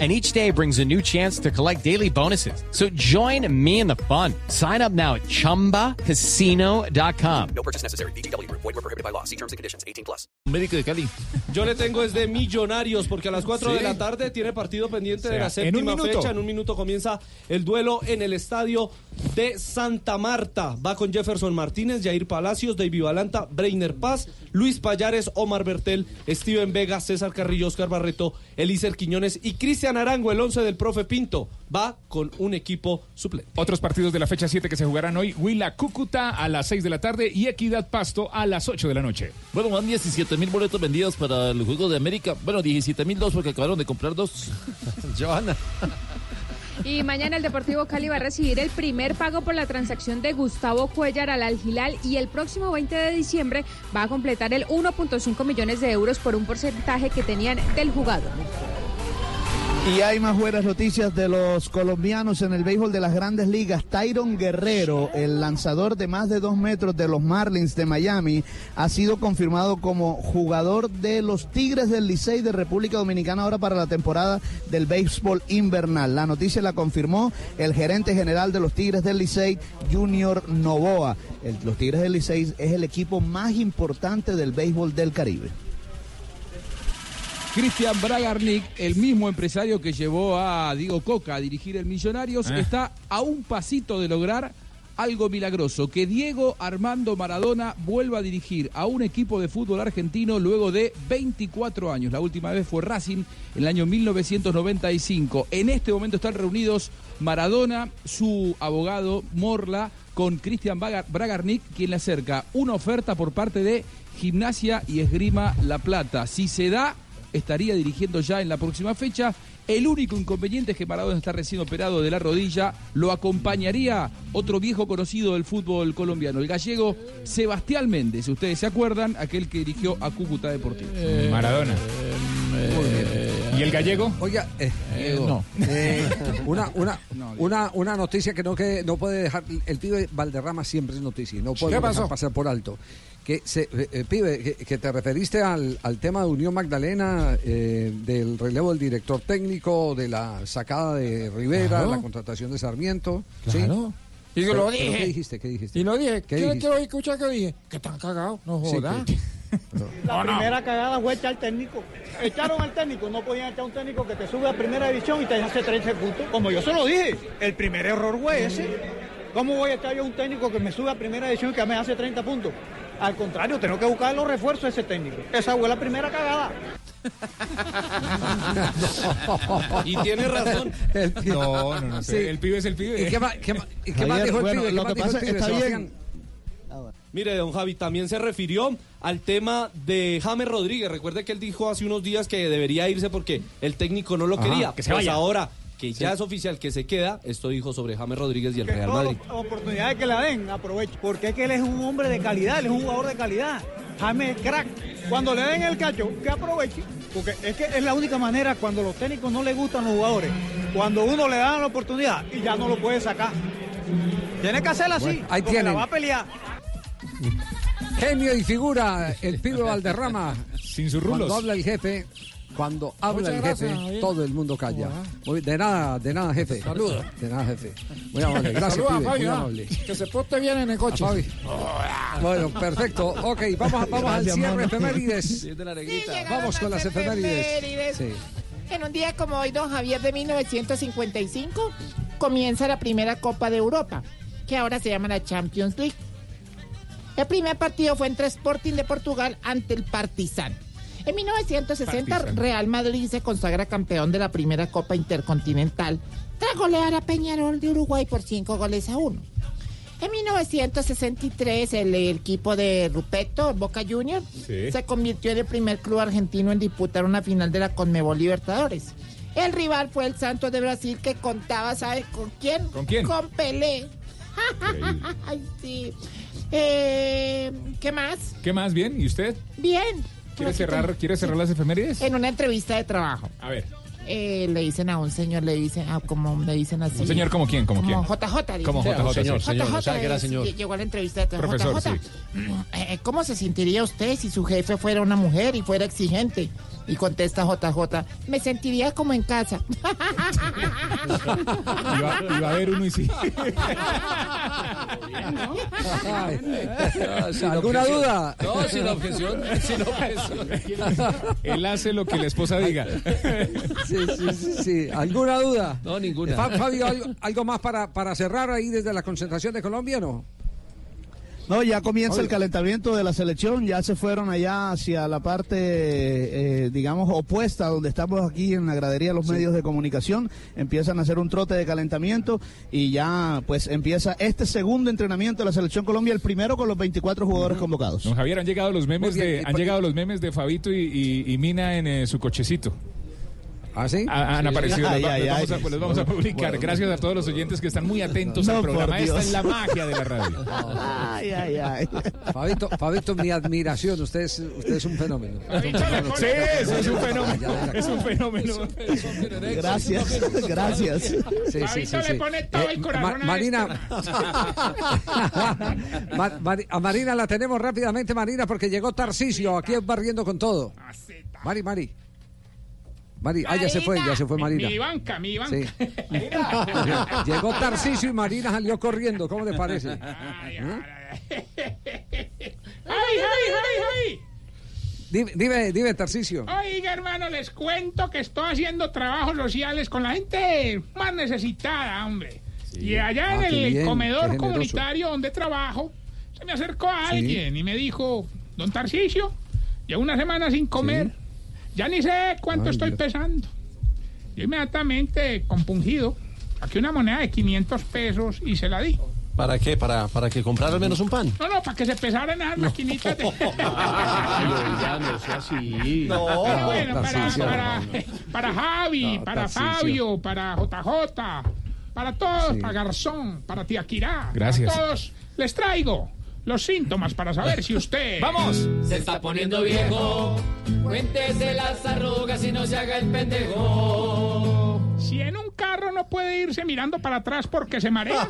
and each day brings a new chance to collect daily bonuses. So join me in the fun. Sign up now at ChumbaCasino.com. No purchase necessary. BGW. Void were prohibited by law. See terms and conditions. 18 plus. América de Cali. Yo le tengo es de Millonarios porque a las 4 Sí. de la tarde tiene partido pendiente de sea, la en séptima un minuto. fecha. En un minuto comienza el duelo en el estadio de Santa Marta. Va con Jefferson Martínez, Jair Palacios, David Balanta, Breiner Paz, Luis Payares, Omar Bertel, Steven Vega, César Carrillo, Oscar Barreto, Elícer Quiñones y Cristian Arango, el 11 del profe Pinto. Va con un equipo suplente. Otros partidos de la fecha 7 que se jugarán hoy, Huila Cúcuta a las 6 de la tarde y Equidad Pasto a las 8 de la noche. Bueno, van 17 mil boletos vendidos para el Juego de América. Bueno, 17 mil dos porque acabaron de comprar dos. Johanna. Y mañana el Deportivo Cali va a recibir el primer pago por la transacción de Gustavo Cuellar al Al-Hilal y el próximo 20 de diciembre va a completar el 1.5 millones de euros por un porcentaje que tenían del jugador. Y hay más buenas noticias de los colombianos en el béisbol de las grandes ligas. Tyron Guerrero, el lanzador de más de dos metros de los Marlins de Miami, ha sido confirmado como jugador de los Tigres del Licey de República Dominicana ahora para la temporada del béisbol invernal. La noticia la confirmó el gerente general de los Tigres del Licey, Junior Novoa. Los Tigres del Licey es el equipo más importante del béisbol del Caribe. Cristian Bragarnik, el mismo empresario que llevó a Diego Coca a dirigir el Millonarios, Ah. está a un pasito de lograr algo milagroso, que Diego Armando Maradona vuelva a dirigir a un equipo de fútbol argentino luego de 24 años. La última vez fue Racing en el año 1995. En este momento están reunidos Maradona, su abogado Morla, con Cristian Braga- Bragarnik, quien le acerca una oferta por parte de Gimnasia y Esgrima La Plata. Si se da, estaría dirigiendo ya en la próxima fecha. El único inconveniente es que Maradona está recién operado de la rodilla. Lo acompañaría otro viejo conocido del fútbol colombiano, el gallego Sebastián Méndez. Si ustedes se acuerdan, aquel que dirigió a Cúcuta Deportivo. Maradona. ¿Y el gallego? Oiga, eh, Diego. no. Eh, una, una, una, una noticia que no, que no puede dejar. El pibe Valderrama siempre es noticia. y No puede pasar por alto. Que se, eh, eh, pibe, que, que te referiste al, al tema de Unión Magdalena, eh, del relevo del director técnico, de la sacada de Rivera, Claro. la contratación de Sarmiento. ¿sí? Claro. Y yo lo dije. ¿Qué dijiste? ¿Qué dijiste? Y lo dije. ¿Qué ¿Qué dijiste? quiero escuchar que dije? Que están cagados. No Sí, jodas. que- La primera cagada fue echar al técnico. Echaron al técnico, no podían echar un técnico que te sube a primera división y te hace 13 puntos. Como yo se lo dije, el primer error fue ese. ¿Cómo voy a echar yo a un técnico que me sube a primera división y que me hace 30 puntos? Al contrario, tengo que buscar los refuerzos de ese técnico. Esa fue la primera cagada. Y tiene razón. El pibe- No, no, no. Sí. El pibe es el pibe. ¿Y qué más, qué más- qué más dijo el bueno, pibe? ¿Qué lo más que dijo el pasa pibe, está bien. Mire, don Javi, también se refirió al tema de James Rodríguez. Recuerde que él dijo hace unos días que debería irse porque el técnico no lo Ajá, quería. que se Pues vaya. ahora que ya es oficial que se queda, esto dijo sobre James Rodríguez y el Que Real Madrid. oportunidades que le den, aproveche. Porque es que él es un hombre de calidad, él es un jugador de calidad. James es crack. Cuando le den el cacho, que aproveche. Porque es que es la única manera cuando los técnicos no les gustan los jugadores. Cuando uno le da la oportunidad y ya no lo puede sacar. Tiene que hacerla así. Bueno, ahí porque tienen. la va a pelear. Genio y figura, el pibe Valderrama. Sin sus Cuando rulos. habla el jefe, cuando habla Muchas el jefe, todo el mundo calla. Muy- de nada, de nada, jefe. Saludos. De nada, jefe. Muy amable. Gracias, pibe. Muy ¿ah? amable. Que se porte bien en el A coche. Fabi. Bueno, perfecto. Ok, vamos, vamos al cierre mano. efemérides. Vamos con las efemérides. Sí. En un día como hoy, don Javier, de 1955, comienza la primera Copa de Europa, que ahora se llama la Champions League. El primer partido fue entre Sporting de Portugal ante el Partizan. En 1960, Partizan. Real Madrid se consagra campeón de la primera Copa Intercontinental tras golear a Peñarol de Uruguay por 5 goles a 1. En 1963, el, equipo de Rupeto, Boca Juniors, Sí. se convirtió en el primer club argentino en disputar una final de la Conmebol Libertadores. El rival fue el Santos de Brasil que contaba, ¿sabe con quién? ¿Con quién? Con Pelé. Increíble. Ay, sí. Eh, ¿Qué más? ¿Qué más? ¿Bien? ¿Y usted? Bien. ¿Quiere Aquí cerrar, ¿quiere cerrar las efemérides? En una entrevista de trabajo. A ver. eh, le dicen a un señor, le dicen, ah, como le dicen así. ¿Un señor como quién? ¿Como quién? Como JJ. dicen. Como JJ, señor, sí. señor, JJ o sea, que era señor. Llegó a la entrevista de trabajo. Profesor, JJ, eh, ¿Cómo se sentiría usted si su jefe fuera una mujer y fuera exigente? Y contesta JJ, me sentiría como en casa. Iba, iba a haber uno y sí. Ay, ¿Alguna duda? No, sin objeción, sin objeción. Él hace lo que la esposa diga. Sí, sí, sí, sí. ¿Alguna duda? No, ninguna. Fa- Fabio, ¿algo, algo más para, para cerrar ahí desde la concentración de Colombia, no? No, ya comienza el calentamiento de la selección, ya se fueron allá hacia la parte, eh, digamos, opuesta, donde estamos aquí en la gradería de los medios de comunicación, empiezan a hacer un trote de calentamiento y ya pues empieza este segundo entrenamiento de la selección Colombia, el primero con los 24 jugadores convocados. Don Javier, han llegado los memes bien, de, han por- llegado los memes de Fabito y, y- y Mina en eh, su cochecito. ¿Ah, sí? Ha- Han Sí. aparecido, Ay, los, va- ay, los vamos a, ay. los vamos a publicar. Gracias a todos los oyentes que están muy atentos No, al programa. Esta es la magia de la radio. Ay, ay, ay. Fabito, Fabito, mi admiración, usted es, usted es un fenómeno. Sí, eso es un fenómeno. Es un fenómeno. Gracias, gracias. Sí, sí, sí, Fabito le pone todo el corazón a Marina, Ma- Mari- a Marina la tenemos rápidamente, Marina, porque llegó Tarcisio aquí barriendo con todo. Mari, Mari. Mari, ah, ya se fue, ya se fue Marina. Mi banca, mi banca. Sí. Llegó Tarcisio y Marina salió corriendo, ¿cómo le parece? Ay, ¿Mm? ay, ay, ay, ay. Dime, dime. Oiga, hermano, les cuento que estoy haciendo trabajos sociales con la gente más necesitada, hombre. Y allá Ah, en el bien, comedor comunitario donde trabajo, se me acercó a Sí. alguien y me dijo, don Tarcisio, llevo una semana sin comer, ya ni sé cuánto Ay, estoy Dios. pesando. Yo inmediatamente, compungido, saqué una moneda de 500 pesos y se la di. ¿Para qué? ¿Para, para que comprara al menos un pan? No, no, para que se pesaran esas maquinitas de... ya no sea así. Pero bueno, para, Tarcisio, para, para Javi, No, para. Fabio, para JJ, para todos, Sí. para Garzón, para Tía Kirá, Gracias. para todos, les traigo los síntomas para saber si usted... ¡Vamos! Se está poniendo viejo. Cuéntese las arrugas y no se haga el pendejo. Si en un carro no puede irse mirando para atrás porque se marea.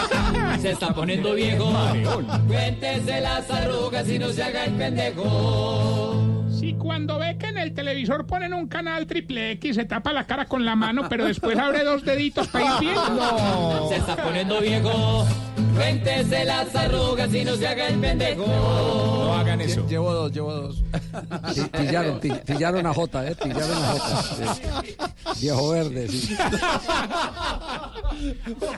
Se está poniendo viejo. Cuéntese las arrugas y no se haga el pendejo. Cuando ve que en el televisor ponen un canal triple X se tapa la cara con la mano, pero después abre dos deditos para ir viendo. Se está poniendo viejo. Cuéntese las arrugas y no se haga el pendejo. No hagan eso. Llevo dos, llevo dos. Pi- Pillaron, pi- pillaron a Jota, ¿eh? Pillaron a Jota. sí. Viejo verde, sí.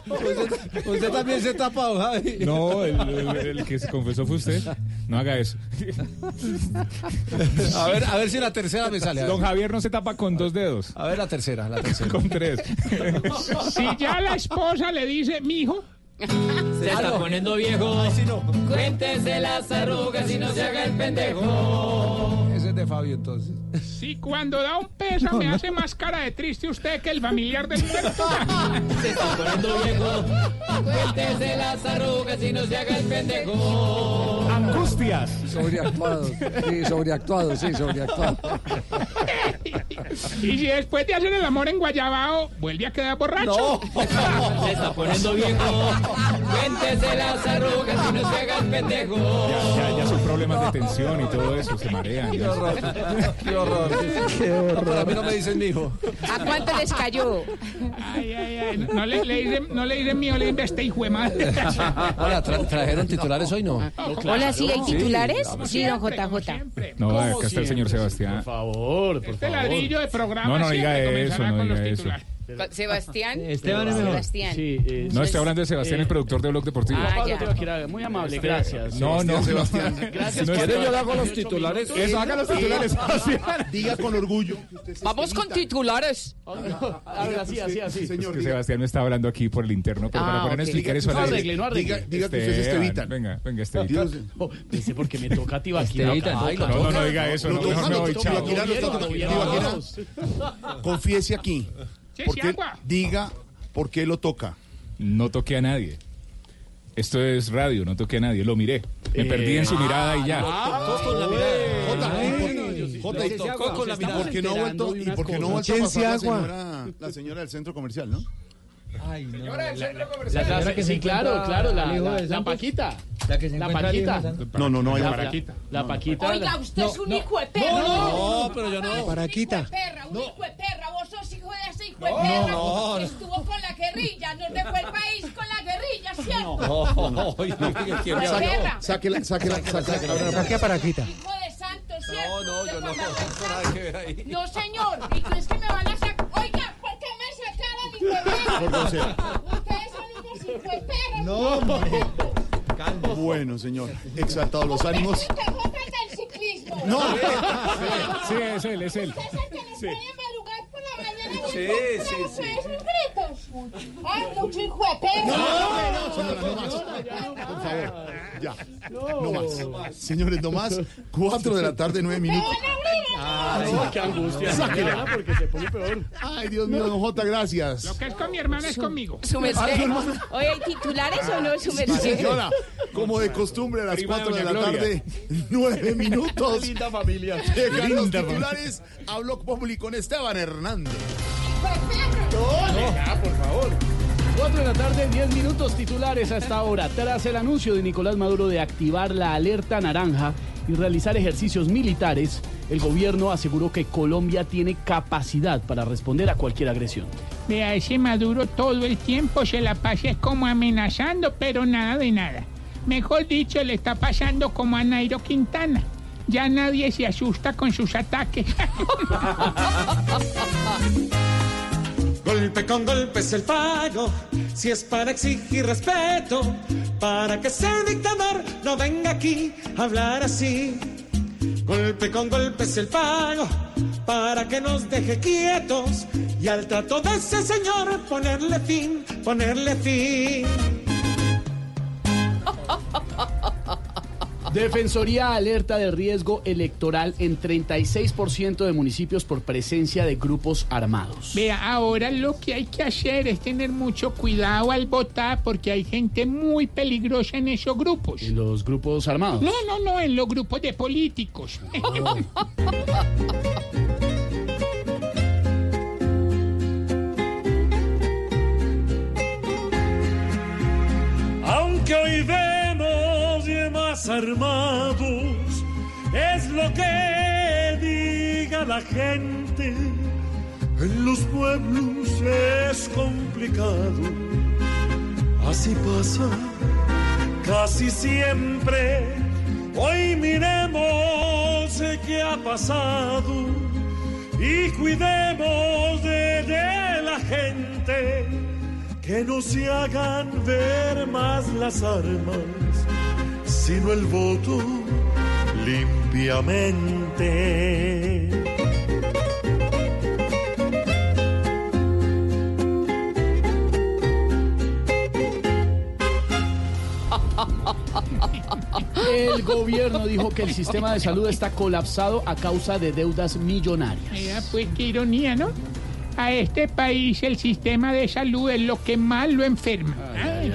usted, usted también se tapa, Javi. No, el, el- el que se confesó fue usted. No haga eso. A ver, a ver si la tercera me sale. Don Javier no se tapa con dos dedos, A ver la tercera, la tercera. con tres. Si ya la esposa le dice, mijo, Se está poniendo viejo. Cuéntese las arrugas y no se haga el pendejo. De Fabio, entonces. si cuando da un peso me hace más cara de triste usted que el familiar del muerto. Se está poniendo viejo. Cuéntese las arrugas y no se haga el pendejo. Angustias. Sobreactuado. Sí, sobreactuado, sí, sobreactuado. Y si después de hacer el amor en Guayabao vuelve a quedar borracho. Se está poniendo viejo. Cuéntese las arrugas y no se haga el pendejo. Ya, ya, ya son problemas de tensión y todo eso, se marean. Qué horror. Qué horror. No, pero a mí no me dicen mi hijo. ¿A cuánto les cayó? Ay, ay, ay. No le, le dicen, no le dicen mío, le dicen este hijo de madre. Hola, tra- ¿trajeron titulares hoy no? Hola, ¿sí hay titulares? Sí, don como JJ. siempre. No, acá está el señor Sebastián. Por favor, por Este favor. Ladrillo de programa No, no diga eso, no con los diga eso. titulares. Sebastián. Esteban es mejor. Sebastián. Sí, eh, No, estoy hablando de Sebastián, el productor de Blog Deportivo. Ah, Pablo ya. Tibaquirá, muy amable, gracias. No, no, Sebastián. Gracias. No, ¿Quiere yo le hago los titulares? Eso, haga los titulares. Diga con orgullo. Vamos con titulares. Ahora sí, así, así. Es Señor, Sebastián me está hablando aquí por el interno, pero para Ah, a ok. explicar eso No al aire. arregle, no arregle. diga, que usted es Esteban, Estevitan. Venga, venga, Esteban. Dios, Oh, porque me toca a. Ay, No, no, no diga eso, mejor me voy, chao. Confiese aquí. Porque agua. diga por qué lo toca. No toqué a nadie. Esto es radio, no toqué a nadie, lo miré. Me Eh, perdí en su ah, mirada y ya. tocó con la Jota, ¿y por- Tocó con la mirada. ¿por qué no ha vuelto, y por qué no ha vuelto a pasar la agua. señora, la señora del centro comercial, no? La casa que sí, claro, claro, la, la, la Paquita. La que se La Paquita. hijo de. No, no, no hay La, Paquita. la Paquita. Oiga, usted es un hijo de perra. No, pero yo no. Paraquita. Perra, un hijo de perra, vos sos hijo de ese hijo de No, perra. no, no. Estuvo con la guerrilla, nos dejó el país con la guerrilla, ¿cierto? No, no, oye, ¿quién me Hijo de perra, Sáquela, sáquela, sáquela. Saque a Paraquita. hijo de santo, ¿cierto? No, no, yo no la. No, señor, ¿y crees que me van a sacar? Ustedes son unos. No, hombre. Bueno, señor, exaltados los ánimos. Del ciclismo. No. Sí, es él, es él. Usted es el que nos puede madrugar por la mañana. Sí, sí, sí. Ay, mucho hijo de perra. No, señora, no más. Por favor, ya. No más. Señores, no más. Cuatro de la tarde, nueve minutos. Ay, qué angustia. Sáquela. porque se pone peor. Ay, Dios mío, don Jota, gracias. que es con mi hermana es conmigo. Su merced. Oye, ¿hay titulares o no, su merced? Señora, como de costumbre a las cuatro de la tarde, nueve minutos. Linda familia. Llegan los titulares a Block Populi con Esteban Hernández. Ya, por favor. 4 de la tarde, 10 minutos titulares a esta hora. Tras el anuncio de Nicolás Maduro de activar la alerta naranja y realizar ejercicios militares, el gobierno aseguró que Colombia tiene capacidad para responder a cualquier agresión. Vea, ese Maduro todo el tiempo se la pasa es como amenazando, pero nada de nada. Mejor dicho, le está pasando como a Nairo Quintana. Ya nadie se asusta con sus ataques. Golpe con golpe es el pago, si es para exigir respeto, para que sea dictador no venga aquí a hablar así. Golpe con golpe el pago, para que nos deje quietos y al trato de ese señor ponerle fin, ponerle fin. Defensoría alerta de riesgo electoral en 36% de municipios por presencia de grupos armados. Vea, ahora lo que hay que hacer es tener mucho cuidado al votar porque hay gente muy peligrosa en esos grupos. En los grupos armados. No, no, no, en los grupos de políticos. Aunque hoy vemos armados, es lo que diga la gente. En los pueblos es complicado, así pasa casi siempre. Hoy miremos qué ha pasado y cuidemos de, de la gente que no se hagan ver más las armas, sino el voto limpiamente. El gobierno dijo que el sistema de salud está colapsado a causa de deudas millonarias. Mira, pues qué ironía, ¿no? A este país el sistema de salud es lo que más lo enferma. Ay,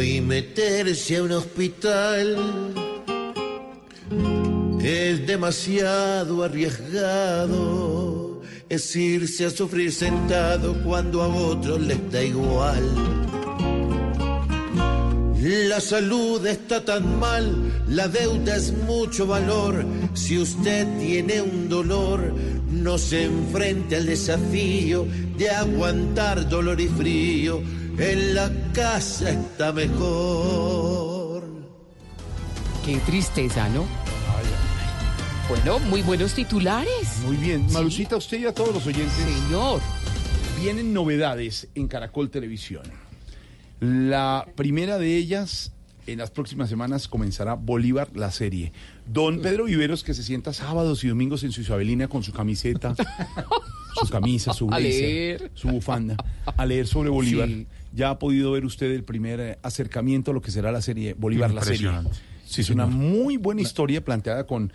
Hoy meterse a un hospital es demasiado arriesgado. Es irse a sufrir sentado cuando a otros les da igual. La salud está tan mal, la deuda es mucho valor. Si usted tiene un dolor, no se enfrente al desafío de aguantar dolor y frío. En la casa está mejor. Qué tristeza, ¿no? Bueno, muy buenos titulares. Muy bien. Malucita, usted y a todos los oyentes. Señor. Vienen novedades en Caracol Televisión. La primera de ellas, en las próximas semanas, comenzará Bolívar, la serie. Don Pedro Viveros, que se sienta sábados y domingos en su Isabelina con su camiseta, su camisa, su blazer, su bufanda, a leer sobre Bolívar. Sí. Ya ha podido ver usted el primer eh, acercamiento a lo que será la serie Bolívar, la serie. Sí, es una muy buena historia planteada con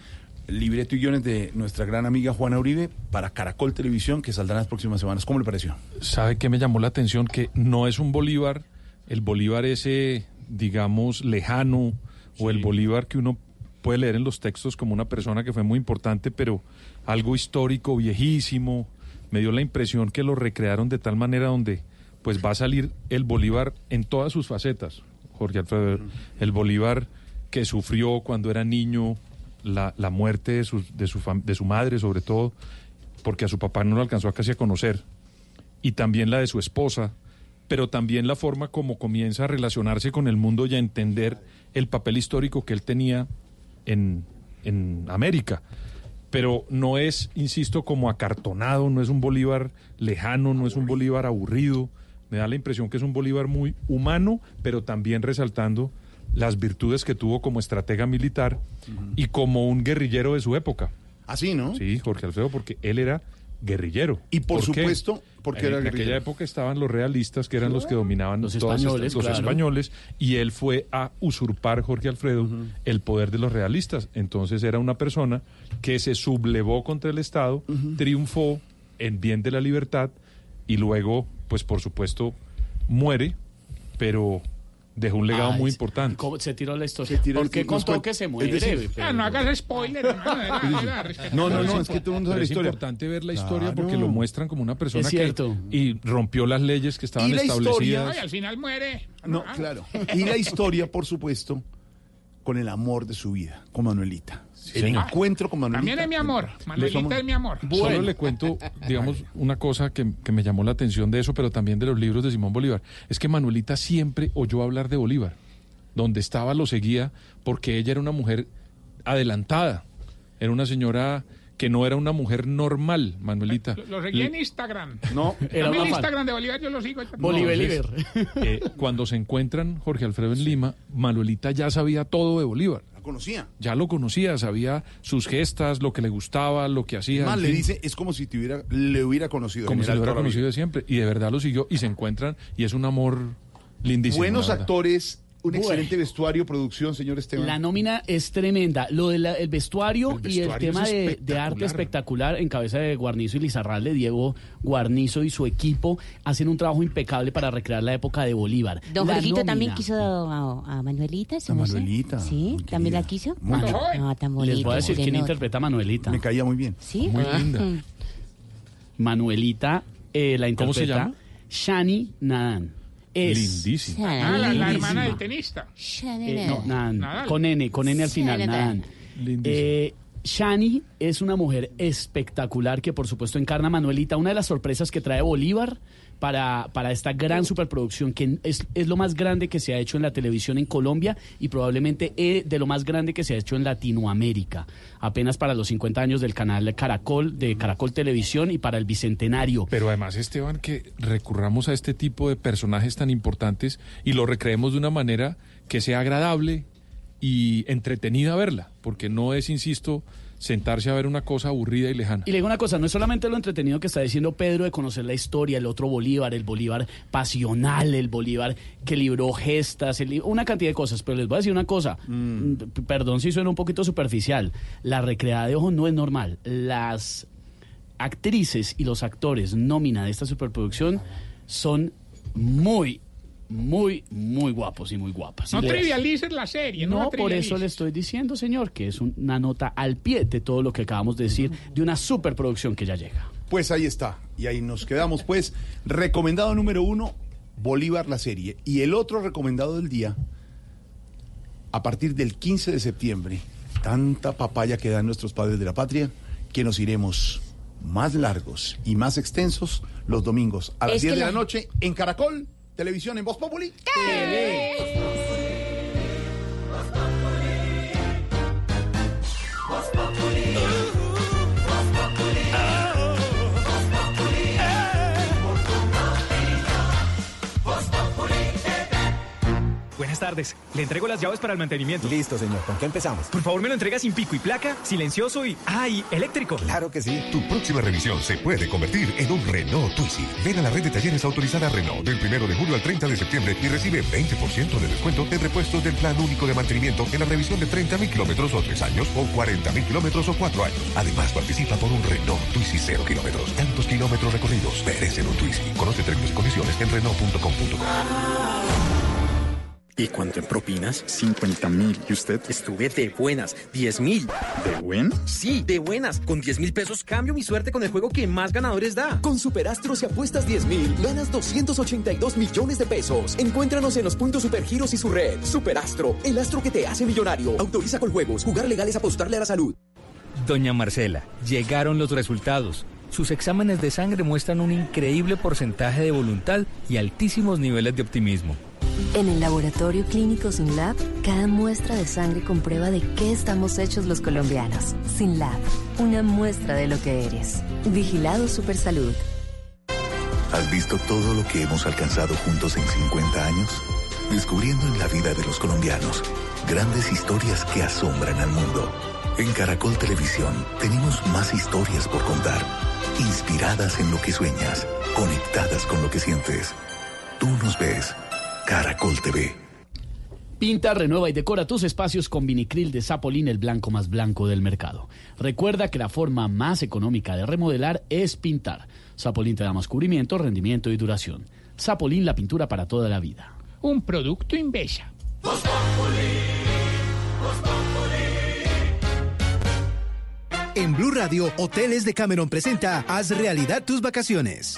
libreto y guiones de nuestra gran amiga Juana Uribe para Caracol Televisión, que saldrá en las próximas semanas. ¿Cómo le pareció? ¿Sabe qué me llamó la atención? Que no es un Bolívar, el Bolívar ese, digamos, lejano, o el Bolívar que uno puede leer en los textos como una persona que fue muy importante, pero algo histórico, viejísimo. Me dio la impresión que lo recrearon de tal manera donde pues va a salir el Bolívar en todas sus facetas, Jorge Alfredo. El Bolívar que sufrió cuando era niño la, la muerte de su, de, su fam- de su madre, sobre todo, porque a su papá no lo alcanzó a casi a conocer, y también la de su esposa, pero también la forma como comienza a relacionarse con el mundo y a entender el papel histórico que él tenía en, en América. Pero no es, insisto, como acartonado, no es un Bolívar lejano, no es un Bolívar aburrido. Me da la impresión que es un Bolívar muy humano, pero también resaltando las virtudes que tuvo como estratega militar y como un guerrillero de su época. Así, ¿no? Sí, Jorge Alfredo, porque él era guerrillero. Y por qué? supuesto, porque en, era en aquella época estaban los realistas, que eran los que dominaban Los todas españoles, estas- los claro. españoles, y él fue a usurpar, Jorge Alfredo, el poder de los realistas. Entonces era una persona que se sublevó contra el Estado, triunfó en bien de la libertad, y luego, pues por supuesto, muere, pero dejó un legado muy importante. ¿Cómo se tiró la historia? tiró ¿Por qué contó que se es muere? decir, Pero- Ah, no hagas spoiler. No, no, no, es es que todo el mundo sabe la es historia. importante ver la historia Claro. porque lo muestran como una persona Es cierto. que y rompió las leyes que estaban Y la historia- establecidas. Ay, al final muere. No, Ah, claro. Y la historia, por supuesto, con el amor de su vida, con Manuelita. El señor. encuentro con Manuelita. También es mi amor. Manuelita es mi amor. Solo le cuento, digamos, una cosa que, que me llamó la atención de eso, pero también de los libros de Simón Bolívar. Es que Manuelita siempre oyó hablar de Bolívar. Donde estaba lo seguía porque ella era una mujer adelantada. Era una señora que no era una mujer normal, Manuelita. Lo, lo seguí en Instagram. No, Era el fan. Instagram de Bolívar yo lo sigo. Entonces, eh, cuando se encuentran Jorge Alfredo en Lima, Manuelita ya sabía todo de Bolívar. Conocía. Ya lo conocía, sabía sus gestas, lo que le gustaba, lo que hacía. Más le fin. dice, es como si te hubiera, le hubiera conocido. como si lo hubiera conocido de siempre. Y de verdad lo siguió y se encuentran y es un amor lindísimo. Buenos actores, un Bueno. excelente vestuario, producción, señor Esteban. La nómina es tremenda. Lo del el vestuario, El y el tema de, arte espectacular en cabeza de Guarnizo y Lizarralde, Diego Guarnizo y su equipo hacen un trabajo impecable para recrear la época de Bolívar. Don Jorgito también quiso a, a Manuelita. ¿se A? Manuelita, Sí, también la quiso. Muy bien. No, tan bonito. Les voy a decir quién interpreta a Manuelita. Me caía muy bien. Sí. Muy Ah. linda. Manuelita eh, la ¿Cómo se interpreta llama? Shani Nadan. Es Lindísima. Ah, la, hermana del tenista. Eh, no, Nadan. Nadal. Con N, con N al final. Lindísima. Eh, Shani es una mujer espectacular que por supuesto encarna a Manuelita, una de las sorpresas que trae Bolívar para, para esta gran superproducción que es, es lo más grande que se ha hecho en la televisión en Colombia y probablemente eh, de lo más grande que se ha hecho en Latinoamérica. Apenas para los 50 años del canal Caracol, de Caracol Televisión y para el Bicentenario. Pero además, Esteban, que recurramos a este tipo de personajes tan importantes y lo recreemos de una manera que sea agradable y entretenida verla, porque no es, insisto, sentarse a ver una cosa aburrida y lejana. Y le digo una cosa, no es solamente lo entretenido que está diciendo Pedro de conocer la historia, el otro Bolívar, el Bolívar pasional, el Bolívar que libró gestas, el una cantidad de cosas, pero les voy a decir una cosa, mm, perdón si suena un poquito superficial, la recreada de ojos no es normal, las actrices y los actores nómina de esta superproducción son muy, muy, muy guapos y muy guapas. No trivialices la serie. No, no, por eso le estoy diciendo, señor, que es una nota al pie de todo lo que acabamos de decir de una superproducción que ya llega. Pues ahí está. Y ahí nos quedamos. Pues, recomendado número uno, Bolívar la serie. Y el otro recomendado del día, a partir del 15 de septiembre, tanta papaya que dan nuestros padres de la patria, que nos iremos más largos y más extensos los domingos a las Es 10 que de la la- noche en Caracol, televisión en Voz Populi. Buenas tardes. Le entrego las llaves para el mantenimiento. Listo, señor. ¿Con qué empezamos? Por favor, me lo entrega sin pico y placa, silencioso y... ¡Ay! eléctrico. Claro que sí. Tu próxima revisión se puede convertir en un Renault Twizy. Ven a la red de talleres autorizada Renault del 1 de julio al 30 de septiembre y recibe 20% de descuento en repuestos del plan único de mantenimiento en la revisión de 30.000 kilómetros o 3 años o 40.000 kilómetros o 4 años. Además, participa por un Renault Twizy 0 kilómetros. Tantos kilómetros recorridos merecen un Twizy. Conoce términos y condiciones en Renault.com.co. ¿Y cuánto en propinas? 50 mil. ¿Y usted? Estuve de buenas, 10 mil. ¿De buen? Sí, de buenas. Con 10 mil pesos cambio mi suerte con el juego que más ganadores da. Con Superastro si apuestas 10 mil, ganas 282 millones de pesos. Encuéntranos en los puntos Supergiros y su red. Superastro, el astro que te hace millonario. Autoriza con juegos. Jugar legal es apostarle a la salud. Doña Marcela, llegaron los resultados. Sus exámenes de sangre muestran un increíble porcentaje de voluntad y altísimos niveles de optimismo. En el Laboratorio Clínico SINLAB, cada muestra de sangre comprueba de qué estamos hechos los colombianos. SINLAB, una muestra de lo que eres. Vigilado Supersalud. ¿Has visto todo lo que hemos alcanzado juntos en 50 años? Descubriendo en la vida de los colombianos grandes historias que asombran al mundo. En Caracol Televisión tenemos más historias por contar, inspiradas en lo que sueñas, conectadas con lo que sientes. Tú nos ves, Caracol TV. Pinta, renueva y decora tus espacios con vinicril de Zapolín, el blanco más blanco del mercado. Recuerda que la forma más económica de remodelar es pintar. Zapolín te da más cubrimiento, rendimiento y duración. Zapolín, la pintura para toda la vida. Un producto Invesa. En Blue Radio, Hoteles de Cameron presenta Haz realidad tus vacaciones.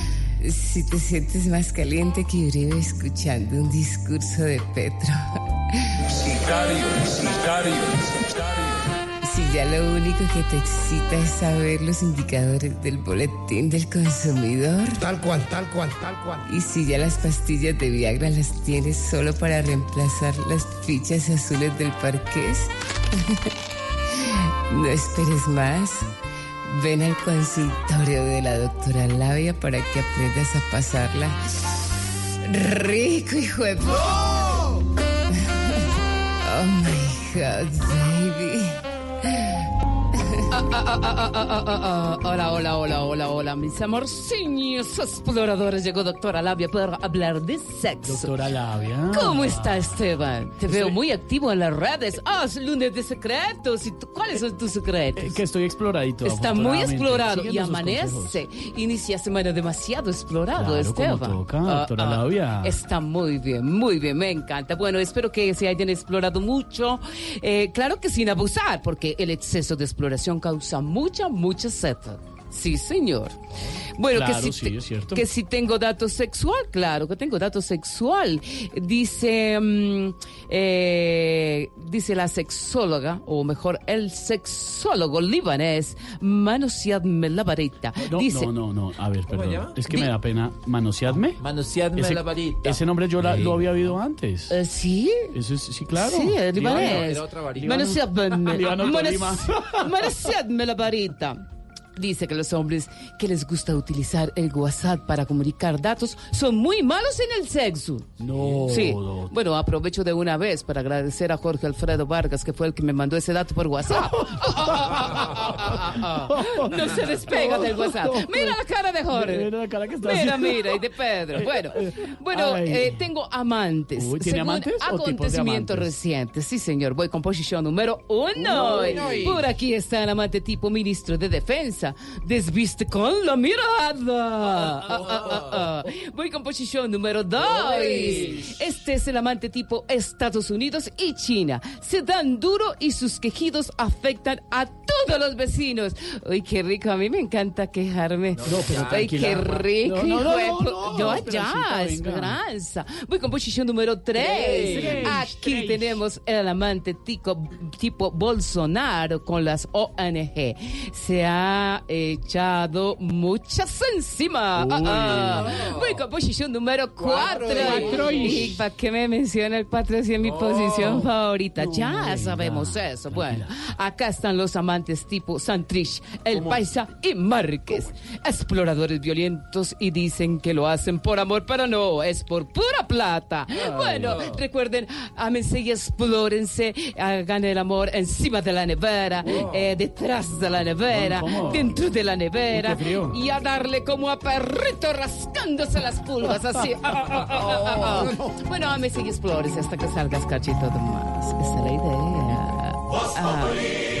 Si te sientes más caliente que Uribe escuchando un discurso de Petro. Sicario, sicario, Si ya lo único que te excita es saber los indicadores del boletín del consumidor. Tal cual, tal cual, tal cual. Y si ya las pastillas de Viagra las tienes solo para reemplazar las fichas azules del parqués. no esperes más. Ven al consultorio de la doctora Labia para que aprendas a pasarla rico, hijo de... Oh my God, baby. Hola, hola, hola, hola, hola, mis amorciños exploradores. Llegó doctora Labia para hablar de sexo. Doctora Labia. ¿Cómo está Esteban? Te veo muy activo en las redes. Ah, es lunes de secretos. ¿Y tú- cuáles son tus secretos? Que estoy exploradito. Está muy explorado y amanece. Inicia semana demasiado explorado, Esteban. toca, doctora Labia. Está muy bien, muy bien, me encanta. Bueno, espero que se hayan explorado mucho. Eh, claro que sin abusar, porque el exceso de exploración causa mucha, mucha sed. Sí, señor. Bueno, Claro, que, si sí, te- es cierto. que si tengo dato sexual, claro que tengo dato sexual. Dice, mm, eh, dice la sexóloga, o mejor, el sexólogo libanés, manoseadme la varita. No, dice, no, no, no. A ver, ¿Cómo perdón. Es que Di- me da pena manoseadme. Manoseadme Ese- la varita. Ese nombre yo la- Sí. lo había oído antes. Eh, ¿Sí? Eso es, sí, claro. Sí, el libanés. Era otra varita. Manoseadme Líbano, Tolima. manoseadme la varita. Dice que los hombres que les gusta utilizar el WhatsApp para comunicar datos son muy malos en el sexo. No. Sí. doctor. Bueno, aprovecho de una vez para agradecer a Jorge Alfredo Vargas, que fue el que me mandó ese dato por WhatsApp. No se despega del WhatsApp. Mira la cara de Jorge. Mira la cara que está Mira, mira, y de Pedro. Bueno, bueno, eh, tengo amantes. Uy, ¿tiene Según amantes acontecimientos recientes. Sí, señor. Voy con posición número uno. Uy. Por aquí está el amante tipo ministro de Defensa. Mirada. Desviste con la mirada. Ah, ah, ah, ah. Voy con posición número 2. Este es el amante tipo Estados Unidos y China. Se dan duro y sus quejidos afectan a todos los vecinos. Uy, qué rico. A mí me encanta quejarme. pero Ay, qué rico. No, no, no, no, venga. esperanza. Voy con posición número 3. Tres. Aquí tenemos el amante tico- tipo Bolsonaro con las ONG. Se ha echado muchas encima. Ah, ah. Voy con posición número 4. Cuatro y- ¿Y para qué me menciona el 4 si es mi posición favorita? ya sabemos eso. Bueno, acá están los amantes tipo Santrich, El Paisa y Márquez. Exploradores violentos y dicen que lo hacen por amor, pero no, es por pura plata. bueno, recuerden, ámense y explórense, hagan el amor encima de la nevera, eh, detrás de la nevera. Dentro de la nevera Uy, y a darle como a perrito rascándose las pulgas, así. Ah, ah, ah, ah, ah, ah. Bueno, ámense y explórense hasta que salgas cachito de más. Esa es la idea. Ah.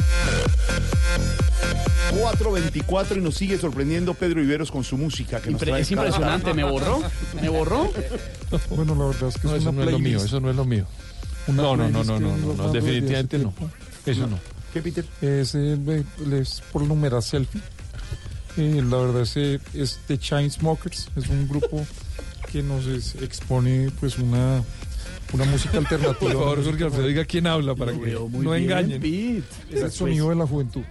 424 y nos sigue sorprendiendo Pedro Iberos con su música. Que nos Impre- trae es impresionante, me borró. Me borró. Bueno, la verdad es que No, es eso una no es lo mío, eso no es lo mío. Una No, no, no, no, que no, no, definitivamente no. Eso no. ¿Qué, Peter? Es, eh, es por numeral selfie. Eh, la verdad es, eh, es The Chainsmokers, es un grupo que nos expone pues una, una música alternativa. Por favor, Jorge Alfredo, diga quién habla para que no bien, engañen. Pete. Es el sonido de la juventud.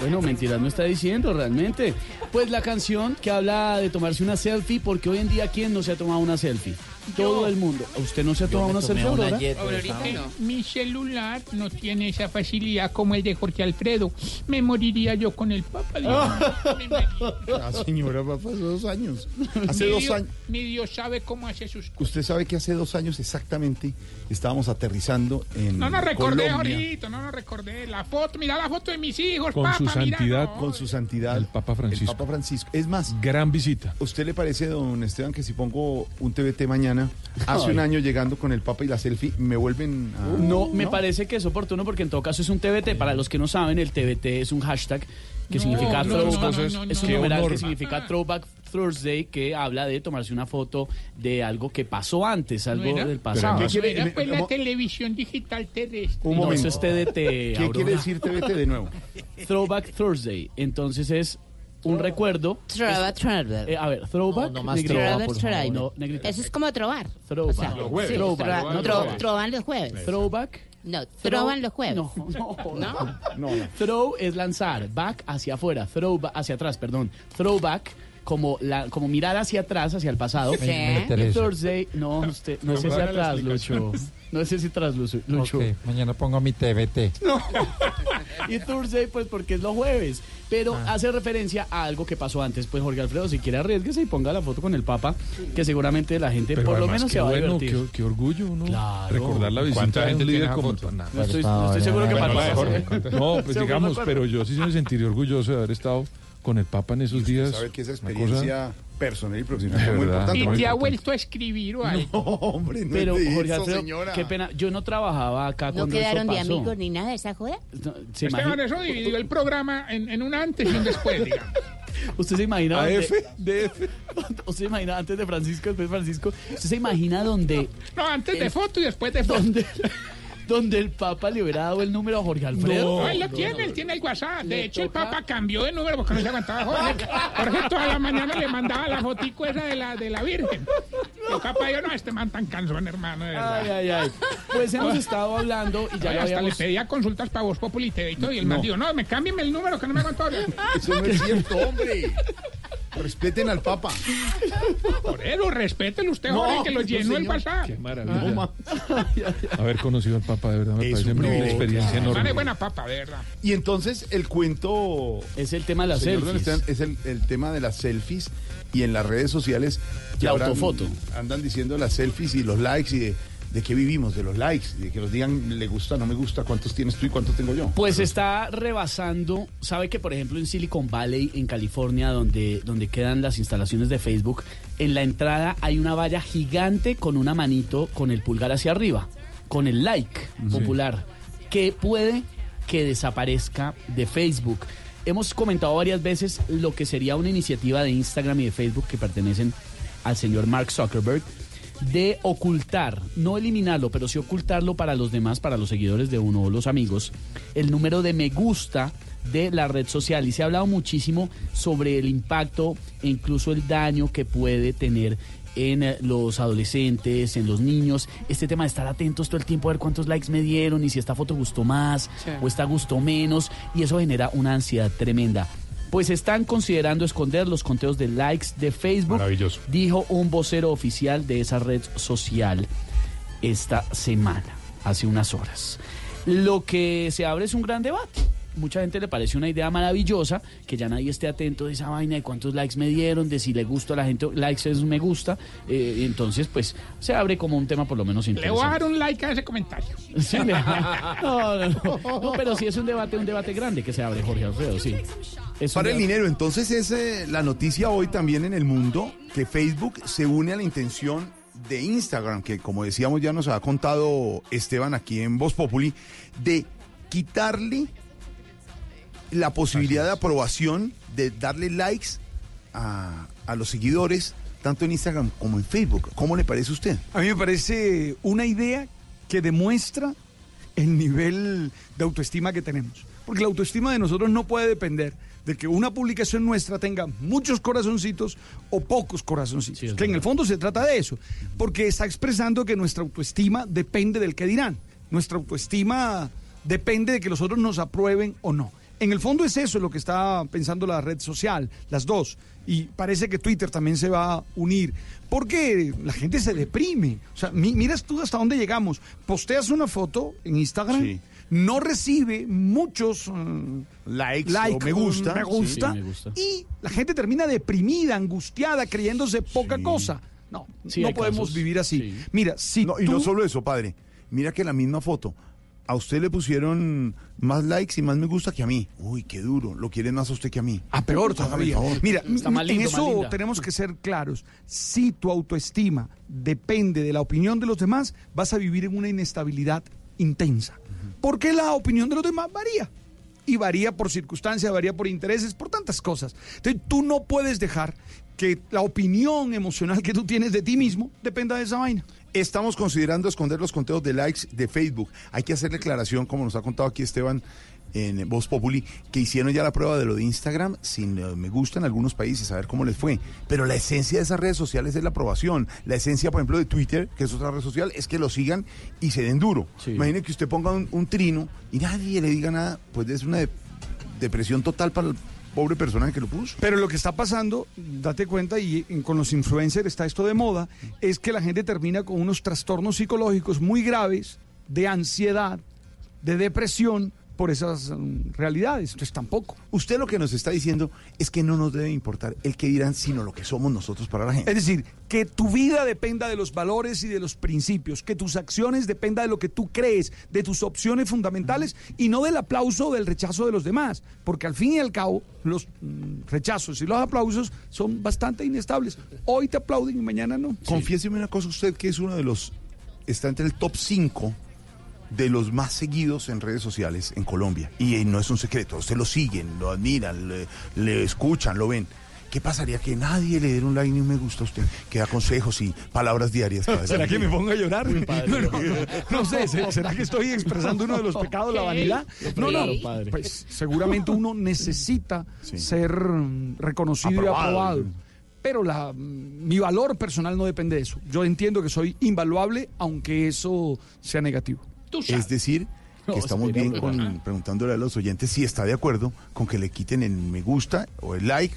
Bueno, mentiras no está diciendo realmente. Pues la canción que habla de tomarse una selfie, porque hoy en día, ¿quién no se ha tomado una selfie? Todo el mundo. ¿Usted no se ha tomado una selfie, Aurora? Ahorita mi celular no tiene esa facilidad como el de Jorge Alfredo. Me moriría yo con el Papa. Dios. Me imagino. La señora va hace dos años. Hace Mi dos años. Mi Dios sabe cómo hace sus cosas. Usted sabe que hace dos años exactamente estábamos aterrizando en No nos recordé, Jorgito, no nos recordé. La foto, mira la foto de mis hijos, Con Papa, su mira, santidad, no. con su santidad. el Papa Francisco. El Papa Francisco. Es más, Gran visita. ¿usted le parece, don Esteban, que si pongo un TVT mañana, hace Ay. un año llegando con el Papa y la selfie, me vuelven a... No, me parece que es oportuno porque en todo caso es un TBT. Para los que no saben, el TBT es un hashtag que No, significa no, throwback. no, no, no, es un numeral que significa Throwback Thursday, que habla de tomarse una foto de algo que pasó antes, algo del pasado. ¿qué quiere- era, pues la televisión digital terrestre. Un No, momento. eso es TDT. ¿Qué Aurora. quiere decir TVT de nuevo? Throwback Thursday. Entonces es un recuerdo. Trova, trova. Eh, a ver, throwback. No, no más negrita, trova, por por favor. favor. No, negrita. Eso es como trobar. Throwback. O sea, Los jueves. sí, Throwback, no tro- throwback. troban los jueves. Throwback. No, Throw- troban los jueves. No, no, ¿No? No, no. Throw es lanzar, back hacia afuera, throw ba- hacia atrás, perdón. Throwback como la como mirar hacia atrás, hacia el pasado. Sí. Y Thursday, no, usted, no es hacia atrás, Lucho. No es hacia atrás, Lucho. Lucho. Ok, mañana pongo mi TVT. No. Y Thursday, pues porque es los jueves. Pero hace referencia a algo que pasó antes. Pues Jorge Alfredo, si quiere arriesguese y ponga la foto con el Papa, que seguramente la gente Pero por lo menos qué se va a bueno, divertir. qué, qué orgullo uno Claro. recordar la visita ¿Cuánta de un gente líder como? Nada. No estoy, no estoy seguro que Bueno, para Jorge. No, pues digamos, no, pero yo sí me sentiría orgulloso de haber estado con el Papa en esos días. sabe que esa experiencia personal y profesional De es muy verdad. importante. ¿Y muy te ha vuelto a escribir o algo? No, hombre, no Pero es de Jorge eso, Alfredo, señora. qué pena, yo no trabajaba acá ¿No cuando quedaron eso de pasó. amigos ni nada de esa joda? No, ¿se Esteban, imagina- eso dividió el programa en, en un antes y un después, digamos. ¿Usted se imagina AF, dónde- ¿Usted se imagina antes de Francisco, después de Francisco? ¿Usted se imagina donde, No, antes de foto y después de foto. donde, donde el Papa le hubiera dado el número a Jorge Alfredo? No, él lo tiene, él tiene el WhatsApp. De hecho, el Papa cambió de número porque no se aguantaba Jorge. Jorge toda la mañana le mandaba la fotico esa de la, de la Virgen. El Papa yo no, este man tan cansón, hermano, de verdad. Ay, ay, ay. Pues hemos estado hablando y ya Ay, lo hasta habíamos... le pedía consultas para Voz Populi y todo. Y el man No. dijo, no, me cámbienme el número que no me aguantó. Eso no es cierto, hombre. Respeten al Papa. Por eso, respételo usted, No, que lo no, llenó el. WhatsApp. Qué maravilla. Haber conocido al Papa, de verdad, me Es parece un una experiencia Vale, enorme. buena papa, de verdad. Y entonces el cuento Es el tema de las señor selfies. Es el, el tema de las selfies y en las redes sociales que La ahora autofoto. andan diciendo las selfies y los likes y de, de qué vivimos, de los likes, de que nos digan le gusta, no me gusta, cuántos tienes tú y cuántos tengo yo. Pues está rebasando, sabe que por ejemplo en Silicon Valley, en California, donde, donde quedan las instalaciones de Facebook, en la entrada hay una valla gigante con una manito con el pulgar hacia arriba, con el like popular, que puede que desaparezca de Facebook. Hemos comentado varias veces lo que sería una iniciativa de Instagram y de Facebook que pertenecen al señor Mark Zuckerberg de ocultar, no eliminarlo, pero sí ocultarlo para los demás, para los seguidores de uno o los amigos, el número de me gusta de la red social. Y se ha hablado muchísimo sobre el impacto e incluso el daño que puede tener en eh, los adolescentes, en los niños. Este tema de estar atentos todo el tiempo a ver cuántos likes me dieron y si esta foto gustó más Sí. o esta gustó menos. Y eso genera una ansiedad tremenda. Pues están considerando esconder los conteos de likes de Facebook, Maravilloso. dijo un vocero oficial de esa red social esta semana, hace unas horas. Lo que se abre es un gran debate. Mucha gente le parece una idea maravillosa que ya nadie esté atento de esa vaina, de cuántos likes me dieron, de si le gusta a la gente, likes es un me gusta. Eh, entonces, pues se abre como un tema por lo menos Le voy a interesante. dar un like a ese comentario. Sí, le- no, no, no. No, pero sí es un debate, un debate grande que se abre, Jorge Alfredo, sí. Para el dinero, entonces es eh, la noticia hoy también en el mundo que Facebook se une a la intención de Instagram, que como decíamos ya nos ha contado Esteban aquí en Voz Populi, de quitarle la posibilidad de aprobación, de darle likes a, a los seguidores, tanto en Instagram como en Facebook. ¿Cómo le parece a usted? A mí me parece una idea que demuestra el nivel de autoestima que tenemos. Porque la autoestima de nosotros no puede depender de que una publicación nuestra tenga muchos corazoncitos o pocos corazoncitos. que en el fondo se trata de eso. Porque está expresando que nuestra autoestima depende del que dirán. Nuestra autoestima depende de que los otros nos aprueben o no. En el fondo es eso lo que está pensando la red social, las dos. Y parece que Twitter también se va a unir. Porque la gente se deprime. O sea, mi- miras tú hasta dónde llegamos. Posteas una foto en Instagram, Sí. No recibe muchos mm, Likes, like, o me gusta. me gusta, Sí, me gusta. y la gente termina deprimida, angustiada, creyéndose poca cosa. No, Sí, no podemos casos. vivir así. Sí. Mira, si No, y tú- no solo eso, padre. Mira que la misma foto. A usted le pusieron más likes y más me gusta que a mí. Uy, qué duro. Lo quieren más a usted que a mí. Ah, peor todavía. Mira, Está más en eso tenemos que ser claros. Si tu autoestima depende de la opinión de los demás, vas a vivir en una inestabilidad intensa. Porque la opinión de los demás varía. Y varía por circunstancias, varía por intereses, por tantas cosas. Entonces tú no puedes dejar que la opinión emocional que tú tienes de ti mismo dependa de esa vaina. Estamos considerando esconder los conteos de likes de Facebook. Hay que hacer declaración, como nos ha contado aquí Esteban en Voz Populi, que hicieron ya la prueba de lo de Instagram sin eh, me gusta en algunos países, a ver cómo les fue. Pero la esencia de esas redes sociales es la aprobación. La esencia, por ejemplo, de Twitter, que es otra red social, es que lo sigan y se den duro. Imagine que usted ponga un, un trino y nadie le diga nada, pues es una de- depresión total para el pobre persona que lo puso. Pero lo que está pasando, date cuenta, y con los influencers está esto de moda, es que la gente termina con unos trastornos psicológicos muy graves de ansiedad, de depresión por esas mm, realidades. Entonces tampoco. Usted lo que nos está diciendo es que no nos debe importar el que dirán, sino lo que somos nosotros para la gente. Es decir, que tu vida dependa de los valores y de los principios, que tus acciones dependan de lo que tú crees, de tus opciones fundamentales y no del aplauso o del rechazo de los demás, porque al fin y al cabo los mm, rechazos y los aplausos son bastante inestables. Hoy te aplauden y mañana no. Confiéseme una cosa, usted que es uno de los, está entre el top 5 de los más seguidos en redes sociales en Colombia. Y eh, no es un secreto, usted lo siguen, lo admiran, le, le escuchan, lo ven. ¿Qué pasaría que nadie le diera un like ni un me gusta a usted? Que da consejos y palabras diarias. padre. ¿Será que me pongo a llorar? padre. No, no, no, no sé, ¿se- ¿será que estoy expresando uno de los pecados de la vanidad? No, no, padre. pues seguramente uno necesita Sí. ser mm, reconocido y Aprobado. aprobado. Pero la, mm, mi valor personal no depende de eso. Yo entiendo que soy invaluable, aunque eso sea negativo. Es decir, que No, estamos bien con, preguntándole a los oyentes si está de acuerdo con que le quiten el me gusta o el like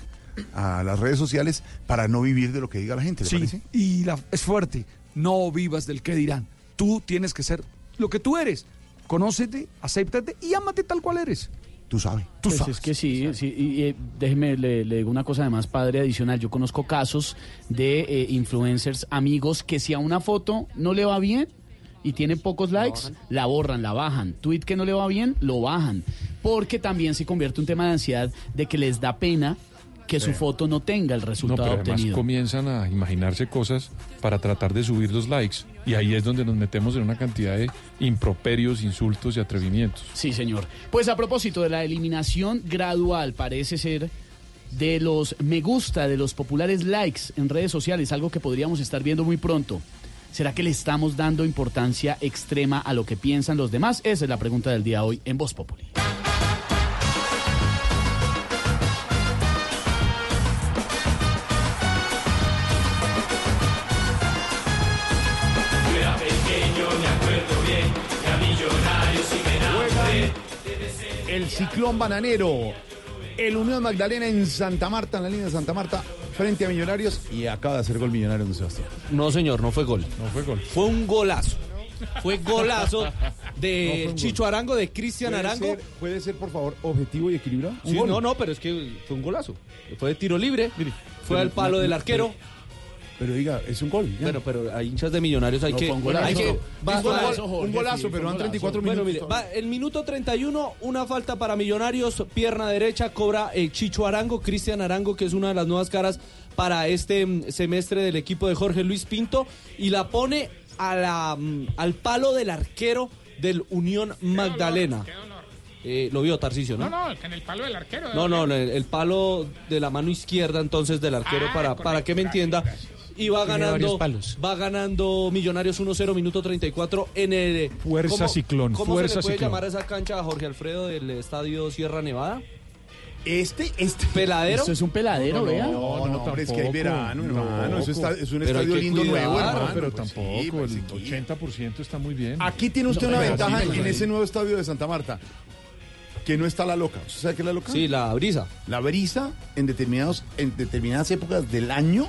a las redes sociales para no vivir de lo que diga la gente, ¿le Sí, parece? y la, es fuerte. No vivas del que dirán. Tú tienes que ser lo que tú eres. Conócete, acéptate y ámate tal cual eres. Tú sabes. Tú Pues sabes. es que sí, sí y, eh, déjeme, le, le digo una cosa además, padre adicional. Yo conozco casos de eh, influencers, amigos, que si a una foto no le va bien y tiene pocos likes, la borran, la bajan. Tweet que no le va bien, lo bajan. Porque también se convierte en un tema de ansiedad de que les da pena que su foto no tenga el No, resultado pero además obtenido. comienzan a imaginarse cosas para tratar de subir los likes. Y ahí es donde nos metemos en una cantidad de improperios, insultos y atrevimientos. Sí, señor. Pues a propósito de la eliminación gradual, parece ser de los me gusta, de los populares likes en redes sociales, algo que podríamos estar viendo muy pronto. ¿Será que le estamos dando importancia extrema a lo que piensan los demás? Esa es la pregunta del día hoy en Voz Populi. El ciclón bananero. El Unión Magdalena en Santa Marta, en la línea de Santa Marta, frente a Millonarios. Y acaba de hacer gol Millonario de Sebastián. No, señor, no fue gol. No fue gol. Fue un golazo. Fue golazo No de gol. Chicho Arango, de Cristian ¿Puede Arango. ser- ¿Puede ser, por favor, objetivo y equilibrado? Sí, gol. no, no, pero es que fue un golazo. Fue de tiro libre, fue al palo no, del no, arquero. Pero diga, es un gol. ya. Bueno, pero hay hinchas de millonarios, hay No, que. un golazo. hay que- Un golazo, va- Jorge, un golazo, sí, pero van 34 Bueno, minutos mire, va el minuto 31, una falta para millonarios, pierna derecha, cobra el Chicho Arango, Cristian Arango, que es una de las nuevas caras para este mm, semestre del equipo de Jorge Luis Pinto, y la pone a la, mm, al palo del arquero del Unión Magdalena. Eh, lo vio Tarcicio, No, ¿no? no, en el palo del arquero. No, no, el, el palo de la mano izquierda entonces del arquero Ah, para, correcto, para que me entienda. Y va Tiene ganando, palos. va ganando Millonarios 1-0, minuto 34 en el... Fuerza ¿cómo- Ciclón, ¿Cómo fuerza se le puede Ciclón. llamar a esa cancha a Jorge Alfredo del Estadio Sierra Nevada? Este, este. ¿Peladero? Esto es un peladero, no, no, vea. No, no, hombre, es que hay verano, hermano. Eso está, es un Pero estadio lindo cuidar, nuevo, hermano. pero Pues tampoco, sí, pues el sí. 80% está muy bien. Aquí tiene usted No, una ventaja sí, pues, en ahí. ese nuevo estadio de Santa Marta. Que no está la loca. ¿Usted sabe qué es la loca? Sí, la brisa. La brisa en determinados, en determinadas épocas del año.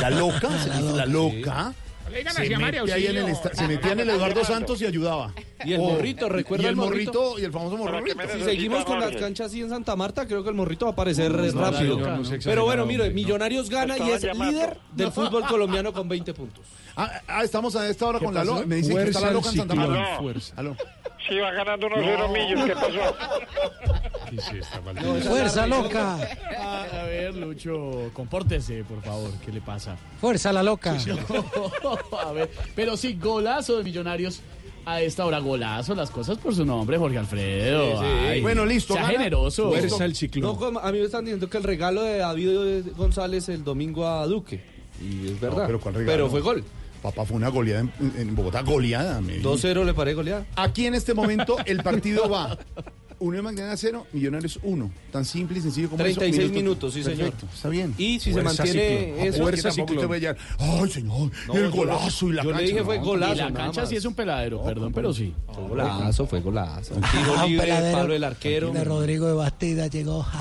La loca, se la loca. Le digan Se, así a mete María ahí en el esta- se metía en el Eduardo Santos y ayudaba. Y el Oh, morrito, ¿recuerda y el morrito? morrito? Y el famoso morrito. Si seguimos con las canchas así en Santa Marta, creo que el morrito va a aparecer eh, no, rápido. no Pero bueno, mire. Millonarios gana y es líder del fútbol colombiano con 20 puntos. Ah, ah, estamos a esta hora ¿Qué con la loca. Me dicen que está Fuerza la loca en el Santa ciclón, Marta. fuerza. Aló. Sí, va ganando unos cero millos. ¿Qué pasó? ¡Fuerza loca! a ver, Lucho, compórtese, por favor. ¿Qué le pasa? Fuerza la loca. a ver, pero sí, golazo de Millonarios. A esta hora, golazo, las cosas por su nombre, Jorge Alfredo. Sí, sí. Ay, Bueno, listo, Sea gana. generoso. Fuerza No, como a mí me están diciendo que el regalo de David González el domingo a Duque. Y es verdad. No, pero ¿cuál regalo? Pero fue gol. Papá, fue una goleada en, en Bogotá. Goleada. me vi. 2-0 le paré goleada. Aquí en este momento el partido va. Unión Magdalena 0, Millonarios 1. Tan simple y sencillo como 36 eso. minutos, sí, señor. Perfecto, está bien. Y si se mantiene eso- Fuerza usted vaya, Ay, señor, No, el yo- golazo y la yo le cancha. dije fue golazo, Y la cancha sí es un peladero, perdón, pero sí. Fue golazo, fue golazo. Ah, Tiro un libre, peladero palo del arquero. De Rodrigo de Bastida llegó.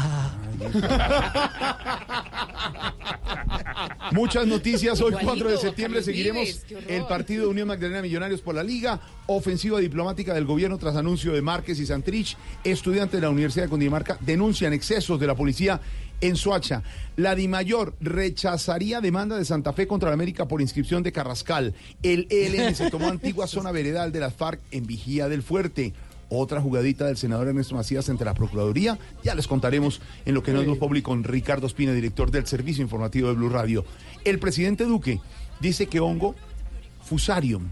Muchas noticias hoy, Igualito, 4 de septiembre. Seguiremos el partido de Unión Magdalena Millonarios por la Liga. Ofensiva diplomática del gobierno tras anuncio de Márquez y Santrich. Estudiantes de la Universidad de Cundinamarca denuncian excesos de la policía en Soacha. La DIMAYOR rechazaría demanda de Santa Fe contra la América por inscripción de Carrascal. El ELN se tomó antigua zona veredal de las FARC en Vigía del Fuerte. Otra jugadita del senador Ernesto Macías ante la Procuraduría. Ya les contaremos en lo que no es Voz Populi con Ricardo Espina, director del Servicio Informativo de Blue Radio. El presidente Duque dice que hongo fusarium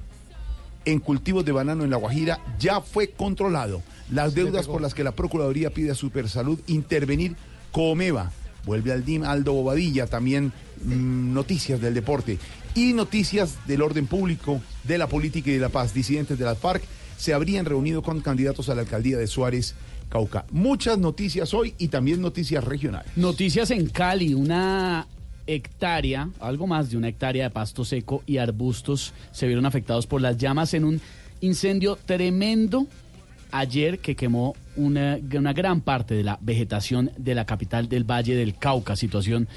en cultivos de banano en La Guajira ya fue controlado. Las deudas por las que la Procuraduría pide a Supersalud intervenir Comeva. Vuelve al DIM Aldo Bobadilla, también mm, noticias del deporte y noticias del orden público, de la política y de la paz. Disidentes de la FARC se habrían reunido con candidatos a la alcaldía de Suárez, Cauca. Muchas noticias hoy y también noticias regionales. Noticias en Cali, una hectárea, algo más de una hectárea de pasto seco y arbustos se vieron afectados por las llamas en un incendio tremendo ayer que quemó una, gran parte de la vegetación de la capital del Valle del Cauca, situación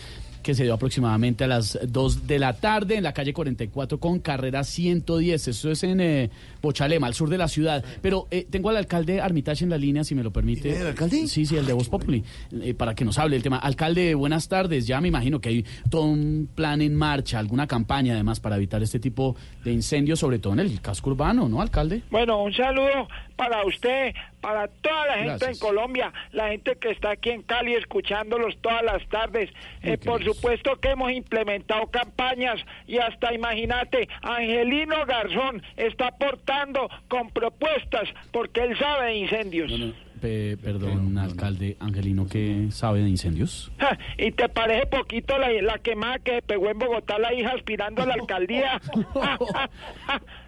que se dio aproximadamente a las 2 de la tarde en la calle 44 con carrera 110. Eso es en eh, Bochalema, al sur de la ciudad. Pero eh, tengo al alcalde Armitage en la línea, si me lo permite. ¿El alcalde? Sí, sí, el de Voz Populi, eh, para que nos hable del tema. Alcalde, buenas tardes. Ya me imagino que hay todo un plan en marcha, alguna campaña además para evitar este tipo de incendios, sobre todo en el casco urbano, ¿no, alcalde? Bueno, un saludo para usted, para toda la gente Gracias. en Colombia, la gente que está aquí en Cali escuchándolos todas las tardes. Eh, por supuesto que hemos implementado campañas y hasta imagínate, Angelino Garzón está aportando con propuestas porque él sabe de incendios. Pe- perdón, alcalde Angelino, ¿qué sabe de incendios? ¿Y te parece poquito la, la quemada que pegó en Bogotá la hija aspirando a la alcaldía?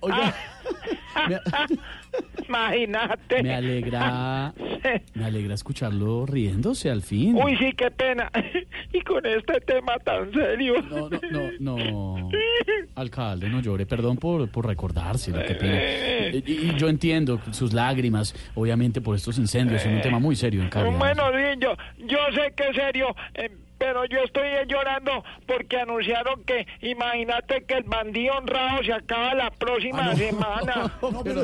Imagínate. Me alegra, me alegra escucharlo riéndose al fin. Uy, sí, qué pena. y con este tema tan serio. No, no, no, no. Alcalde, no llore. Perdón por, por recordárselo. Qué pena. Eh, Y, y yo entiendo sus lágrimas, obviamente por estos incendios, es un tema muy serio en Cali. Bueno, sí, yo, yo sé que es serio, eh, pero yo estoy llorando porque anunciaron que, imagínate que el bandido honrado se acaba la próxima semana. pero,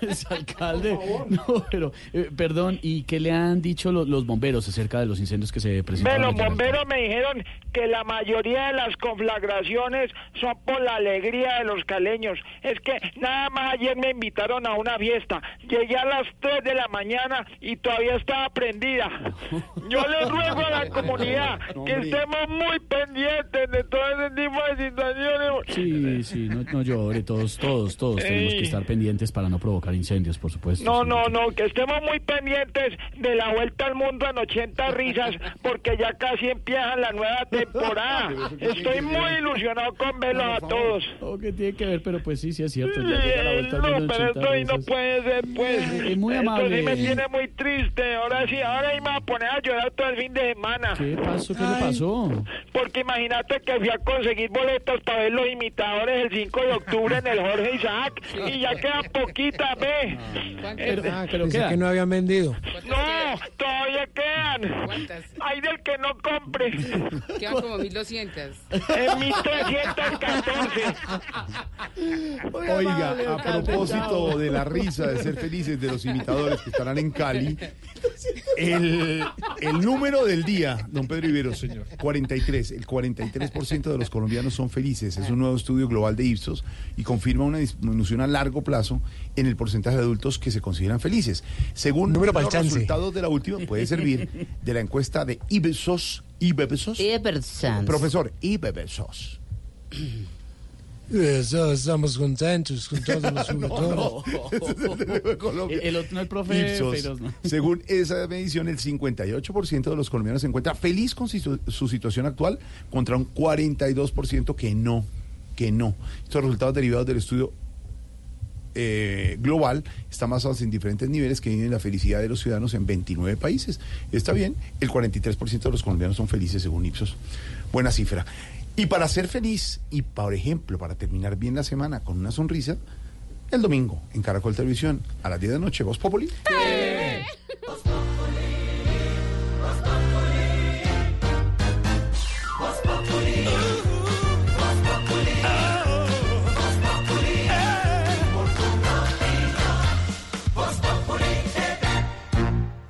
es alcalde, no, pero, eh, perdón, ¿y qué le han dicho lo- los bomberos acerca de los incendios que se Ve, presentaron? los bomberos me dijeron que la mayoría de las conflagraciones son por la alegría de los caleños. Es que nada más ayer me invitaron a una fiesta. Llegué a las 3 de la mañana y todavía estaba prendida. Yo le ruego a la comunidad que estemos muy pendientes de todo ese tipo de situaciones. Sí, sí, no, no llore, todos, todos, todos tenemos Ey. que estar pendientes para no provocar incendios, por supuesto. No, no, no, que estemos muy pendientes de la vuelta al mundo en 80 risas, porque ya casi empieza la nueva temporada. Estoy muy ilusionado con verlos a todos. Oh, ¿Qué tiene que ver? Pero pues sí, sí es cierto. Ya llega la vuelta al No, mundo en pero 80 esto ahí no puede ser, pues. Es muy Esto amable. sí me tiene muy triste. Ahora sí, ahora sí me voy a poner a llorar todo el fin de semana. ¿Qué pasó? ¿Qué le pasó? Porque imagínate que fui a conseguir boletos para ver los imitadores el 5 de octubre en el Jorge Isaac y ya quedan poquitas, ve. Pero, Eh, Pensé que no habían vendido. no, todavía quedan. Hay del que no compre. Quedan como 1200. En 1314. Oiga, a propósito de la risa, de ser felices de los imitadores que estarán en Cali, el, el número del día, don Pedro Ibero, señor, 43. El 43% de los colombianos son felices. Es un nuevo estudio global de Ipsos y confirma una disminución a largo plazo en el porcentaje de adultos que se consideran felices. Según Número los chance. resultados de la última, puede servir de la encuesta de Ipsos. Ipsos. Profesor, Ipsos. Eso, estamos contentos con todos los jugadores. El otro no, el profe Ipsos. Feiros, ¿no? Según esa medición, el 58% de los colombianos se encuentra feliz con su situación actual contra un 42% que no, que no. Estos resultados derivados del estudio eh, global están basados en diferentes niveles que miden la felicidad de los ciudadanos en 29 países. Está bien, el 43% de los colombianos son felices según Ipsos. Buena cifra. Y para ser feliz y, por ejemplo, para terminar bien la semana con una sonrisa, el domingo en Caracol Televisión a las 10 de noche, Voz Populi.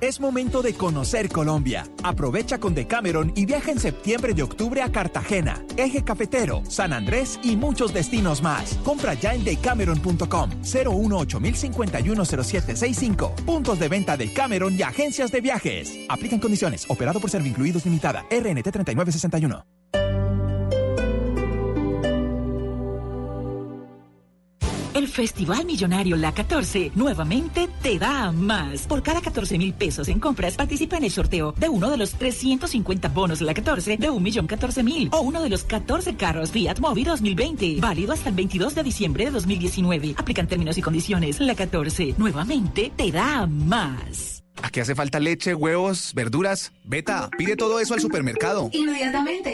Es momento de conocer Colombia. Aprovecha con Decameron y viaja en septiembre y octubre a Cartagena, Eje Cafetero, San Andrés y muchos destinos más. Compra ya en decameron.com 018-051-0765. Puntos de venta Decameron y agencias de viajes. Aplican condiciones. Operado por Servincluidos Limitada. RNT 3961. El Festival Millonario La 14 nuevamente te da más. Por cada 14 mil pesos en compras, participa en el sorteo de uno de los 350 bonos La 14 de 1.014.000 o uno de los 14 carros Fiat Mobi 2020. Válido hasta el 22 de diciembre de 2019. Aplican términos y condiciones. La 14 nuevamente te da más. Aquí hace falta leche, huevos, verduras. Beta, pide todo eso al supermercado. Inmediatamente.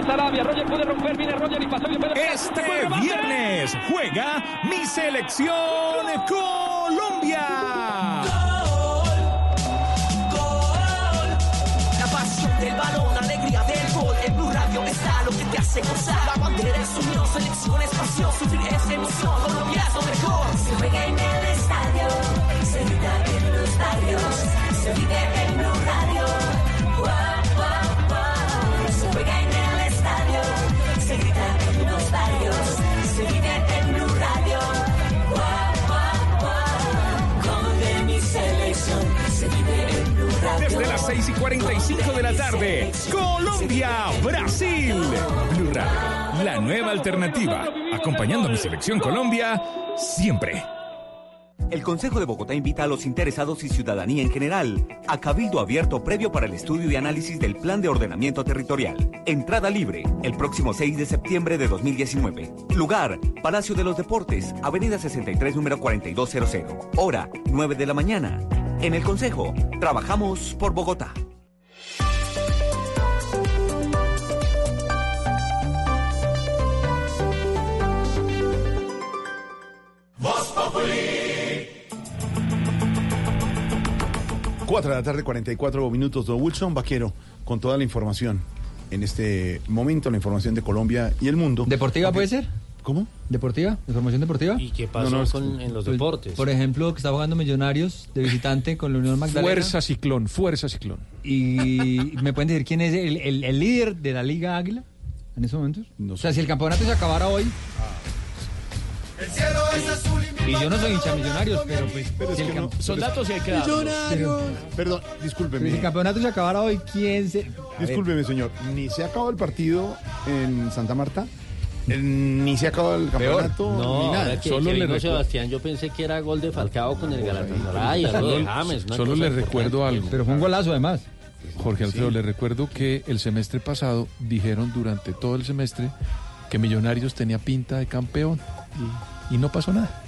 Sarabia, Roger puede romper, viene Roger y pasó bien. Este viernes juega mi selección Colombia. La pasión del balón, alegría del gol. En Blue Radio está lo que te hace gozar. La bandera es unión, selección es pasión. Sufrir es emoción, Colombia es lo mejor. Se juega en el estadio, se grita en los barrios, se vive en Blue Radio. Las 6 y 45 de la tarde, Colombia, Brasil. Blue la nueva alternativa. Acompañando a mi selección Colombia siempre. El Consejo de Bogotá invita a los interesados y ciudadanía en general a cabildo abierto previo para el estudio y análisis del Plan de Ordenamiento Territorial. Entrada libre el próximo 6 de septiembre de 2019. Lugar, Palacio de los Deportes, Avenida 63, número 4200. Hora, 9 de la mañana. En el Consejo, trabajamos por Bogotá. Voz Populi. 4 de la tarde, 44 minutos. Don Wilson Vaquero, con toda la información. En este momento, la información de Colombia y el mundo. ¿Deportiva puede ser? ¿Cómo? ¿Deportiva? ¿Información deportiva? ¿Y qué pasó No, no, es con- en los Pues, deportes? Por ejemplo, que está jugando Millonarios de visitante con la Unión Magdalena. Fuerza Ciclón, Fuerza Ciclón. ¿Y me pueden decir quién es el, el- el líder de la Liga Águila en estos momentos? o sea, si el campeonato se acabara hoy, El cielo es azul y y yo no soy hincha de Millonarios, pero pues... Pero si el no- Son datos y hay que darlos. Perdón, si discúlpeme. el campeonato se acabara hoy, ¿quién se...? A ver, Discúlpeme, señor. Ni se ha acabado el partido en Santa Marta, ni se acabado el campeonato, No, ni nada. que, Solo que le vino recuerdo- Sebastián, yo pensé que era gol de Falcao con el Galatasaray, algo de James. una Solo le recuerdo algo. Pero fue un golazo además. Jorge Alfredo, le recuerdo que el semestre pasado dijeron durante todo el semestre que Millonarios tenía pinta de campeón y no pasó nada.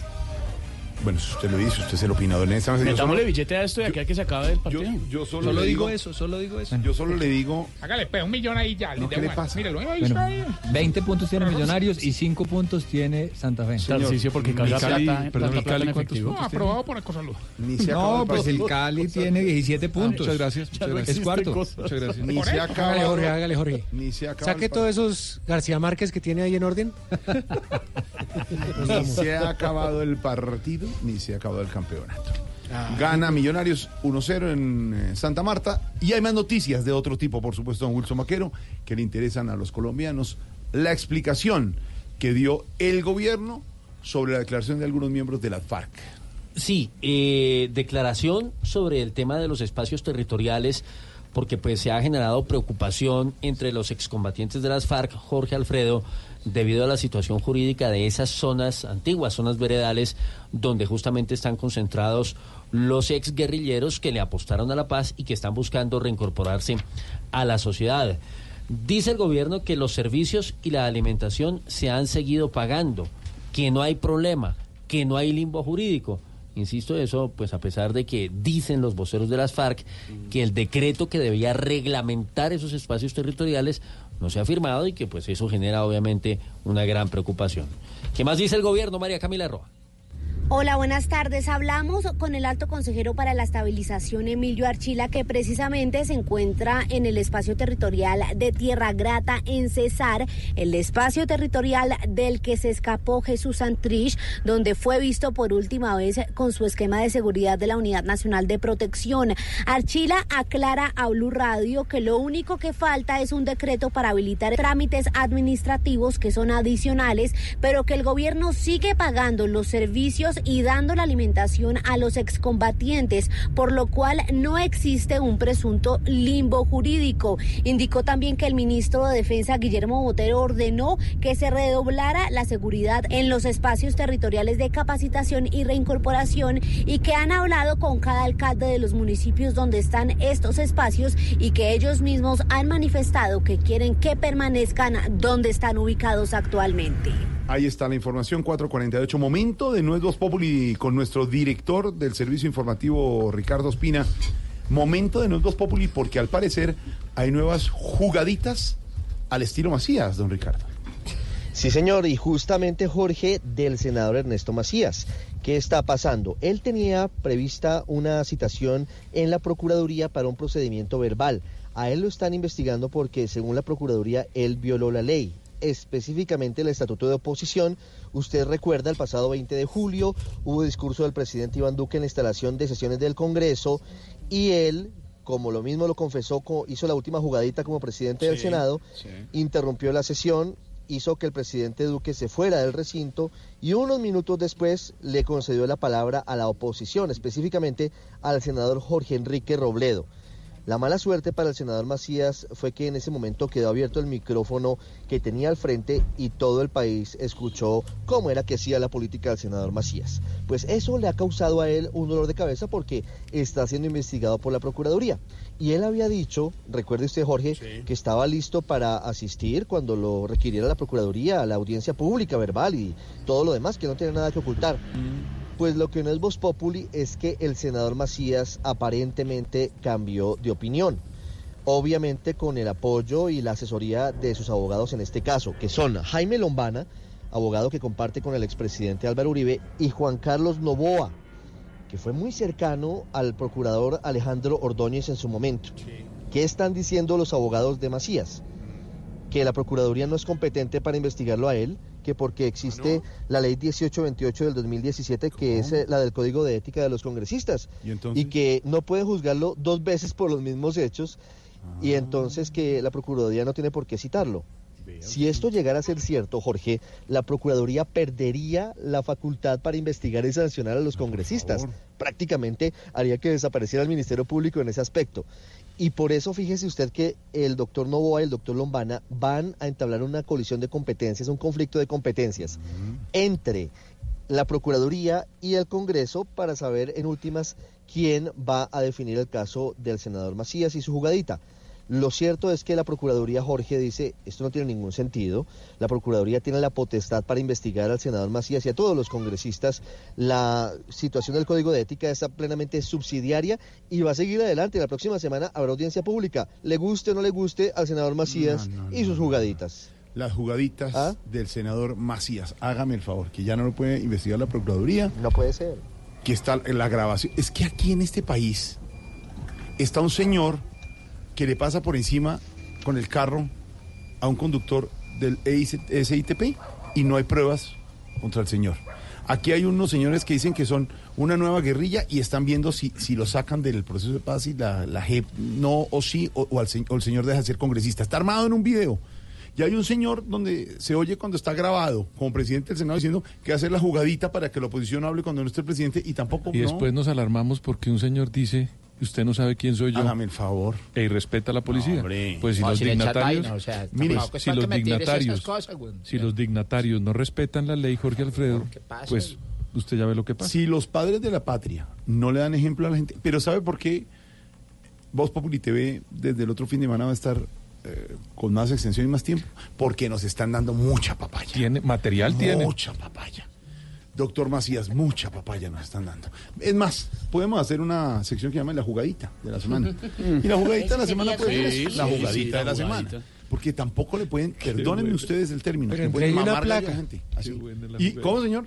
Bueno, si usted lo dice, usted es el opinador en esta mesa. Yo Metámosle solo- billete a esto y aquí hay que se acabe el yo, partido. yo solo, Solo le digo eso, solo digo eso. Yo solo le digo. Hágale, pues, un millón ahí ya. No, ¿qué le pasa? Míralo, ahí Bueno, ahí. 20 puntos tiene Millonarios y 5 puntos tiene Santa Fe. Tarcisio, porque ¿y carga Cali? plata, Perdón, plata, ¿y plata Cali efectivo. No, aprobado por Ecosalud. Ni se ha acabado No, pues el. Cali tiene 17 puntos. Muchas gracias. Muchas gracias. Es cuarto. Muchas gracias. Ni se acabado. Hágale, Jorge, hágale, Jorge. Ni se ha acabado. Saque el todos esos García Márquez que tiene ahí en orden. Ni se ha acabado el partido, ni se ha acabado el campeonato. Gana Millonarios 1-0 en eh, Santa Marta. Y hay más noticias de otro tipo, por supuesto, don Wilson Maquero, que le interesan a los colombianos. La explicación que dio el gobierno sobre la declaración de algunos miembros de la FARC. Sí, eh, declaración sobre el tema de los espacios territoriales, porque pues se ha generado preocupación entre los excombatientes de las FARC, Jorge Alfredo, debido a la situación jurídica de esas zonas antiguas, zonas veredales, donde justamente están concentrados los exguerrilleros que le apostaron a la paz y que están buscando reincorporarse a la sociedad. Dice el gobierno que los servicios y la alimentación se han seguido pagando, que no hay problema, que no hay limbo jurídico. Insisto eso, pues a pesar de que dicen los voceros de las FARC que el decreto que debía reglamentar esos espacios territoriales no se ha firmado y que pues eso genera obviamente una gran preocupación. ¿Qué más dice el gobierno, María Camila Roa? Hola, buenas tardes. Hablamos con el alto consejero para la estabilización, Emilio Archila, que precisamente se encuentra en el espacio territorial de Tierra Grata, en Cesar, el espacio territorial del que se escapó Jesús Santrich, donde fue visto por última vez con su esquema de seguridad de la Unidad Nacional de Protección. Archila aclara a Blue Radio que lo único que falta es un decreto para habilitar trámites administrativos que son adicionales, pero que el gobierno sigue pagando los servicios y dando la alimentación a los excombatientes, por lo cual no existe un presunto limbo jurídico. Indicó también que el ministro de Defensa, Guillermo Botero, ordenó que se redoblara la seguridad en los espacios territoriales de capacitación y reincorporación y que han hablado con cada alcalde de los municipios donde están estos espacios y que ellos mismos han manifestado que quieren que permanezcan donde están ubicados actualmente. Ahí está la información, 448. Momento de Nuevos Populi con nuestro director del servicio informativo, Ricardo Espina. Momento de Nuevos Populi porque al parecer hay nuevas jugaditas al estilo Macías, don Ricardo. Sí, señor, y justamente Jorge del senador Ernesto Macías. ¿Qué está pasando? Él tenía prevista una citación en la Procuraduría para un procedimiento verbal. A él lo están investigando porque, según la Procuraduría, él violó la ley específicamente el Estatuto de Oposición. Usted recuerda, el pasado 20 de julio hubo discurso del presidente Iván Duque en la instalación de sesiones del Congreso y él, como lo mismo lo confesó, co- hizo la última jugadita como presidente del Senado, sí. interrumpió la sesión, hizo que el presidente Duque se fuera del recinto y unos minutos después le concedió la palabra a la oposición, específicamente al senador Jorge Enrique Robledo. La mala suerte para el senador Macías fue que en ese momento quedó abierto el micrófono que tenía al frente y todo el país escuchó cómo era que hacía la política del senador Macías. Pues eso le ha causado a él un dolor de cabeza porque está siendo investigado por la Procuraduría. Y él había dicho, recuerde usted Jorge, que estaba listo para asistir cuando lo requiriera la Procuraduría a la audiencia pública, verbal y todo lo demás, que no tiene nada que ocultar. Pues lo que no es Voz Populi es que el senador Macías aparentemente cambió de opinión. Obviamente con el apoyo y la asesoría de sus abogados en este caso, que son Jaime Lombana, abogado que comparte con el expresidente Álvaro Uribe, y Juan Carlos Novoa, que fue muy cercano al procurador Alejandro Ordóñez en su momento. ¿Qué están diciendo los abogados de Macías? Que la Procuraduría no es competente para investigarlo a él, que porque existe la ley 1828 del 2017, que es eh, la del Código de Ética de los Congresistas, ¿Y que no pueden juzgarlo dos veces por los mismos hechos, y entonces que la Procuraduría no tiene por qué citarlo. Si esto llegara a ser cierto, Jorge, la Procuraduría perdería la facultad para investigar y sancionar a los congresistas. Prácticamente haría que desapareciera el Ministerio Público en ese aspecto. Y por eso fíjese usted que el doctor Novoa y el doctor Lombana van a entablar una colisión de competencias, un conflicto de competencias entre la Procuraduría y el Congreso para saber en últimas quién va a definir el caso del senador Macías y su jugadita. Lo cierto es que la Procuraduría, Jorge, dice, esto no tiene ningún sentido. La Procuraduría tiene la potestad para investigar al senador Macías y a todos los congresistas. La situación del Código de Ética está plenamente subsidiaria y va a seguir adelante. La próxima semana habrá audiencia pública. Le guste o no le guste al senador Macías y sus jugaditas. Las jugaditas del senador Macías. Hágame el favor, que ya no lo puede investigar la Procuraduría. No puede ser. Que está en la grabación. Es que aquí en este país está un señor que le pasa por encima con el carro a un conductor del EIC SITP y no hay pruebas contra el señor. Aquí hay unos señores que dicen que son una nueva guerrilla y están viendo si, si lo sacan del proceso de paz y la, la JEP no o sí o, o al o el señor deja de ser congresista. Está armado en un video. Y hay un señor donde se oye cuando está grabado como presidente del Senado diciendo que hace la jugadita para que la oposición hable cuando no esté el presidente y tampoco... Y no. después nos alarmamos porque un señor dice, usted no sabe quién soy yo. Hágame el favor. E irrespeta a la policía. pues si los dignatarios, vaina, o sea, mire, si los dignatarios, cosas, güey. si los dignatarios no respetan la ley, Jorge Alfredo, pasa? pues usted ya ve lo que pasa. Si los padres de la patria no le dan ejemplo a la gente, pero ¿sabe por qué Voz Populi TV desde el otro fin de semana va a estar eh, con más extensión y más tiempo? Porque nos están dando mucha papaya. Tiene material, tiene. Mucha papaya. Doctor Macías, mucha papaya nos están dando. Es más, podemos hacer una sección que llama la jugadita de la semana. y la jugadita de la semana puede ser Sí, la jugadita sí, la de la jugadita. semana. Porque tampoco le pueden, perdónenme bueno. ustedes el término, Pero entre pueden una a placa. la gente. Así. ¿Y cómo, señor?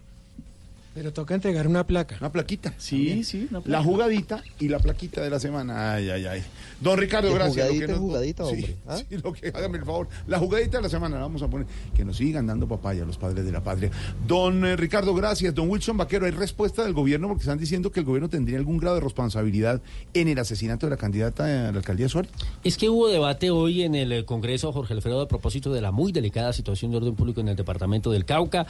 Pero toca entregar una placa. Una plaquita. Sí, sí. una La jugadita y la plaquita de la semana. Ay, ay, ay. Don Ricardo, ¿Qué gracias. jugadita, Lo que nos- jugadita, sí? ¿Ah? sí, lo que, hágame el favor. La jugadita de la semana la vamos a poner. Que nos sigan dando papaya los padres de la patria. Don eh, Ricardo, gracias. Don Wilson Vaquero, ¿hay respuesta del gobierno? Porque están diciendo que el gobierno tendría algún grado de responsabilidad en el asesinato de la candidata a la alcaldía Suárez. Es que hubo debate hoy en el Congreso, Jorge Alfredo, a propósito de la muy delicada situación de orden público en el departamento del Cauca.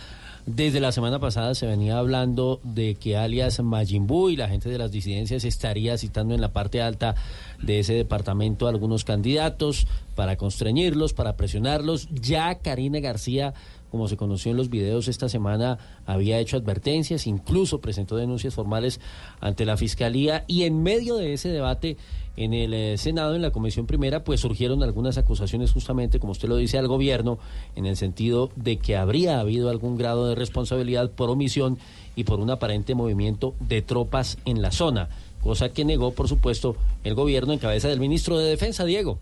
Desde la semana pasada se venía hablando de que alias Majimbu y la gente de las disidencias estaría citando en la parte alta de ese departamento a algunos candidatos para constreñirlos, para presionarlos. Ya Karina García como se conoció en los videos esta semana, había hecho advertencias, incluso presentó denuncias formales ante la Fiscalía y en medio de ese debate en el eh, Senado, en la Comisión Primera, pues surgieron algunas acusaciones justamente, como usted lo dice, al gobierno, en el sentido de que habría habido algún grado de responsabilidad por omisión y por un aparente movimiento de tropas en la zona, cosa que negó, por supuesto, el gobierno en cabeza del ministro de Defensa, Diego.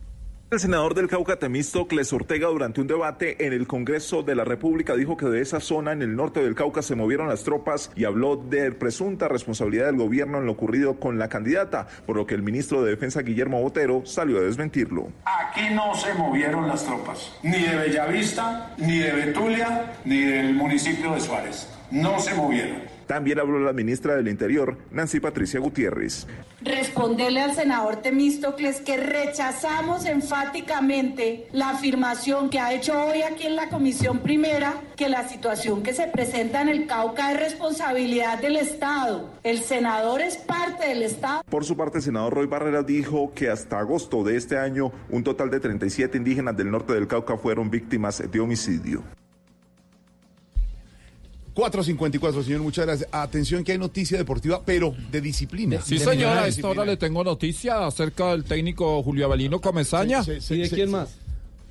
El senador del Cauca Temístocles Ortega durante un debate en el Congreso de la República dijo que de esa zona en el norte del Cauca se movieron las tropas y habló de presunta responsabilidad del gobierno en lo ocurrido con la candidata, por lo que el ministro de Defensa Guillermo Botero salió a desmentirlo. Aquí no se movieron las tropas, ni de Bellavista, ni de Betulia, ni del municipio de Suárez. No se movieron. También habló la ministra del Interior, Nancy Patricia Gutiérrez. responderle al senador Temístocles que rechazamos enfáticamente la afirmación que ha hecho hoy aquí en la Comisión Primera que la situación que se presenta en el Cauca es responsabilidad del Estado. El senador es parte del Estado. Por su parte, el senador Roy Barreras dijo que hasta agosto de este año un total de 37 indígenas del norte del Cauca fueron víctimas de homicidio. 454, señor, muchas gracias. Atención que hay noticia deportiva, pero de disciplina. Sí, señora, a esta hora le tengo noticia acerca del técnico Julio Avelino Comesaña. Sí, sí, sí, ¿Y de sí, quién sí. más?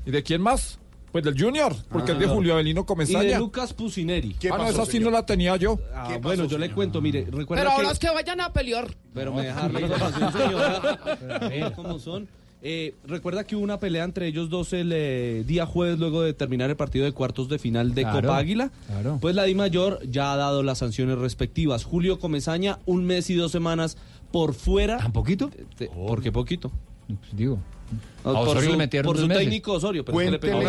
¿Y de quién más? Pues del Junior, porque Ah. es de Julio Avelino Y de Comesaña. Lucas Pusineri. ah, no, esa sí no la tenía yo. Ah, bueno, yo le cuento, mire, recuerda Pero que... ahora es que vayan a pelear. Pero me dejar la información, señora. Pero a ver cómo son. Eh, recuerda que hubo una pelea entre ellos dos el eh, día jueves luego de terminar el partido de cuartos de final de Claro, Copa Águila. claro. Pues la Di Mayor ya ha dado las sanciones respectivas. Julio Comesaña, un mes y dos semanas por fuera. ¿Tan poquito? ¿Por qué poquito? digo. No, A por Osorio su- le metieron por su meses. técnico Osorio, pero es que le pegó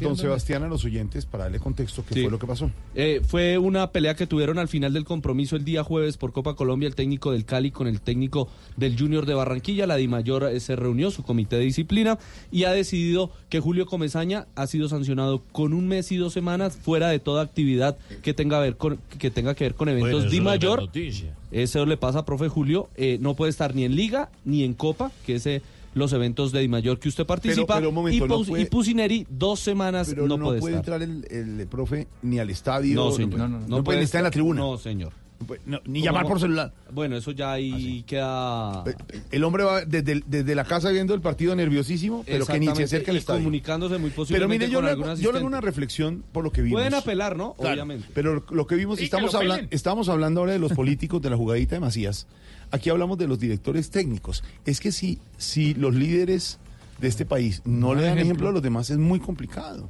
don Sebastián, a los oyentes, para darle contexto, qué Sí. fue lo que pasó. Eh, fue una pelea que tuvieron al final del compromiso el día jueves por Copa Colombia, el técnico del Cali con el técnico del Junior de Barranquilla. La Dimayor eh, se reunió, su comité de disciplina, y ha decidido que Julio Comesaña ha sido sancionado con un mes y dos semanas fuera de toda actividad que tenga, ver con, que, tenga que ver con eventos Bueno, eso Di es una Mayor. noticia. Eso le pasa a profe Julio. eh, no puede estar ni en Liga ni en Copa, que es eh, los eventos de Di Mayor que usted participa. pero un momento, y, no puede- y Pusineri, dos semanas Pero no, no, puede, puede, estar. entrar el, el profe ni al estadio. No, señor. puede- No, no, no puede puede estar en la tribuna. no, señor. No no, ni ¿Cómo llamar por celular. Bueno, eso ya ahí queda. El hombre va desde, desde la casa viendo el partido nerviosísimo, pero que ni se acerca al estadio. comunicándose muy Pero posiblemente mire, yo con le, yo le hago una reflexión por lo que vimos. Pueden apelar, ¿no? Claro, Obviamente. Pero lo que vimos, Y que estamos, estamos hablando ahora de los políticos de la jugadita de Macías. Aquí hablamos de los directores técnicos. Es que si, si los líderes de este país no No le dan ejemplo. ejemplo a los demás, es muy complicado.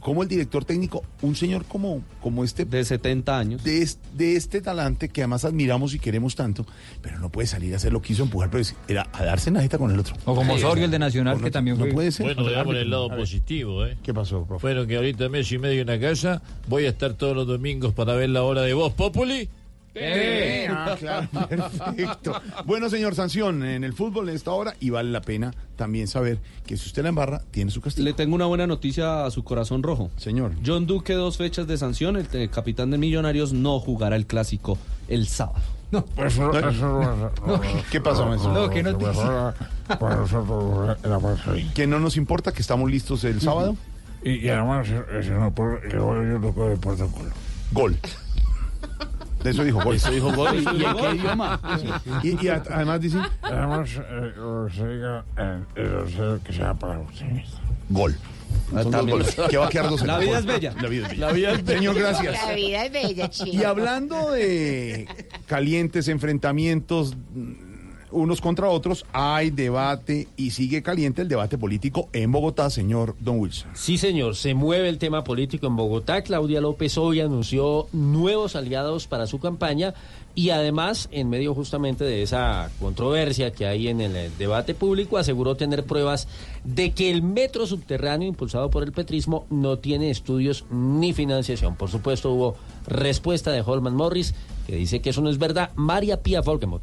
Como el director técnico, un señor como, como este... De 70 años. De, es- de este talante que además admiramos y queremos tanto, pero no puede salir a hacer lo que hizo empujar, pero era a darse en la jeta con el otro. O como Osorio, el de Nacional, no- que también no fue- puede ser. Bueno, veamos el lado positivo, ¿eh? ¿Qué pasó, profe? Bueno, que ahorita mes y medio en la casa, voy a estar todos los domingos para ver la hora de Voz Populi. Eh, ah, claro, perfecto. Bueno, señor Sanción, en el fútbol en esta hora, y vale la pena también saber que si usted la embarra, tiene su castigo. Le tengo una buena noticia a su corazón rojo. Señor. John Duque, dos fechas de sanción. El eh, capitán de Millonarios no jugará el clásico el sábado. No. ¿Qué pasó, maestro? No, qué noticia. Que no nos importa, que estamos listos el sábado. Y, y además, ese no por, el gol yo toco de protocolo. Gol. De eso dijo gol. Eso dijo gol. ¿Y, ¿Y en qué idioma? Y, y a- además dicen Además, eh, que eh, que sea para ustedes. gol. Ah. Que va a quedar dos La vida es bella. La vida es bella. La vida es bella. Señor, gracias. La vida es bella, chico. Y hablando de calientes enfrentamientos, unos contra otros, hay debate y sigue caliente el debate político en Bogotá, señor Don Wilson. Sí, señor, se mueve el tema político en Bogotá. Claudia López hoy anunció nuevos aliados para su campaña y además, en medio justamente de esa controversia que hay en el eh, debate público, aseguró tener pruebas de que el metro subterráneo impulsado por el petrismo no tiene estudios ni financiación. Por supuesto, hubo respuesta de Holman Morris, que dice que eso no es verdad. María Pía Volkemot.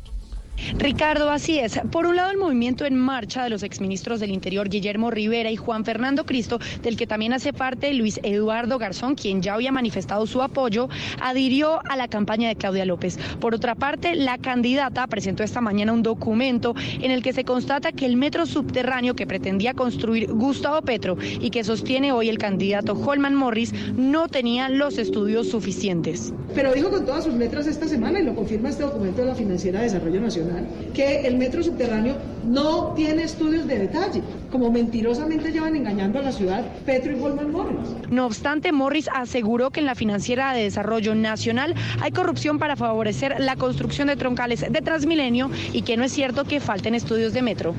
Ricardo, así es. Por un lado, el movimiento en marcha de los exministros del Interior Guillermo Rivera y Juan Fernando Cristo, del que también hace parte Luis Eduardo Garzón, quien ya había manifestado su apoyo, adhirió a la campaña de Claudia López. Por otra parte, la candidata presentó esta mañana un documento en el que se constata que el metro subterráneo que pretendía construir Gustavo Petro y que sostiene hoy el candidato Holman Morris no tenía los estudios suficientes. Pero dijo con todas sus letras esta semana, y lo confirma este documento de la Financiera de Desarrollo Nacional, que el metro subterráneo no tiene estudios de detalle, como mentirosamente llevan engañando a la ciudad Petro y Goldman Morris. No obstante, Morris aseguró que en la Financiera de Desarrollo Nacional hay corrupción para favorecer la construcción de troncales de Transmilenio y que no es cierto que falten estudios de metro.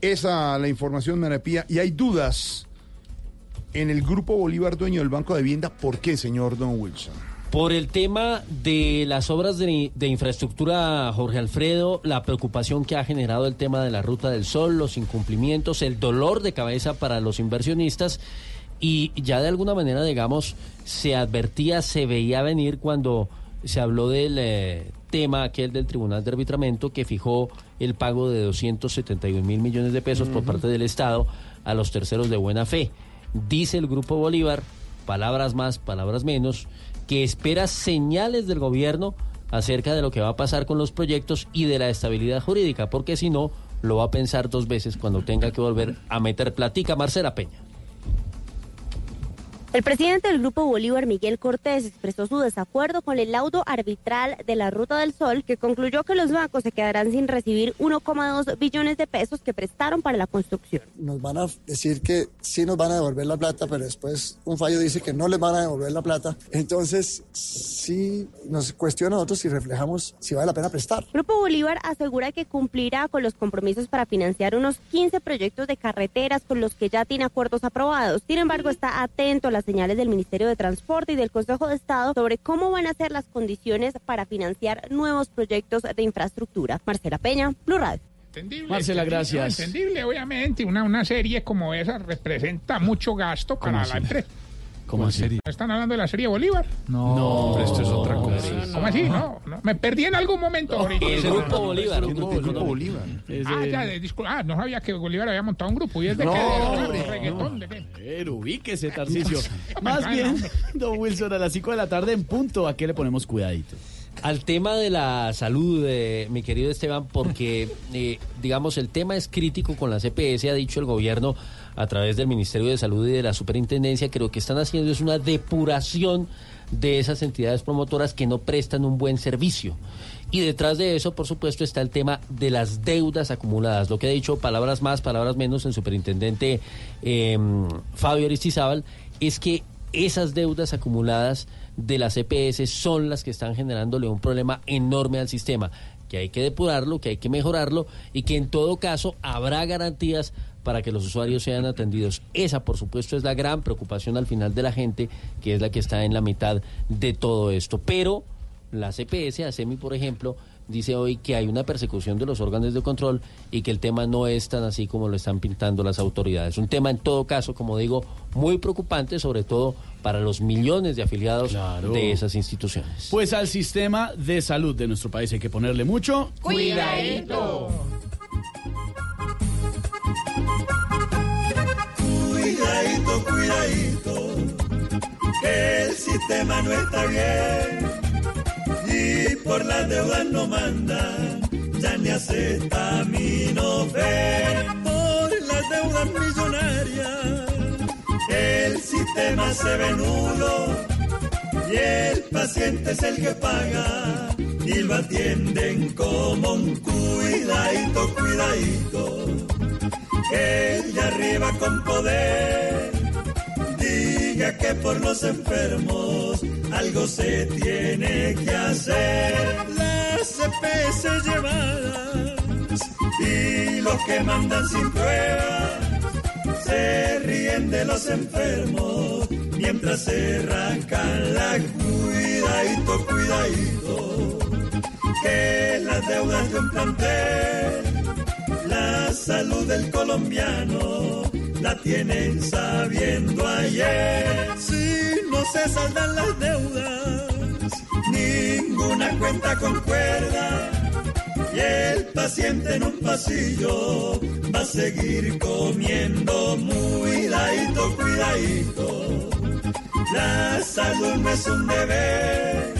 Esa la información, Marapía. Y hay dudas en el Grupo Bolívar, dueño del Banco de Vivienda. ¿Por qué, señor Don Wilson? Por el tema de las obras de, de, infraestructura, Jorge Alfredo, la preocupación que ha generado el tema de la Ruta del Sol, los incumplimientos, el dolor de cabeza para los inversionistas y ya de alguna manera, digamos, se advertía, se veía venir cuando se habló del eh, tema aquel del Tribunal de Arbitramiento que fijó el pago de 271 mil millones de pesos por parte del Estado a los terceros de buena fe. Dice el Grupo Bolívar, palabras más, palabras menos, que espera señales del gobierno acerca de lo que va a pasar con los proyectos y de la estabilidad jurídica, porque si no, lo va a pensar dos veces cuando tenga que volver a meter platica Marcela Peña. El presidente del Grupo Bolívar, Miguel Cortés, expresó su desacuerdo con el laudo arbitral de la Ruta del Sol, que concluyó que los bancos se quedarán sin recibir 1,2 billones de pesos que prestaron para la construcción. Nos van a decir que sí nos van a devolver la plata, pero después un fallo dice que no les van a devolver la plata. Entonces, sí nos cuestiona a nosotros si reflejamos si vale la pena prestar. Grupo Bolívar asegura que cumplirá con los compromisos para financiar unos 15 proyectos de carreteras con los que ya tiene acuerdos aprobados. Sin embargo, está atento a las señales del Ministerio de Transporte y del Consejo de Estado sobre cómo van a ser las condiciones para financiar nuevos proyectos de infraestructura. Marcela Peña, Blue Radio. Entendible, Marcela, entendible, gracias. Entendible, obviamente. Una, una serie como esa representa mucho gasto para la empresa. ¿Cómo así? ¿Están hablando de la serie Bolívar? No, pero esto es otra cosa. ¿Cómo así? No, no, me perdí en algún momento. El Grupo Bolívar, grupo El Grupo. Bolívar. Ah, ya, disculpa, ah, no sabía que Bolívar había montado un grupo. ¿Y es de No, qué? ¿De hombre, reggaetón? ¿De qué? Pero ubíquese, Tarcicio. Más bien, don Wilson, a las 5 de la tarde en punto, ¿a qué le ponemos cuidadito? Al tema de la salud, eh, mi querido Esteban, porque, eh, digamos, el tema es crítico con la CPS, ha dicho el gobierno a través del Ministerio de Salud y de la Superintendencia, que lo que están haciendo es una depuración de esas entidades promotoras que no prestan un buen servicio. Y detrás de eso, por supuesto, está el tema de las deudas acumuladas. Lo que ha dicho, palabras más, palabras menos, el superintendente eh, Fabio Aristizábal, es que esas deudas acumuladas de las EPS son las que están generándole un problema enorme al sistema, que hay que depurarlo, que hay que mejorarlo y que en todo caso habrá garantías para que los usuarios sean atendidos. Esa, por supuesto, es la gran preocupación al final de la gente, que es la que está en la mitad de todo esto. Pero la CPS, ASEMI, por ejemplo, dice hoy que hay una persecución de los órganos de control y que el tema no es tan así como lo están pintando las autoridades. Un tema, en todo caso, como digo, muy preocupante, sobre todo para los millones de afiliados de esas instituciones. Pues al sistema de salud de nuestro país hay que ponerle mucho Cuidadito. Cuidadito, cuidadito, que el sistema no está bien y por las deudas no manda, ya ni acepta mi no por las deudas millonarias. El sistema se ve nulo y el paciente es el que paga y lo atienden como un cuidadito, cuidadito el de arriba con poder diga que por los enfermos algo se tiene que hacer. La las EPS llevadas y los que mandan sin pruebas se ríen de los enfermos mientras se arrancan la cuidadito, cuidadito, que las deudas de un plantel, la salud del colombiano la tienen sabiendo ayer. Si no se saldan las deudas, ninguna cuenta concuerda. Y el paciente en un pasillo va a seguir comiendo muy cuidadito, cuidadito. La salud no es un deber,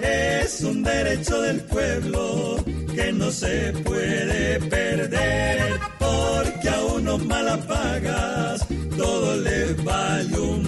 es un derecho del pueblo que no se puede perder. Porque a unos malas pagas todo les vale un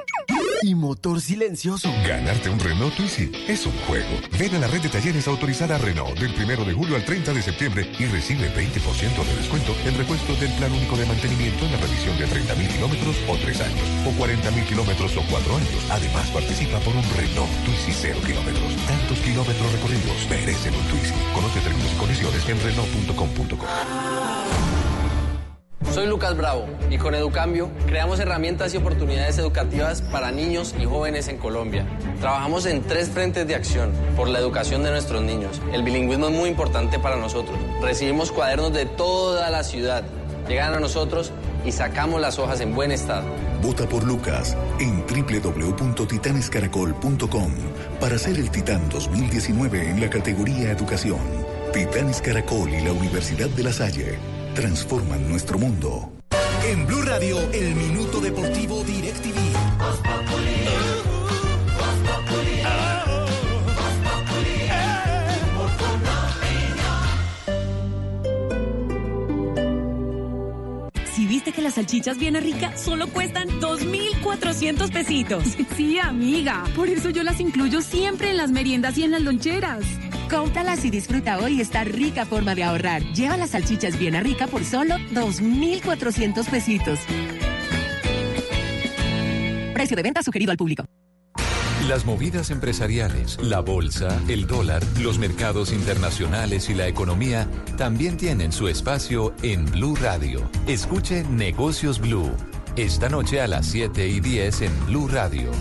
Y motor silencioso. Ganarte un Renault Twizy es un juego. Ven a la red de talleres autorizada Renault del 1 de julio al 30 de septiembre y recibe 20% de descuento en repuestos del plan único de mantenimiento en la revisión de 30.000 kilómetros o 3 años, o 40.000 kilómetros o 4 años. Además, participa por un Renault Twizy 0 kilómetros. Tantos kilómetros recorridos merecen un Twizy. Conoce términos y condiciones en Renault.com.co. Soy Lucas Bravo y con Educambio creamos herramientas y oportunidades educativas para niños y jóvenes en Colombia. Trabajamos en tres frentes de acción por la educación de nuestros niños. El bilingüismo es muy importante para nosotros. Recibimos cuadernos de toda la ciudad. Llegan a nosotros y sacamos las hojas en buen estado. Vota por Lucas en www.titanescaracol.com para ser el Titán 2019 en la categoría Educación. Titanes Caracol y la Universidad de La Salle transforman nuestro mundo. En Blue Radio, el minuto deportivo DirecTV. Si viste que las salchichas bien ricas solo cuestan 2.400 pesitos. Sí, amiga. Por eso yo las incluyo siempre en las meriendas y en las loncheras. Cómpralas y disfruta hoy esta rica forma de ahorrar. Lleva las salchichas bien a rica por solo 2.400 pesitos. Precio de venta sugerido al público. Las movidas empresariales, la bolsa, el dólar, los mercados internacionales y la economía también tienen su espacio en Blue Radio. Escuche Negocios Blue. Esta noche a las 7 y 10 en Blue Radio.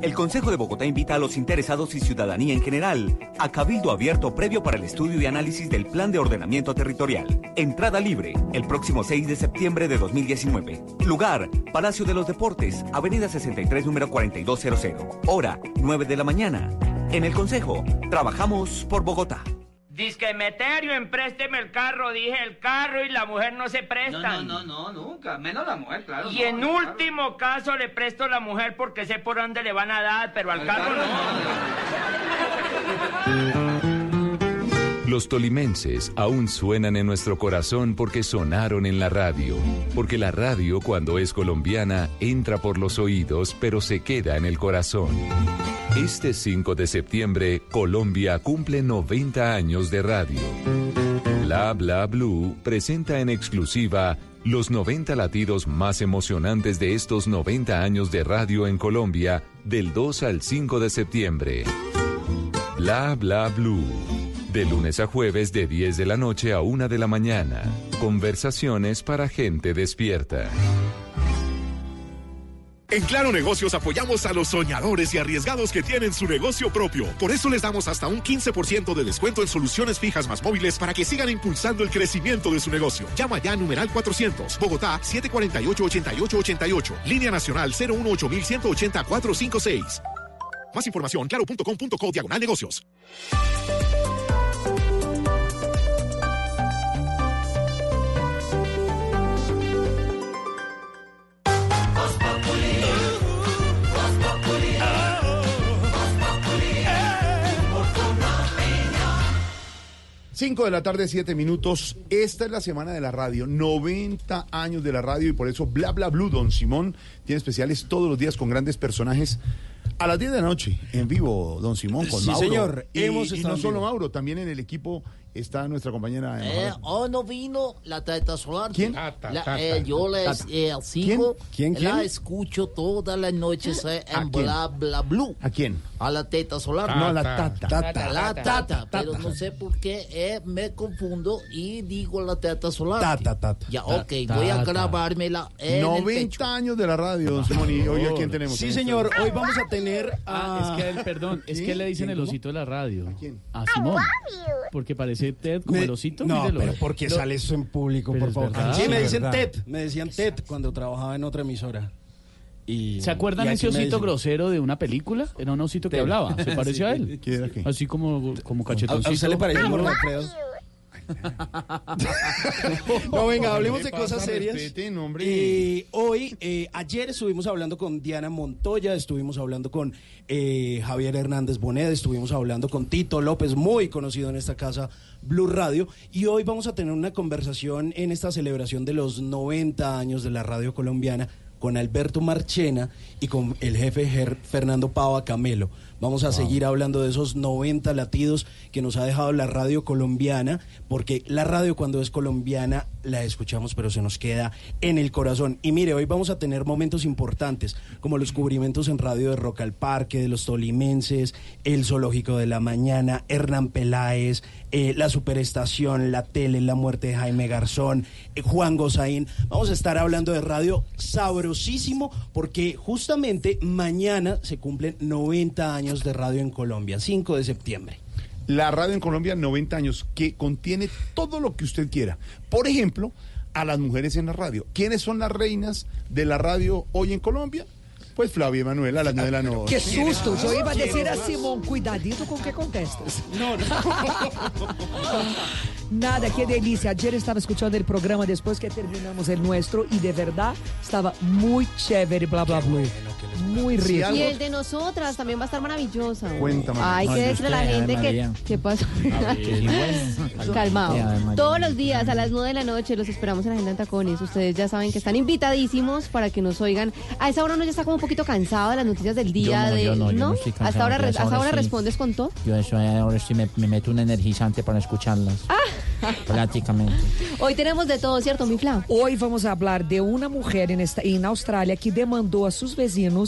El Consejo de Bogotá invita a los interesados y ciudadanía en general a cabildo abierto previo para el estudio y análisis del Plan de Ordenamiento Territorial. Entrada libre el próximo 6 de septiembre de 2019. Lugar, Palacio de los Deportes, Avenida 63, número 4200. Hora, 9 de la mañana. En el Consejo, trabajamos por Bogotá. Disque Meterio, emprésteme el carro. Dije el carro y la mujer no se prestan. No, no, no, nunca. Menos la mujer, claro. Y no, en último caso le presto la mujer porque sé por dónde le van a dar, pero al, Al carro, carro no. Los tolimenses aún suenan en nuestro corazón porque sonaron en la radio. Porque la radio, cuando es colombiana, entra por los oídos, pero se queda en el corazón. Este 5 de septiembre, Colombia cumple 90 años de radio. Bla Bla Blue presenta en exclusiva los 90 latidos más emocionantes de estos 90 años de radio en Colombia del 2 al 5 de septiembre. Bla Bla Blue. De lunes a jueves de 10 de la noche a 1 de la mañana. Conversaciones para gente despierta. En Claro Negocios apoyamos a los soñadores y arriesgados que tienen su negocio propio. Por eso les damos hasta un 15% de descuento en soluciones fijas más móviles para que sigan impulsando el crecimiento de su negocio. Llama ya a numeral 400, Bogotá 748-8888, línea nacional 018 180 456. Más información, claro.com.co diagonal negocios. 5 de la tarde, 7 minutos. Esta es la semana de la radio, 90 años de la radio y por eso Bla Bla Blue, Don Simón, tiene especiales todos los días con grandes personajes. A las 10 de la noche, en vivo, Don Simón, con Sí, Mauro. señor, Y, hemos y estado no solo. Mauro, también en el equipo está nuestra compañera. Eh, hoy no vino la Tata Solar. ¿Quién? La- Tata, eh, yo les eh, sigo. ¿Quién? ¿Quién, La escucho todas las noches eh, ¿A en? Bla Bla Blue. ¿A quién? A la Teta Solar. No, a la Tata. Tata. La Tata. Pero no sé por qué eh, me confundo y digo la Teta Solar. Tata, Tata. Ya, Tata. ok, voy a grabármela en el 90 pecho. años de la radio, Don Simón. Y hoy, ¿a quién tenemos? Sí, señor. Hoy vamos a tener Ah, es que él, perdón, es que le dicen el osito de la radio. ¿A quién? A Simón. Porque parece Ted como Me- el osito. No, mírelo. pero porque Lo- sale eso en público, Pero por favor. verdad. Sí, me dicen verdad. Ted, me decían Ted cuando trabajaba en otra emisora. Y, ¿Se acuerdan y ese osito dicen- grosero de una película? Era un osito que hablaba. ¿Se pareció a él? ¿Quién era qué? Así como, como ¿A, cachetoncito. a usted le parece Alfredo? No, venga, hablemos ¿Qué de cosas serias. Respeten. Eh, hoy, eh, ayer estuvimos hablando con Diana Montoya, estuvimos hablando con eh, Javier Hernández Bonet, estuvimos hablando con Tito López, muy conocido en esta casa, Blue Radio, y hoy vamos a tener una conversación en esta celebración de los 90 años de la radio colombiana con Alberto Marchena y con el jefe Ger- Fernando Pava Camelo. Vamos a seguir hablando de esos 90 latidos que nos ha dejado la radio colombiana, porque la radio cuando es colombiana la escuchamos, pero se nos queda en el corazón. Y mire, hoy vamos a tener momentos importantes, como los cubrimientos en radio de Rock al Parque, de los tolimenses, el Zoológico de la Mañana, Hernán Peláez, eh, la Superestación, la tele, la muerte de Jaime Garzón, eh, Juan Gozaín. Vamos a estar hablando de radio sabrosísimo, porque justamente mañana se cumplen 90 años de radio en Colombia, 5 de septiembre. La radio en Colombia, 90 años, que contiene todo lo que usted quiera. Por ejemplo, a las mujeres en la radio. ¿Quiénes son las reinas de la radio hoy en Colombia? Pues Flavia Emanuela, a las 9 de la noche. Que susto, yo iba a ¿Quiénes decir a? Simón, cuidadito con que contestas. No, Nada, qué delicia. Ayer estaba escuchando el programa después que terminamos el nuestro y de verdad estaba muy chévere, bla, bla, bla. Muy rico. Y el de nosotras también va a estar maravillosa. Cuéntame. Ay, No, que decirle a la gente que. María. ¿Qué pasa? bueno. Calmado. Todos los días a las 9 de la noche los esperamos en Agenda en Tacones. Ustedes ya saben que están invitadísimos para que nos oigan. A esa hora uno ya está como un poquito cansado de las noticias del día. Yo no, de, yo no, yo no estoy cansado, Hasta ahora, hasta hora ahora sí. respondes con todo. Yo eso ahora sí me, me meto un energizante para escucharlas. Prácticamente. Hoy tenemos de todo, ¿cierto, mi Fla? Hoy vamos a hablar de una mujer en, esta, en Australia que demandó a sus vecinos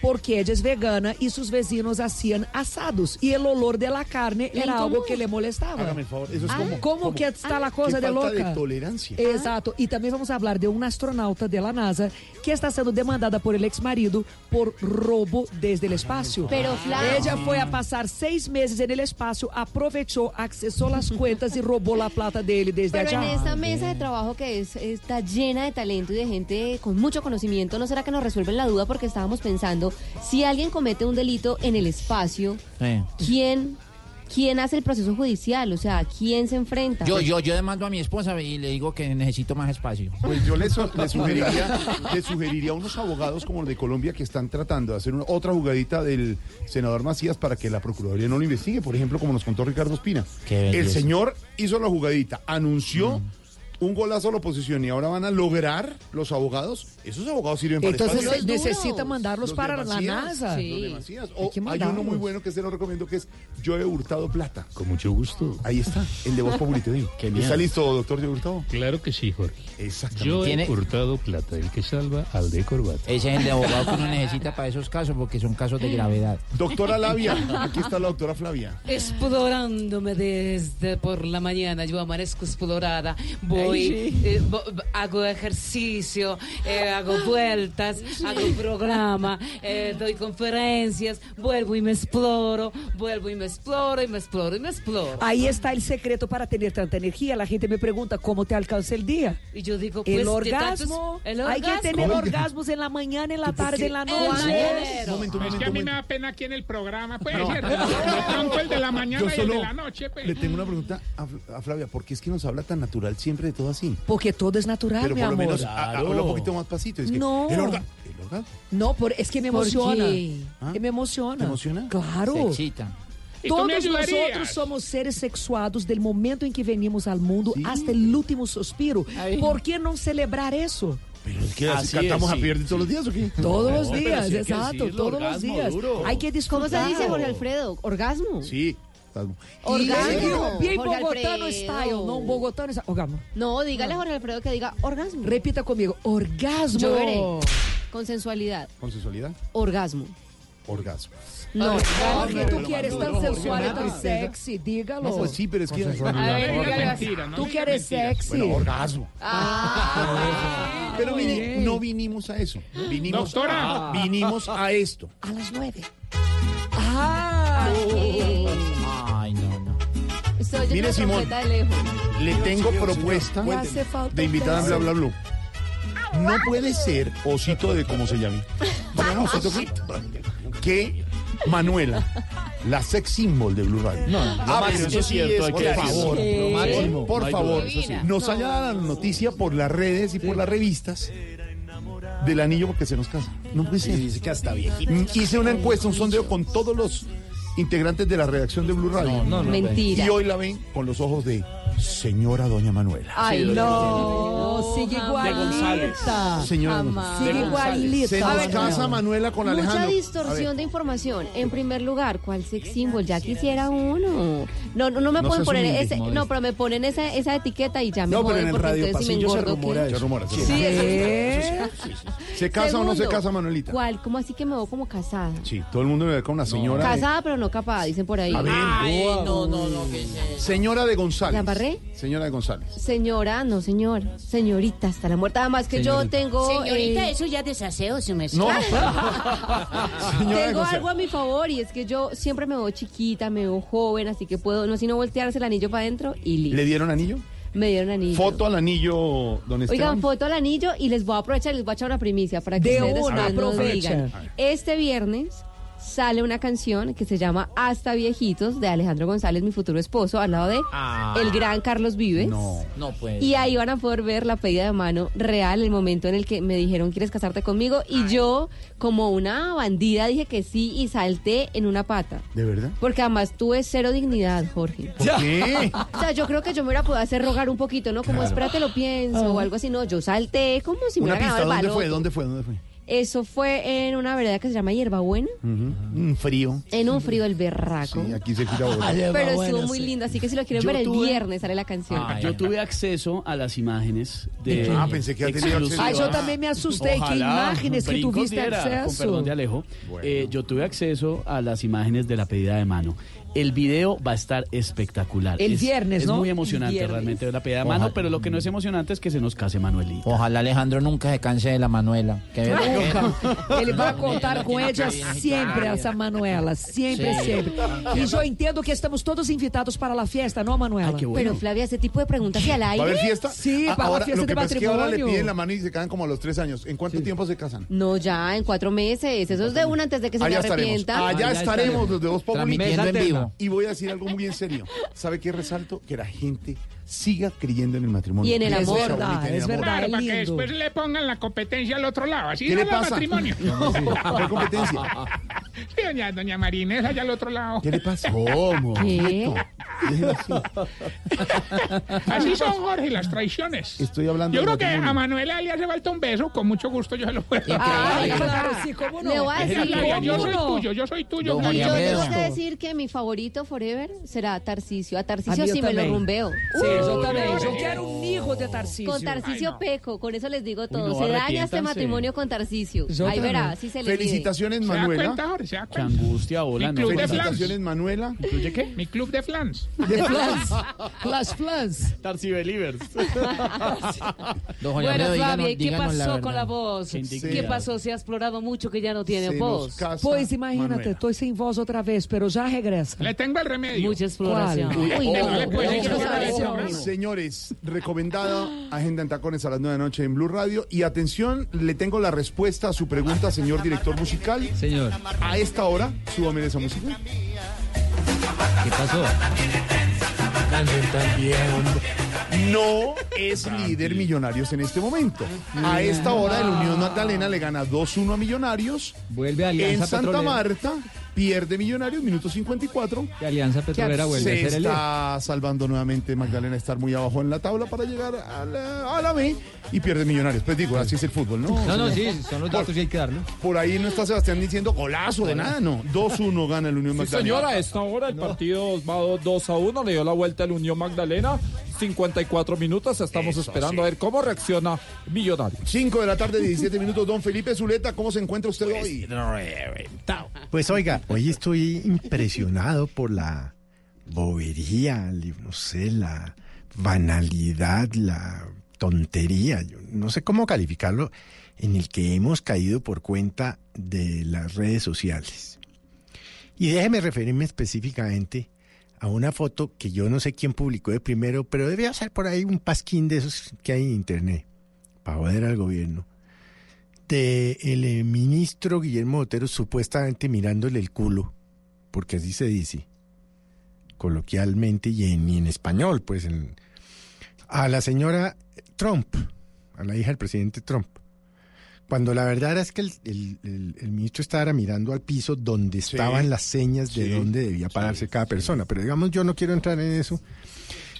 porque ella es vegana y sus vecinos hacían asados y el olor de la carne ¿Le era algo que le molestaba. Hágame el favor, eso es Ah, como- ¿Cómo como- que está Ah, la cosa de falta loca? de tolerancia. Exato. Y también vamos a hablar de una astronauta de la NASA que está siendo demandada por el ex marido por robo desde el espacio. Pero, Fla- Ella fue a pasar seis meses en el espacio, aprovechó, accesó las cuentas y robó la plata de él desde Pero en allá. esta mesa de trabajo que es, está llena de talento y de gente con mucho conocimiento, ¿no será que nos resuelven la duda? Porque estábamos pensando, si alguien comete un delito en el espacio, Sí. ¿quién, quién hace el proceso judicial? O sea, ¿quién se enfrenta? Yo, yo, yo demando a mi esposa y le digo que necesito más espacio. Pues yo le, su- le sugeriría, le sugeriría a unos abogados como los de Colombia que están tratando de hacer una- otra jugadita del senador Macías para que la Procuraduría no lo investigue, por ejemplo, como nos contó Ricardo Espina. El señor hizo la jugadita, anunció un golazo a la oposición y ahora van a lograr los abogados. Esos abogados sirven para Entonces necesita mandarlos Los de para la NASA. los de Macías. Hay O hay uno muy bueno que se lo recomiendo que es Yo he hurtado plata. Con mucho gusto. Ahí está, el de Voz Populi, te digo. ¿Está listo, doctor Yo Hurtado? Claro que sí, Jorge. Exactamente. Yo he hurtado plata, el que salva al de corbata. Ese es el de abogado que uno necesita para esos casos porque son casos de gravedad. Doctora Labia, aquí está la doctora Flavia. Explorándome desde por la mañana, yo amanezco explorada. Voy voy, eh, hago ejercicio, eh, hago vueltas, hago programa, eh, doy conferencias, vuelvo y me exploro, vuelvo y me exploro y me exploro y me exploro. Ahí está el secreto para tener tanta energía. La gente me pregunta cómo te alcanza el día. Y yo digo, pues, el orgasmo. el Hay que orgasmo. tener orgasmos en la mañana, en la tarde, en la noche. Momento, es momento, que a mí me da pena aquí en el programa, pues, No. De pronto el de la mañana Yo y el de la noche, pues. le tengo una pregunta a, a Flavia. ¿Por qué es que nos habla tan natural siempre de todo así? Porque todo es natural, Pero mi por lo amor. menos a- a- habla un poquito más pasito. Es que No. El, orga- el. No, por, es que me ¿Por emociona. qué? ¿Ah? Que me emociona. ¿Te emociona? Claro. Se excita. ¿Y tú me Todos ayudarías? nosotros somos seres sexuados del momento en que venimos al mundo hasta el último suspiro. ¿Por qué no celebrar eso? Pero es que así Así cantamos es, a sí. Pierre todos los días, ¿o qué? Todos los No, pero días, sí hay que exacto, decirlo, todos los orgasmo días. duro. Hay que ¿Cómo disfrutar. se dice, Jorge Alfredo? ¿Orgasmo? Sí. Orgasmo. Orgasmo. Bien Jorge bogotano Alfredo. style, no un bogotano style. Orgasmo. No, dígale a Jorge Alfredo que diga orgasmo. Repita conmigo, orgasmo. Yo veré. Con sensualidad. ¿Con sensualidad? Orgasmo. Orgasmo. No, Porque tú quieres tan sensual y tan sexy, dígalo. No, pues sí, pero es que... A ver, dígale así. Tú que eres sexy. Bueno, orgasmo. Ah, Pero mire, no vinimos a eso. Vinimos, Doctora. vinimos a esto. A las nueve. Ah. Mire, Simón. trompeta de lejos. Le tengo propuesta de un invitada en beso. Bla Bla Blue. No puede ser osito de cómo se llame. No, no, osito que Manuela, la sex symbol de Blue Radio. No, lo Ah, eso es cierto, por que favor, máximo, por no favor, nos haya dado la noticia por las redes y por las revistas del anillo porque se nos casa. No puede ser. dice que hasta viejito. Mm, Hice una encuesta, un sondeo con todos los integrantes de la redacción de Blue Radio. No, no, no. Mentira. Y hoy la ven con los ojos de señora Doña Manuela. Ay, No, sigue igualita. Señora. Sigue igualita. Se nos casa Manuela con Mucha Alejandro. A distorsión de información. En primer lugar, ¿cuál sex symbol? Ya quisiera uno. No, no, no me No pueden poner humilde, ese, no, pero me ponen esa, esa etiqueta y ya me No, pero joden en el porque radio entonces si me pasillo se engordo, rumora ¿qué? Se rumora, se Sí, rumora. eso sí. ¿Eh? ¿Se casa o no se Segundo, casa Manuelita? ¿Cuál? ¿Cómo así que me veo como casada? Sí, todo el mundo me ve con una señora. de- Casada pero no capada, dicen por ahí. A ver, no, no, no, que señora de González. ¿La embarré? Señora de González. Señora, no señor, señorita hasta la muerte. Además que yo tengo... Señorita, eh, eso ya desaseo, se me No. Tengo algo a mi favor y es que yo siempre me veo chiquita, me veo joven, así que puedo, no sino voltearse el anillo para adentro y listo. ¿Le dieron anillo? Me dieron anillo. Foto al anillo, don Esteban. Oigan, foto al anillo y les voy a aprovechar y les voy a echar una primicia para que De ustedes una, digan. Este viernes sale una canción que se llama Hasta Viejitos de Alejandro González, mi futuro esposo, al lado de Ah. el gran Carlos Vives. No. No, pues. Y ahí van a poder ver la pedida de mano real, el momento en el que me dijeron, ¿quieres casarte conmigo? Y yo, como una bandida, dije que sí y salté en una pata. ¿De verdad? Porque además tuve cero dignidad, Jorge. ¿Por qué? O sea, yo creo que yo me hubiera podido hacer rogar un poquito, ¿no? Como, espérate, lo pienso o algo así. No, yo salté como si me hubiera pista, ganado el ¿dónde baloto. fue? ¿Dónde fue? ¿Dónde fue? Eso fue en una vereda que se llama Hierbabuena, Un frío. en un frío del berraco. Sí, aquí se Bogotá. Pero estuvo muy lindo, así que si lo quieren Yo ver el tuve- viernes sale la canción. Ah, yo tuve acceso a las imágenes de. Ah, pensé que ya tenía exclusiva. Ay, yo también me asusté. ¿Qué imágenes que brincos tuviste diera, Con acceso? perdón de Alejo. Eh, yo tuve acceso a las imágenes de la pedida de mano. El video va a estar espectacular. El Es- viernes, es ¿no? muy El emocionante realmente ver la pedida de mano, pero lo que no es emocionante es que se nos case Manuelita. Ojalá Alejandro nunca se canse de la Manuela. Que. Ele vai contar com ella sempre, essa Manuela. Sempre, Sí. sempre. E eu entendo que estamos todos invitados para a fiesta, ¿no, Manuela? Pero Flavia, ese tipo de preguntas y al ¿Va a aire. haber fiesta? Sí, Ah, para la fiesta lo que de pasa es que ahora le matrimonio. piden la mano y se quedan como a los tres años. ¿En cuánto tiempo se casan? No, ya, en cuatro meses. Eso es de una antes de que se me Allá estaremos. arrepienta. Allá estaremos los de Populi. Transmitiendo en vivo. Y voy a decir algo muy en serio. ¿Sabe qué resalto? Que la gente siga creyendo en el matrimonio. Y en el amor. es verdad, el es amor. verdad. Claro, es para que después le pongan la competencia al otro lado. Así ¿Qué no le pasa? matrimonio. ¿Qué competencia? Sí, doña, doña Marina es allá al otro lado. ¿Qué le pasa? ¿Cómo? ¿Qué? Así. Así son, Jorge, las traiciones. Estoy hablando Yo creo que a Manuela le hace falta un beso. Con mucho gusto yo se lo puedo Ay, dar. claro, sí, cómo no. Le voy a decir. Yo ¿cómo soy no? tuyo, yo soy tuyo. Flavia. yo tengo que decir que mi favorito forever será Tarcisio. A A Tarcisio sí me lo rumbeo. Sim, no. quero um hijo de Tarcísio. Con Tarcisio Peco, con eso les digo todo. no, se daña este matrimonio con Tarcisio. Yo Ahí verá, si se le. Felicitaciones, ¿Se da Manuela. cuenta, Jorge? ¿Se da cuenta? angustia, hola, Mi club de Felicitaciones, flans. Manuela. ¿Incluye qué? Mi club de flans. De Flans. Las Flans. Tarsi Believers. Bueno, Flavia, ¿y qué pasó con la voz? Qué ¿Qué indignado. pasó? Se ha explorado mucho que ya no tiene Se voz. Pues imagínate, Manuela. estoy sin voz otra vez, pero ya regresa. Le tengo el remedio. Mucha exploración. ¿Cuál? Uy, no, no, no, Señores, recomendada agenda en tacones a las 9 de la noche en Blue Radio. Y atención, le tengo la respuesta a su pregunta, señor director musical. Señor. A esta hora, súbame esa música. ¿Qué pasó? No es líder Millonarios en este momento. A esta hora, el Unión Magdalena le gana 2-1 a Millonarios. Vuelve Alianza En Santa Petrolera. Marta, pierde Millonarios, minuto 54. Y Alianza Petrolera vuelve a Se ser el líder. está salvando nuevamente Magdalena estar muy abajo en la tabla para llegar a la, a la B y pierde Millonarios. Pues digo, así es el fútbol, ¿no? No, no, sí, son los datos y hay que darlo. Por ahí no está Sebastián diciendo golazo de nada, no. 2-1 gana el Unión Sí, Magdalena. señora, a esta hora el partido va 2 a 1, le dio la vuelta el Unión Magdalena, 54 minutos, estamos esperando a ver cómo reacciona Millonarios. 5 de la tarde, 17 minutos. Don Felipe Zuleta, ¿cómo se encuentra usted hoy? Pues oiga, hoy estoy impresionado por la bobería, no sé, la banalidad, la tontería, yo no sé cómo calificarlo, en el que hemos caído por cuenta de las redes sociales. Y déjeme referirme específicamente a una foto que yo no sé quién publicó de primero, pero debía ser por ahí un pasquín de esos que hay en internet, para joder al gobierno de el eh, ministro Guillermo Botero supuestamente mirándole el culo, porque así se dice, coloquialmente y en, español, pues, a la señora Trump, a la hija del presidente Trump. Cuando la verdad es que el, el- el- el ministro estaba mirando al piso donde estaban las señas de sí, dónde debía pararse cada persona. Pero digamos, yo no quiero entrar en eso,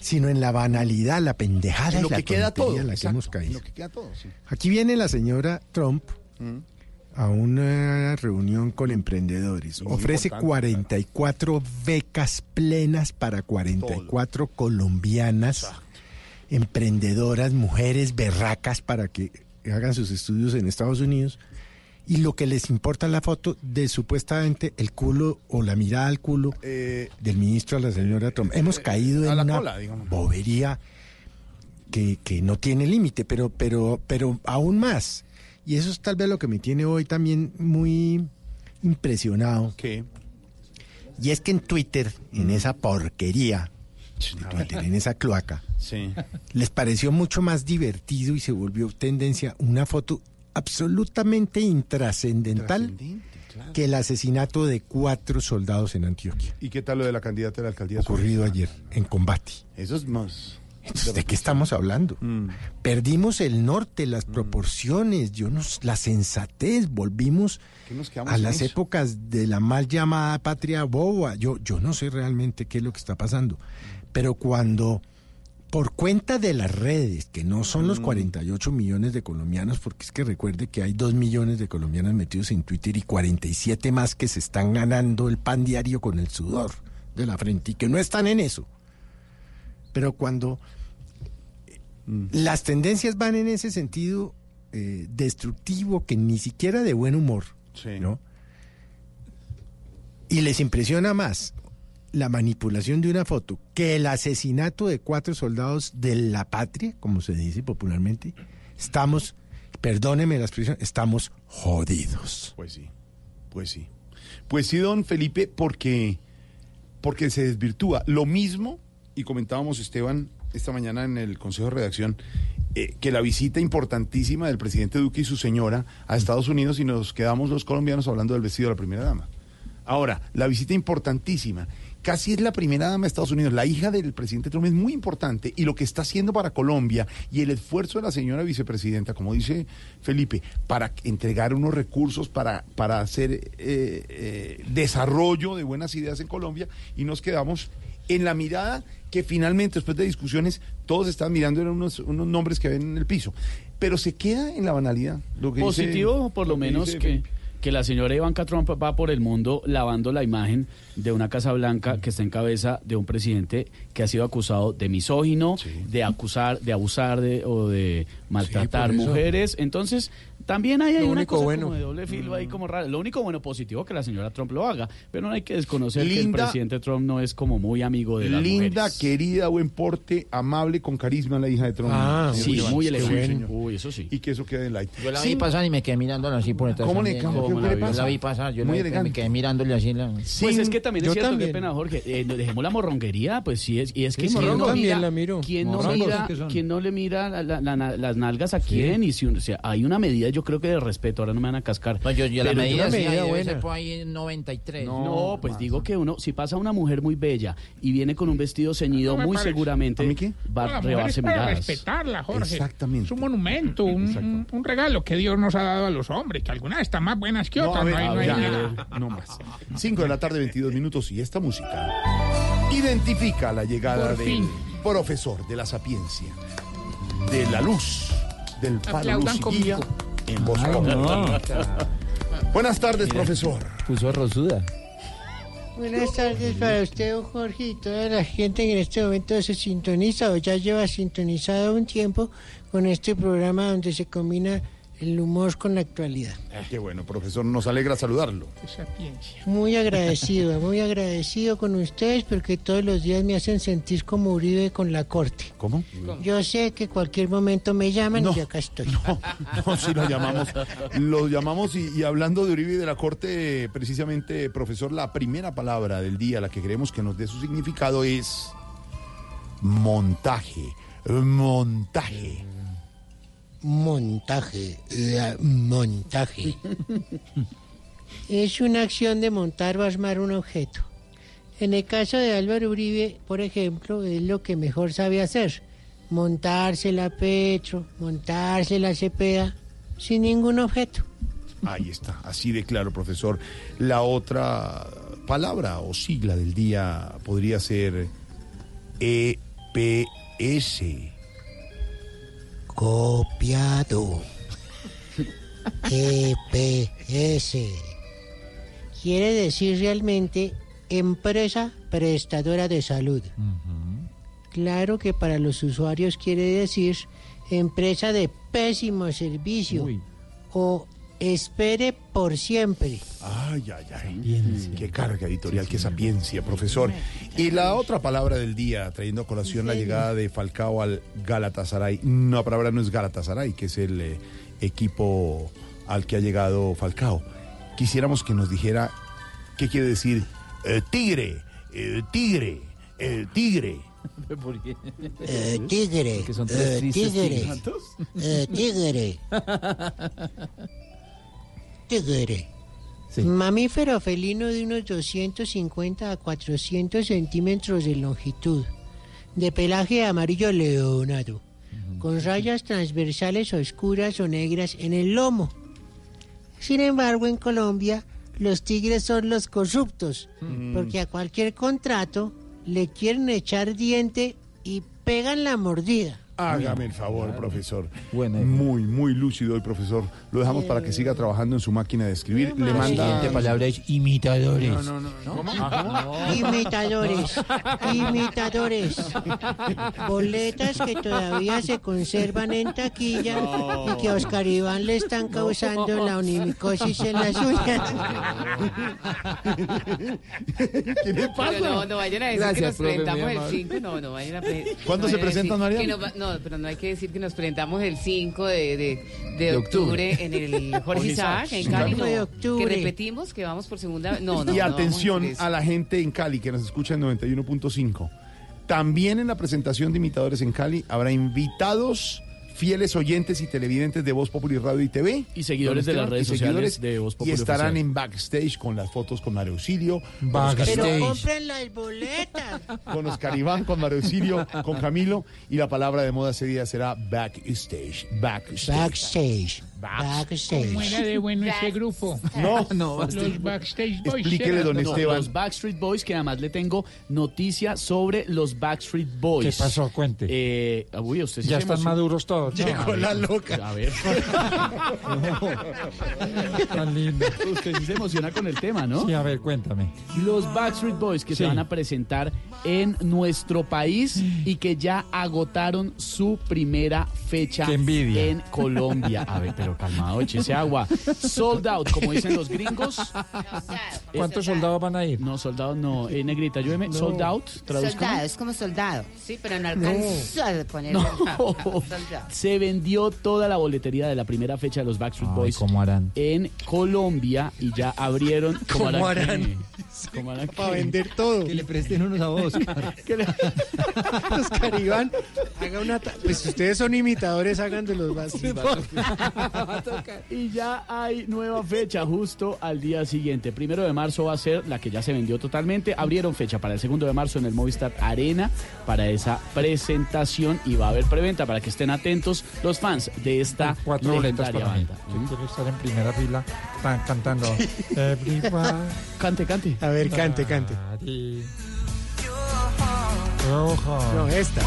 sino en la banalidad, la pendejada En y la que queda todo. en la que hemos en caído. lo que queda todo. Aquí viene la señora Trump a una reunión con emprendedores. Muy Ofrece importante, 44 becas plenas para 44 colombianas, emprendedoras, mujeres berracas para que hagan sus estudios en Estados Unidos. Y lo que les importa es la foto de supuestamente el culo o la mirada al culo del ministro a la señora Trump. Hemos caído Eh, en la una cola, bobería que, que no tiene límite, pero, pero, pero aún más. Y eso es tal vez lo que me tiene hoy también muy impresionado. ¿Qué? Y es que en Twitter, en esa porquería en esa cloaca, Sí. les pareció mucho más divertido y se volvió tendencia una foto absolutamente intrascendental que el asesinato de cuatro soldados en Antioquia, ¿Y qué tal lo de la candidata a la alcaldía? ocurrido ayer en combate. Eso es más. Entonces, ¿De qué estamos hablando? Mm. Perdimos el norte, las proporciones, yo no, la sensatez, volvimos ¿Qué nos a las eso? épocas de la mal llamada patria boba. Yo, yo no sé realmente qué es lo que está pasando, pero cuando por cuenta de las redes, que no son Mm. los 48 millones de colombianos, porque es que recuerde que hay 2 millones de colombianos metidos en Twitter y 47 más que se están ganando el pan diario con el sudor de la frente y que no están en eso. Pero cuando Mm. las tendencias van en ese sentido eh, destructivo, que ni siquiera de buen humor, ¿no? Y les impresiona más la manipulación de una foto que el asesinato de cuatro soldados de la patria, como se dice popularmente, estamos, perdóneme la expresión, estamos jodidos. Pues sí, pues sí. Pues sí, don Felipe, porque, porque se desvirtúa. Lo mismo, y comentábamos Esteban esta mañana en el Consejo de Redacción, eh, que la visita importantísima del presidente Duque y su señora a Estados Unidos y nos quedamos los colombianos hablando del vestido de la primera dama. Ahora, la visita importantísima. Casi es la primera dama de Estados Unidos. La hija del presidente Trump es muy importante y lo que está haciendo para Colombia y el esfuerzo de la señora vicepresidenta, como dice Felipe, para entregar unos recursos para, para hacer eh, eh, desarrollo de buenas ideas en Colombia y nos quedamos en la mirada que finalmente, después de discusiones, todos estaban mirando eran unos, unos nombres que ven en el piso. Pero se queda en la banalidad. Lo que dice- Positivo, por lo menos, que. Que la señora Ivanka Trump va por el mundo lavando la imagen de una Casa Blanca que está en cabeza de un presidente que ha sido acusado de misógino, de acusar, de abusar de, o de maltratar mujeres. Entonces, también hay, hay una único cosa bueno. como de doble filo ahí como raro. Lo único bueno positivo que la señora Trump lo haga, pero no hay que desconocer que el Linda- presidente Trump no es como muy amigo de las Linda, mujeres. querida, buen porte, amable, con carisma, la hija de Trump. Ah, sí, Iván. muy elegante. bueno. Uy, eso sí. Y que eso quede en light. Yo la Sí, vi pasar y me quedé mirándola así por detrás. ¿Cómo le cambia? ¿Qué- ¿Cómo qué la le? Yo la vi pasar, yo Muy la elegante. me quedé mirándole así. La... Pues es que también es cierto, también. qué pena, Jorge. eh, dejemos la morronguería, pues sí es. Y es que Sí, morrongo no también mira, la miro. quién no le mira la- la- la- las nalgas a quién. Y si, un- o sea, hay una medida, yo creo que de respeto. Ahora no me van a cascar. Pues yo, yo la medida, yo- sí, ser por ahí en 93. No, pues digo que uno, si pasa una mujer muy bella y viene con un vestido ceñido, No muy parece. seguramente va a mujer es rebarse para miradas. respetarla, Jorge. Exactamente. Es un monumento, un, regalo que Dios nos ha dado a los hombres, que algunas están más buenas que No, otras. a No, ver, hay, no hay ya, nada. no más. 5 de la tarde, 22 minutos, y esta música identifica la llegada Por del fin. profesor de la sapiencia, de la luz, del faro luz y guía conmigo. En voz Ay, Populi. no. Buenas tardes, profesor. Puso rosuda. Buenas tardes para usted, don Jorge, y toda la gente que en este momento se sintoniza o ya lleva sintonizado un tiempo con este programa donde se combina el humor con la actualidad. Ah, Qué bueno, profesor, nos alegra saludarlo. Muy agradecido, muy agradecido con ustedes porque todos los días me hacen sentir como Uribe con la corte. ¿Cómo? Yo sé que cualquier momento me llaman y acá estoy. No, sí lo llamamos. Lo llamamos y, y hablando de Uribe y de la Corte, precisamente, profesor, la primera palabra del día, la que queremos que nos dé su significado es montaje. Montaje. Montaje, montaje. Es una acción de montar o armar un objeto. En el caso de Álvaro Uribe, por ejemplo, es lo que mejor sabe hacer. Montársela a Petro, montársela a Cepeda, sin ningún objeto. Ahí está, así de claro, profesor. La otra palabra o sigla del día podría ser EPS. Copiado. EPS. Quiere decir realmente empresa prestadora de salud. Claro que para los usuarios quiere decir empresa de pésimo servicio o espere por siempre. Ay, ay, ay. Qué carga editorial, qué sapiencia, profesor. Y la otra palabra del día, trayendo a colación la llegada de Falcao al Galatasaray. No, la palabra no es Galatasaray, que es el eh, equipo al que ha llegado Falcao. Quisiéramos que nos dijera qué quiere decir eh, tigre, eh, tigre, eh, tigre. ¿Por qué? Eh, tigre, Porque son tres eh, tigre, tigres. eh, tigre. Mamífero felino de unos 250 a 400 centímetros de longitud, de pelaje amarillo leonado, con rayas transversales oscuras o negras en el lomo. Sin embargo, en Colombia, los tigres son los corruptos, Mm. porque a cualquier contrato le quieren echar diente y pegan la mordida. Hágame el favor, profesor. Muy, muy lúcido el profesor. Lo dejamos para que siga trabajando en su máquina de escribir. Le La manda. siguiente palabra es imitadores. No, no, no. ¿Cómo? Imitadores, imitadores. Boletas que todavía se conservan en taquilla y que a Oscar Iván le están causando la onimicosis en las uñas. ¿Qué le pasa? Pero no, no vayan a decir que Gracias, nos profe, presentamos el amable. 5. No, no vayan a. ¿Cuándo no se presentan, María? No pero no hay que decir que nos presentamos el 5 de, de, de De octubre. octubre. en el Jorge Isaac, en Cali. claro. no, De octubre. Que repetimos que vamos por segunda vez. No, no. y no a atención eso. a la gente en Cali que nos escucha en 91.5. También en la presentación de imitadores en Cali habrá invitados fieles oyentes y televidentes de Voz Popular Radio y TV. Y seguidores de las redes y sociales seguidores, de Voz Y Populi estarán Oficial. en backstage con las fotos con Mario Auxilio. Oscar Pero compren las boletas. Con Oscar Iván, con Mario Auxilio, con Camilo. Y la palabra de moda ese día será backstage. Backstage. Backstage. Backstage. ¿Cómo era de bueno ese grupo? No, no. Los Backstage Boys. Explíquele, don Esteban. Los Backstreet Boys, que además le tengo noticia sobre los Backstreet Boys. ¿Qué pasó? Cuente. Eh, uy, usted sí Ya se están maduros todos. No, no, Llegó la loca. A ver. Tan lindo. Usted sí se emociona con el tema, ¿no? Sí, a ver, cuéntame. Los Backstreet Boys que se van a presentar en nuestro país y que ya agotaron su primera fecha Qué envidia. en Colombia. A ver, pero calmado, échese agua. Sold out, como dicen los gringos. ¿Cuántos soldados van a ir? No, soldados no. Eh, negrita, ayúdeme. Sold out. Soldado, es como soldado. Sí, pero no alcanzó a poner. No. Soldado. Se vendió toda la boletería de la primera fecha de los Backstreet Ay, Boys ¿cómo harán? en Colombia y ya abrieron. ¿Cómo harán? ¿Cómo harán Para qué? vender todo. Que le presten unos a vos. Oscar Iván, haga una. ta- Pues si ustedes son imitadores, hagan de los Backstreet Boys. Y ya hay nueva fecha justo al día siguiente. Primero de marzo va a ser la que ya se vendió totalmente. Abrieron fecha para el segundo de marzo en el Movistar Arena para esa presentación y va a haber preventa para que estén atentos los fans de esta Cuatro legendaria para mí. banda. Yo quiero estar en primera fila tan- cantando. Cante, cante. A ver, cante, cante. No, esta.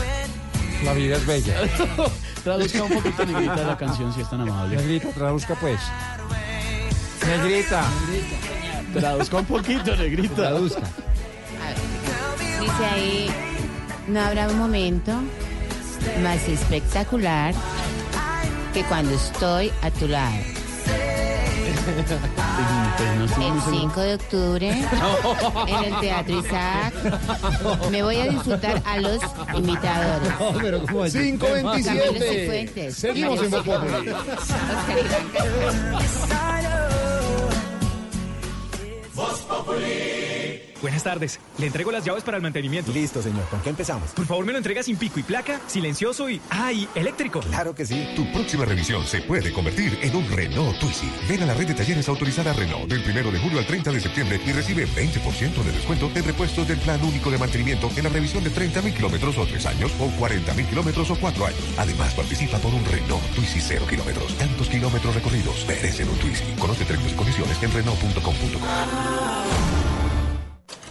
La vida es bella. Traduzca un poquito negrita la canción si es tan amable. Negrita, traduzca pues. Negrita. Traduzca un poquito, negrita. Traduzca. Dice ahí, no habrá un momento más espectacular que cuando estoy a tu lado. El 5 de octubre en el Teatro Isaac me voy a disfrutar a los imitadores. No, pero ¿cómo así? 527. Camilo Cifuentes. Seguimos en Voz Populi. Oscar Iván Buenas tardes. Le entrego las llaves para el mantenimiento. Listo, señor. ¿Con qué empezamos? Por favor, me lo entrega sin pico y placa, silencioso y. ¡Ay! eléctrico. Claro que sí. Tu próxima revisión se puede convertir en un Renault Twizy. Ven a la red de talleres autorizada Renault del 1 de julio al 30 de septiembre y recibe 20% de descuento en repuestos del plan único de mantenimiento en la revisión de 30.000 kilómetros o 3 años o 40.000 kilómetros o 4 años. Además, participa por un Renault Twizy 0 kilómetros. Tantos kilómetros recorridos merecen un Twizy. Conoce términos y condiciones en Renault.com.co.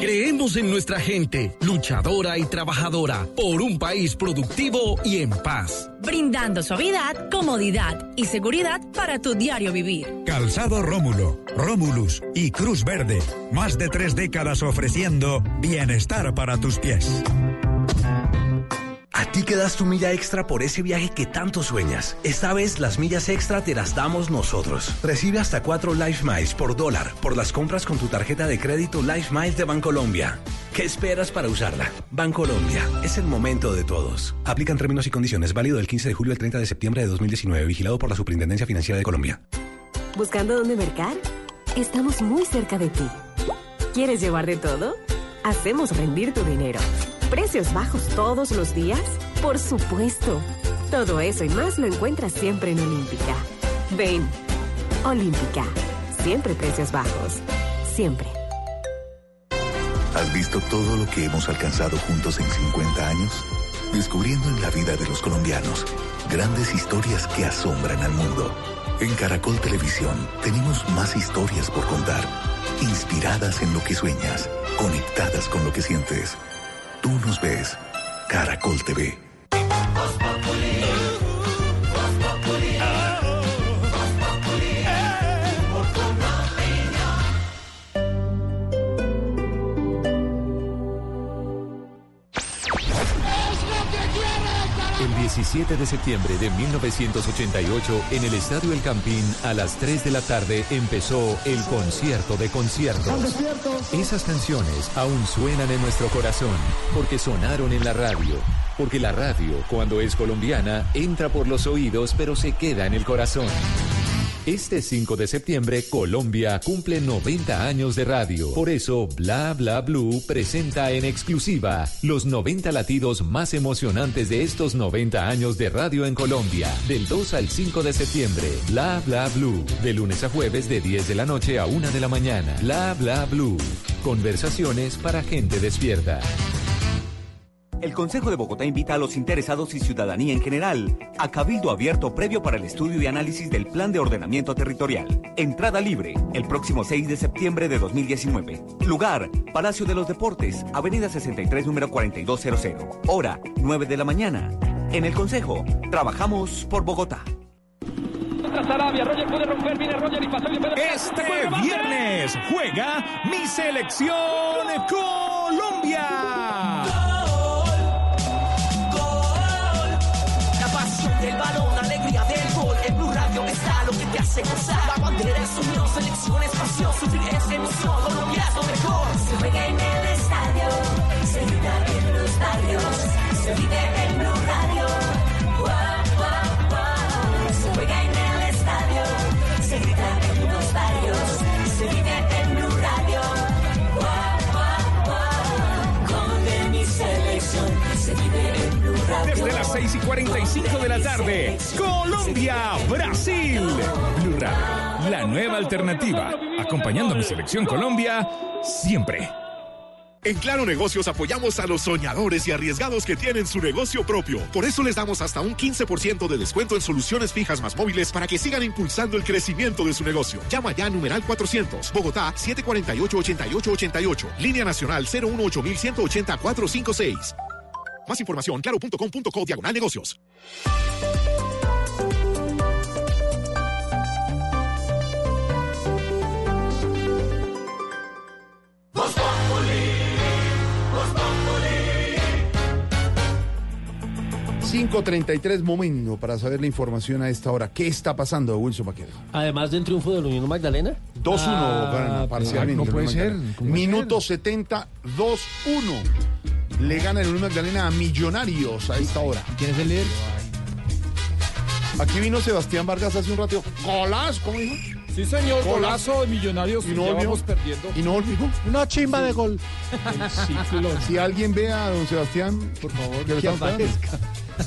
Creemos en nuestra gente, luchadora y trabajadora, por un país productivo y en paz. brindando suavidad, comodidad y seguridad para tu diario vivir. Calzado Rómulo, Rómulus y Cruz Verde. Más de tres décadas ofreciendo bienestar para tus pies. A ti que das tu milla extra por ese viaje que tanto sueñas. Esta vez las millas extra te las damos nosotros. Recibe hasta 4 Life Miles por dólar por las compras con tu tarjeta de crédito Life Miles de Bancolombia. ¿Qué esperas para usarla? Bancolombia, es el momento de todos. Aplican términos y condiciones. Válido del 15 de julio al 30 de septiembre de 2019. Vigilado por la Superintendencia Financiera de Colombia. ¿Buscando dónde mercar? Estamos muy cerca de ti. ¿Quieres llevar de todo? Hacemos rendir tu dinero. ¿Precios bajos todos los días? Por supuesto. Todo eso y más lo encuentras siempre en Olímpica. Ven, Olímpica. Siempre precios bajos. Siempre. ¿Has visto todo lo que hemos alcanzado juntos en 50 años? Descubriendo en la vida de los colombianos grandes historias que asombran al mundo. En Caracol Televisión tenemos más historias por contar, inspiradas en lo que sueñas, conectadas con lo que sientes. Tú nos ves, Caracol TV. 17 de septiembre de 1988, en el Estadio El Campín, a las 3 de la tarde, empezó el concierto de conciertos. Esas canciones aún suenan en nuestro corazón, porque sonaron en la radio. Porque la radio, cuando es colombiana, entra por los oídos, pero se queda en el corazón. Este 5 de septiembre, Colombia cumple 90 años de radio. Por eso, Bla Bla Blue presenta en exclusiva los 90 latidos más emocionantes de estos 90 años de radio en Colombia. Del 2 al 5 de septiembre, Bla Bla Blue. De lunes a jueves de 10 de la noche a 1 de la mañana. Bla Bla Blue. Conversaciones para gente despierta. El Consejo de Bogotá invita a los interesados y ciudadanía en general a cabildo abierto previo para el estudio y análisis del Plan de Ordenamiento Territorial. Entrada libre el próximo 6 de septiembre de 2019. Lugar, Palacio de los Deportes, Avenida 63, número 4200. Hora, 9 de la mañana. En el Consejo, trabajamos por Bogotá. Este viernes juega mi selección Colombia. Hace gozar. La bandera es unión, selección es pasión. Sufrir es emoción, Colombia lo mejor. Se juega en el estadio, se grita en los barrios, se vive en Blue Radio. 6 y 45 de la tarde, Colombia, Brasil. Blue la nueva alternativa. Acompañando a mi selección Colombia siempre. En Claro Negocios apoyamos a los soñadores y arriesgados que tienen su negocio propio. Por eso les damos hasta un 15% de descuento en soluciones fijas más móviles para que sigan impulsando el crecimiento de su negocio. Llama ya a numeral 400, Bogotá 748-8888, línea nacional 018-180-456. Más información, claro.com.co diagonal negocios. 5.33 momento para saber la información a esta hora. ¿Qué está pasando, Wilson Vaquero? Además del triunfo del Unión Magdalena. 2-1 Ah, parcialmente. No puede ser. Magdalena. ¿cómo puede Minuto 70, 2-1. Le gana el Unión Magdalena a Millonarios a esta hora. ¿Quién es el líder? Aquí vino Sebastián Vargas hace un rato. ¡Colas! ¿Cómo dijo? Sí, señor, golazo de Millonarios. Y no vamos perdiendo. ¿Y no volvió? Una chimba de gol. Si alguien ve a don Sebastián, por favor, que, lo esperando.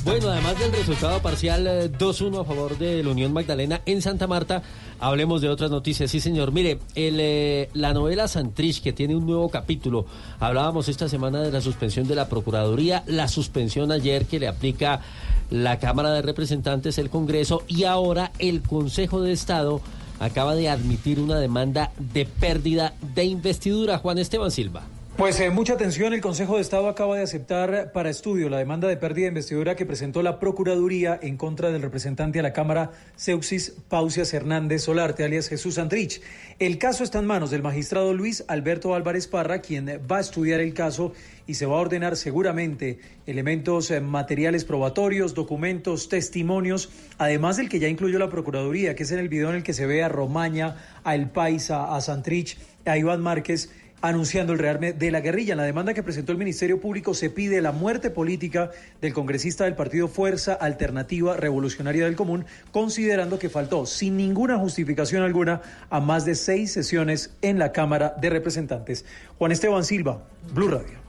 Bueno, además del resultado parcial eh, 2-1 a favor de la Unión Magdalena en Santa Marta, hablemos de otras noticias. Sí, señor. Mire, el, eh, la novela Santrich, que tiene un nuevo capítulo. Hablábamos esta semana de la suspensión de la Procuraduría, la suspensión ayer que le aplica la Cámara de Representantes, el Congreso, y ahora el Consejo de Estado acaba de admitir una demanda de pérdida de investidura. Juan Esteban Silva. Pues eh, mucha atención, el Consejo de Estado acaba de aceptar para estudio la demanda de pérdida de investidura que presentó la Procuraduría en contra del representante a la Cámara Seuxis Pausias Hernández Solarte, alias Jesús Santrich. El caso está en manos del magistrado Luis Alberto Álvarez Parra, quien va a estudiar el caso y se va a ordenar seguramente elementos eh, materiales probatorios, documentos, testimonios, además del que ya incluyó la Procuraduría, que es en el video en el que se ve a Romaña, a El Paisa, a Santrich, a Iván Márquez anunciando el rearme de la guerrilla. En la demanda que presentó el Ministerio Público se pide la muerte política del congresista del partido Fuerza Alternativa Revolucionaria del Común, considerando que faltó sin ninguna justificación alguna a más de seis sesiones en la Cámara de Representantes. Juan Esteban Silva, Blue Radio.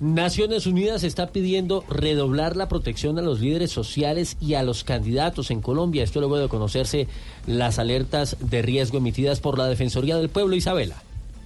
Naciones Unidas está pidiendo redoblar la protección a los líderes sociales y a los candidatos en Colombia. Esto luego de conocerse las alertas de riesgo emitidas por la Defensoría del Pueblo, Isabela.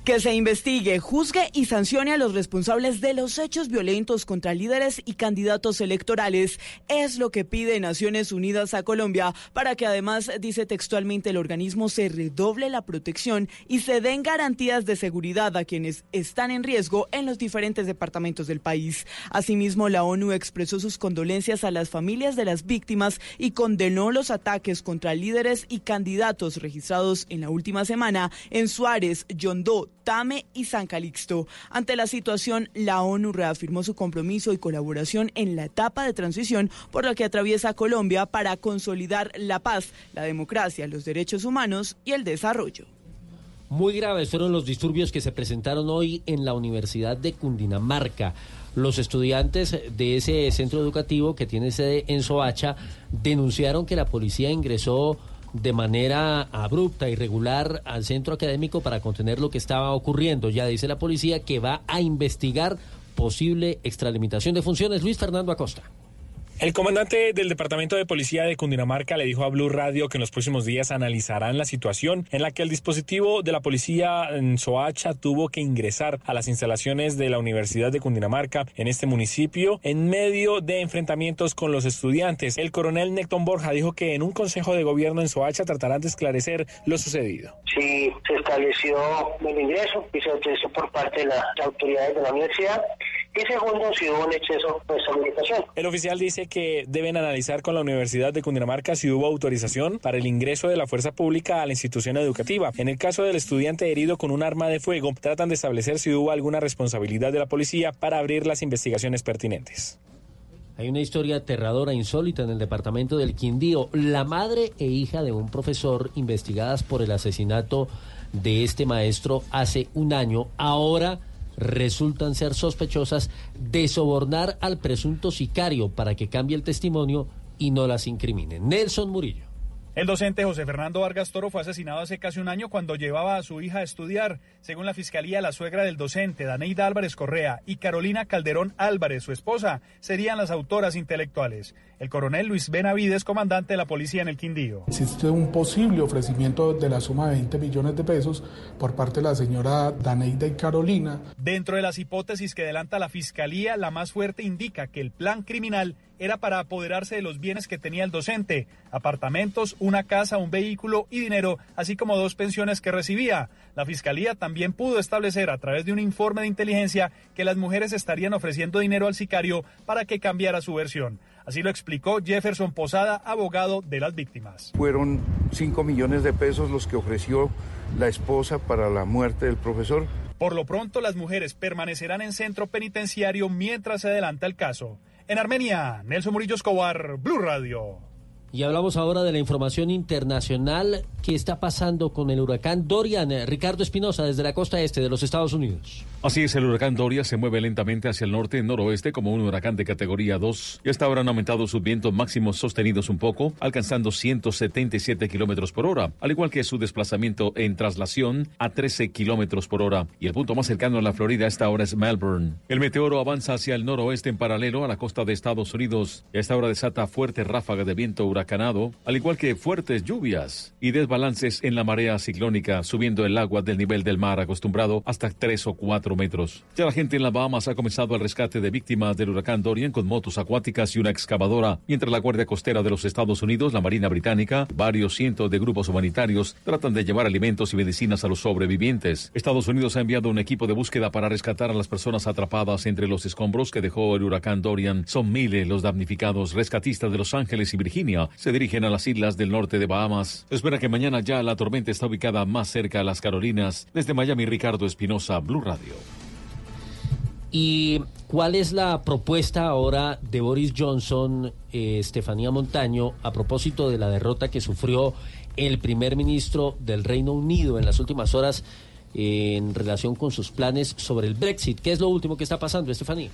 Que se investigue, juzgue y sancione a los responsables de los hechos violentos contra líderes y candidatos electorales. Es lo que pide Naciones Unidas a Colombia para que además, dice textualmente, el organismo se redoble la protección y se den garantías de seguridad a quienes están en riesgo en los diferentes departamentos del país. Asimismo, la ONU expresó sus condolencias a las familias de las víctimas y condenó los ataques contra líderes y candidatos registrados en la última semana en Suárez, Yondó, Tame y San Calixto. Ante la situación, la ONU reafirmó su compromiso y colaboración en la etapa de transición por la que atraviesa Colombia para consolidar la paz, la democracia, los derechos humanos y el desarrollo. Muy graves fueron los disturbios que se presentaron hoy en la Universidad de Cundinamarca. Los estudiantes de ese centro educativo que tiene sede en Soacha denunciaron que la policía ingresó de manera abrupta, irregular al centro académico para contener lo que estaba ocurriendo. Ya dice la policía que va a investigar posible extralimitación de funciones. Luis Fernando Acosta. El comandante del Departamento de Policía de Cundinamarca le dijo a Blue Radio que en los próximos días analizarán la situación en la que el dispositivo de la policía en Soacha tuvo que ingresar a las instalaciones de la Universidad de Cundinamarca en este municipio en medio de enfrentamientos con los estudiantes. El coronel Necton Borja dijo que en un consejo de gobierno en Soacha tratarán de esclarecer lo sucedido. Sí, se estableció el ingreso y se autorizó por parte de las autoridades de la universidad. Y segundo, si hubo un exceso de habilitación. El oficial dice que deben analizar con la Universidad de Cundinamarca si hubo autorización para el ingreso de la fuerza pública a la institución educativa. En el caso del estudiante herido con un arma de fuego, tratan de establecer si hubo alguna responsabilidad de la policía para abrir las investigaciones pertinentes. Hay una historia aterradora, insólita en el departamento del Quindío. La madre e hija de un profesor investigadas por el asesinato de este maestro hace un año, ahora resultan ser sospechosas de sobornar al presunto sicario para que cambie el testimonio y no las incrimine. Nelson Murillo. El docente José Fernando Vargas Toro fue asesinado hace casi un año cuando llevaba a su hija a estudiar. Según la fiscalía, la suegra del docente, Daneida Álvarez Correa, y Carolina Calderón Álvarez, su esposa, serían las autoras intelectuales. El coronel Luis Benavides, comandante de la policía en el Quindío. Existe un posible ofrecimiento de la suma de 20 millones de pesos por parte de la señora Daneida y Carolina. Dentro de las hipótesis que adelanta la fiscalía, la más fuerte indica que el plan criminal era para apoderarse de los bienes que tenía el docente, apartamentos, una casa, un vehículo y dinero, así como dos pensiones que recibía. La fiscalía también pudo establecer a través de un informe de inteligencia que las mujeres estarían ofreciendo dinero al sicario para que cambiara su versión. Así lo explicó Jefferson Posada, abogado de las víctimas. Fueron 5 millones de pesos los que ofreció la esposa para la muerte del profesor. Por lo pronto, las mujeres permanecerán en centro penitenciario mientras se adelanta el caso. En Armenia, Nelson Murillo Escobar, Blue Radio. Y hablamos ahora de la información internacional que está pasando con el huracán Dorian. Ricardo Espinosa, desde la costa este de los Estados Unidos. Así es, el huracán Doria se mueve lentamente hacia el norte noroeste como un huracán de categoría 2 y hasta ahora han aumentado sus vientos máximos sostenidos un poco, alcanzando 177 kilómetros por hora, al igual que su desplazamiento en traslación a 13 kilómetros por hora. Y el punto más cercano a la Florida a esta hora es Melbourne. El meteoro avanza hacia el noroeste en paralelo a la costa de Estados Unidos y a esta desata fuertes ráfagas de viento huracanado, al igual que fuertes lluvias y desbalances en la marea ciclónica, subiendo el agua del nivel del mar acostumbrado hasta 3 o 4 metros. Ya la gente en las Bahamas ha comenzado el rescate de víctimas del huracán Dorian con motos acuáticas y una excavadora, mientras la Guardia Costera de los Estados Unidos, la Marina Británica, varios cientos de grupos humanitarios tratan de llevar alimentos y medicinas a los sobrevivientes. Estados Unidos ha enviado un equipo de búsqueda para rescatar a las personas atrapadas entre los escombros que dejó el huracán Dorian. Son miles los damnificados. Rescatistas de Los Ángeles y Virginia se dirigen a las islas del norte de Bahamas. Espera que mañana ya la tormenta está ubicada más cerca a las Carolinas. Desde Miami, Ricardo Espinosa, Blue Radio. ¿Y cuál es la propuesta ahora de Boris Johnson, eh, Estefanía Montaño, a propósito de la derrota que sufrió el primer ministro del Reino Unido en las últimas horas eh, en relación con sus planes sobre el Brexit? ¿Qué es lo último que está pasando, Estefanía?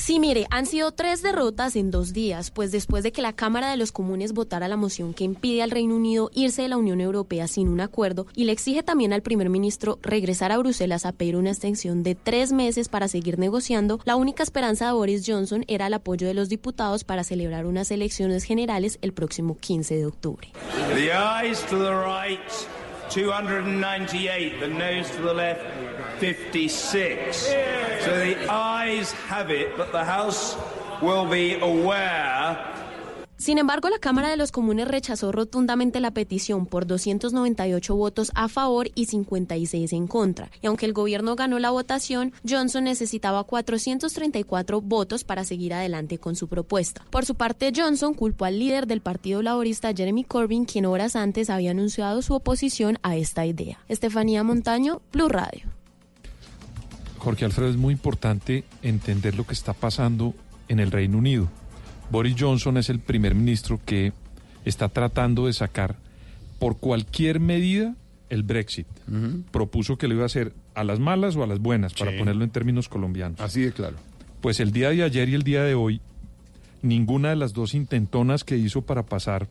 Sí, mire, han sido tres derrotas en dos días, pues después de que la Cámara de los Comunes votara la moción que impide al Reino Unido irse de la Unión Europea sin un acuerdo y le exige también al primer ministro regresar a Bruselas a pedir una extensión de tres meses para seguir negociando, la única esperanza de Boris Johnson era el apoyo de los diputados para celebrar unas elecciones generales el próximo 15 de octubre. 298. The nose to the left, 56. So the ayes have it, but the House will be aware Sin embargo, la Cámara de los Comunes rechazó rotundamente la petición por 298 votos a favor y 56 en contra. Y aunque el gobierno ganó la votación, Johnson necesitaba 434 votos para seguir adelante con su propuesta. Por su parte, Johnson culpó al líder del Partido Laborista, Jeremy Corbyn, quien horas antes había anunciado su oposición a esta idea. Estefanía Montaño, Blue Radio. Jorge Alfredo, es muy importante entender lo que está pasando en el Reino Unido. Boris Johnson es el primer ministro que está tratando de sacar por cualquier medida el Brexit. Propuso que lo iba a hacer a las malas o a las buenas, para ponerlo en términos colombianos. Así de claro. Pues el día de ayer y el día de hoy, ninguna de las dos intentonas que hizo para pasar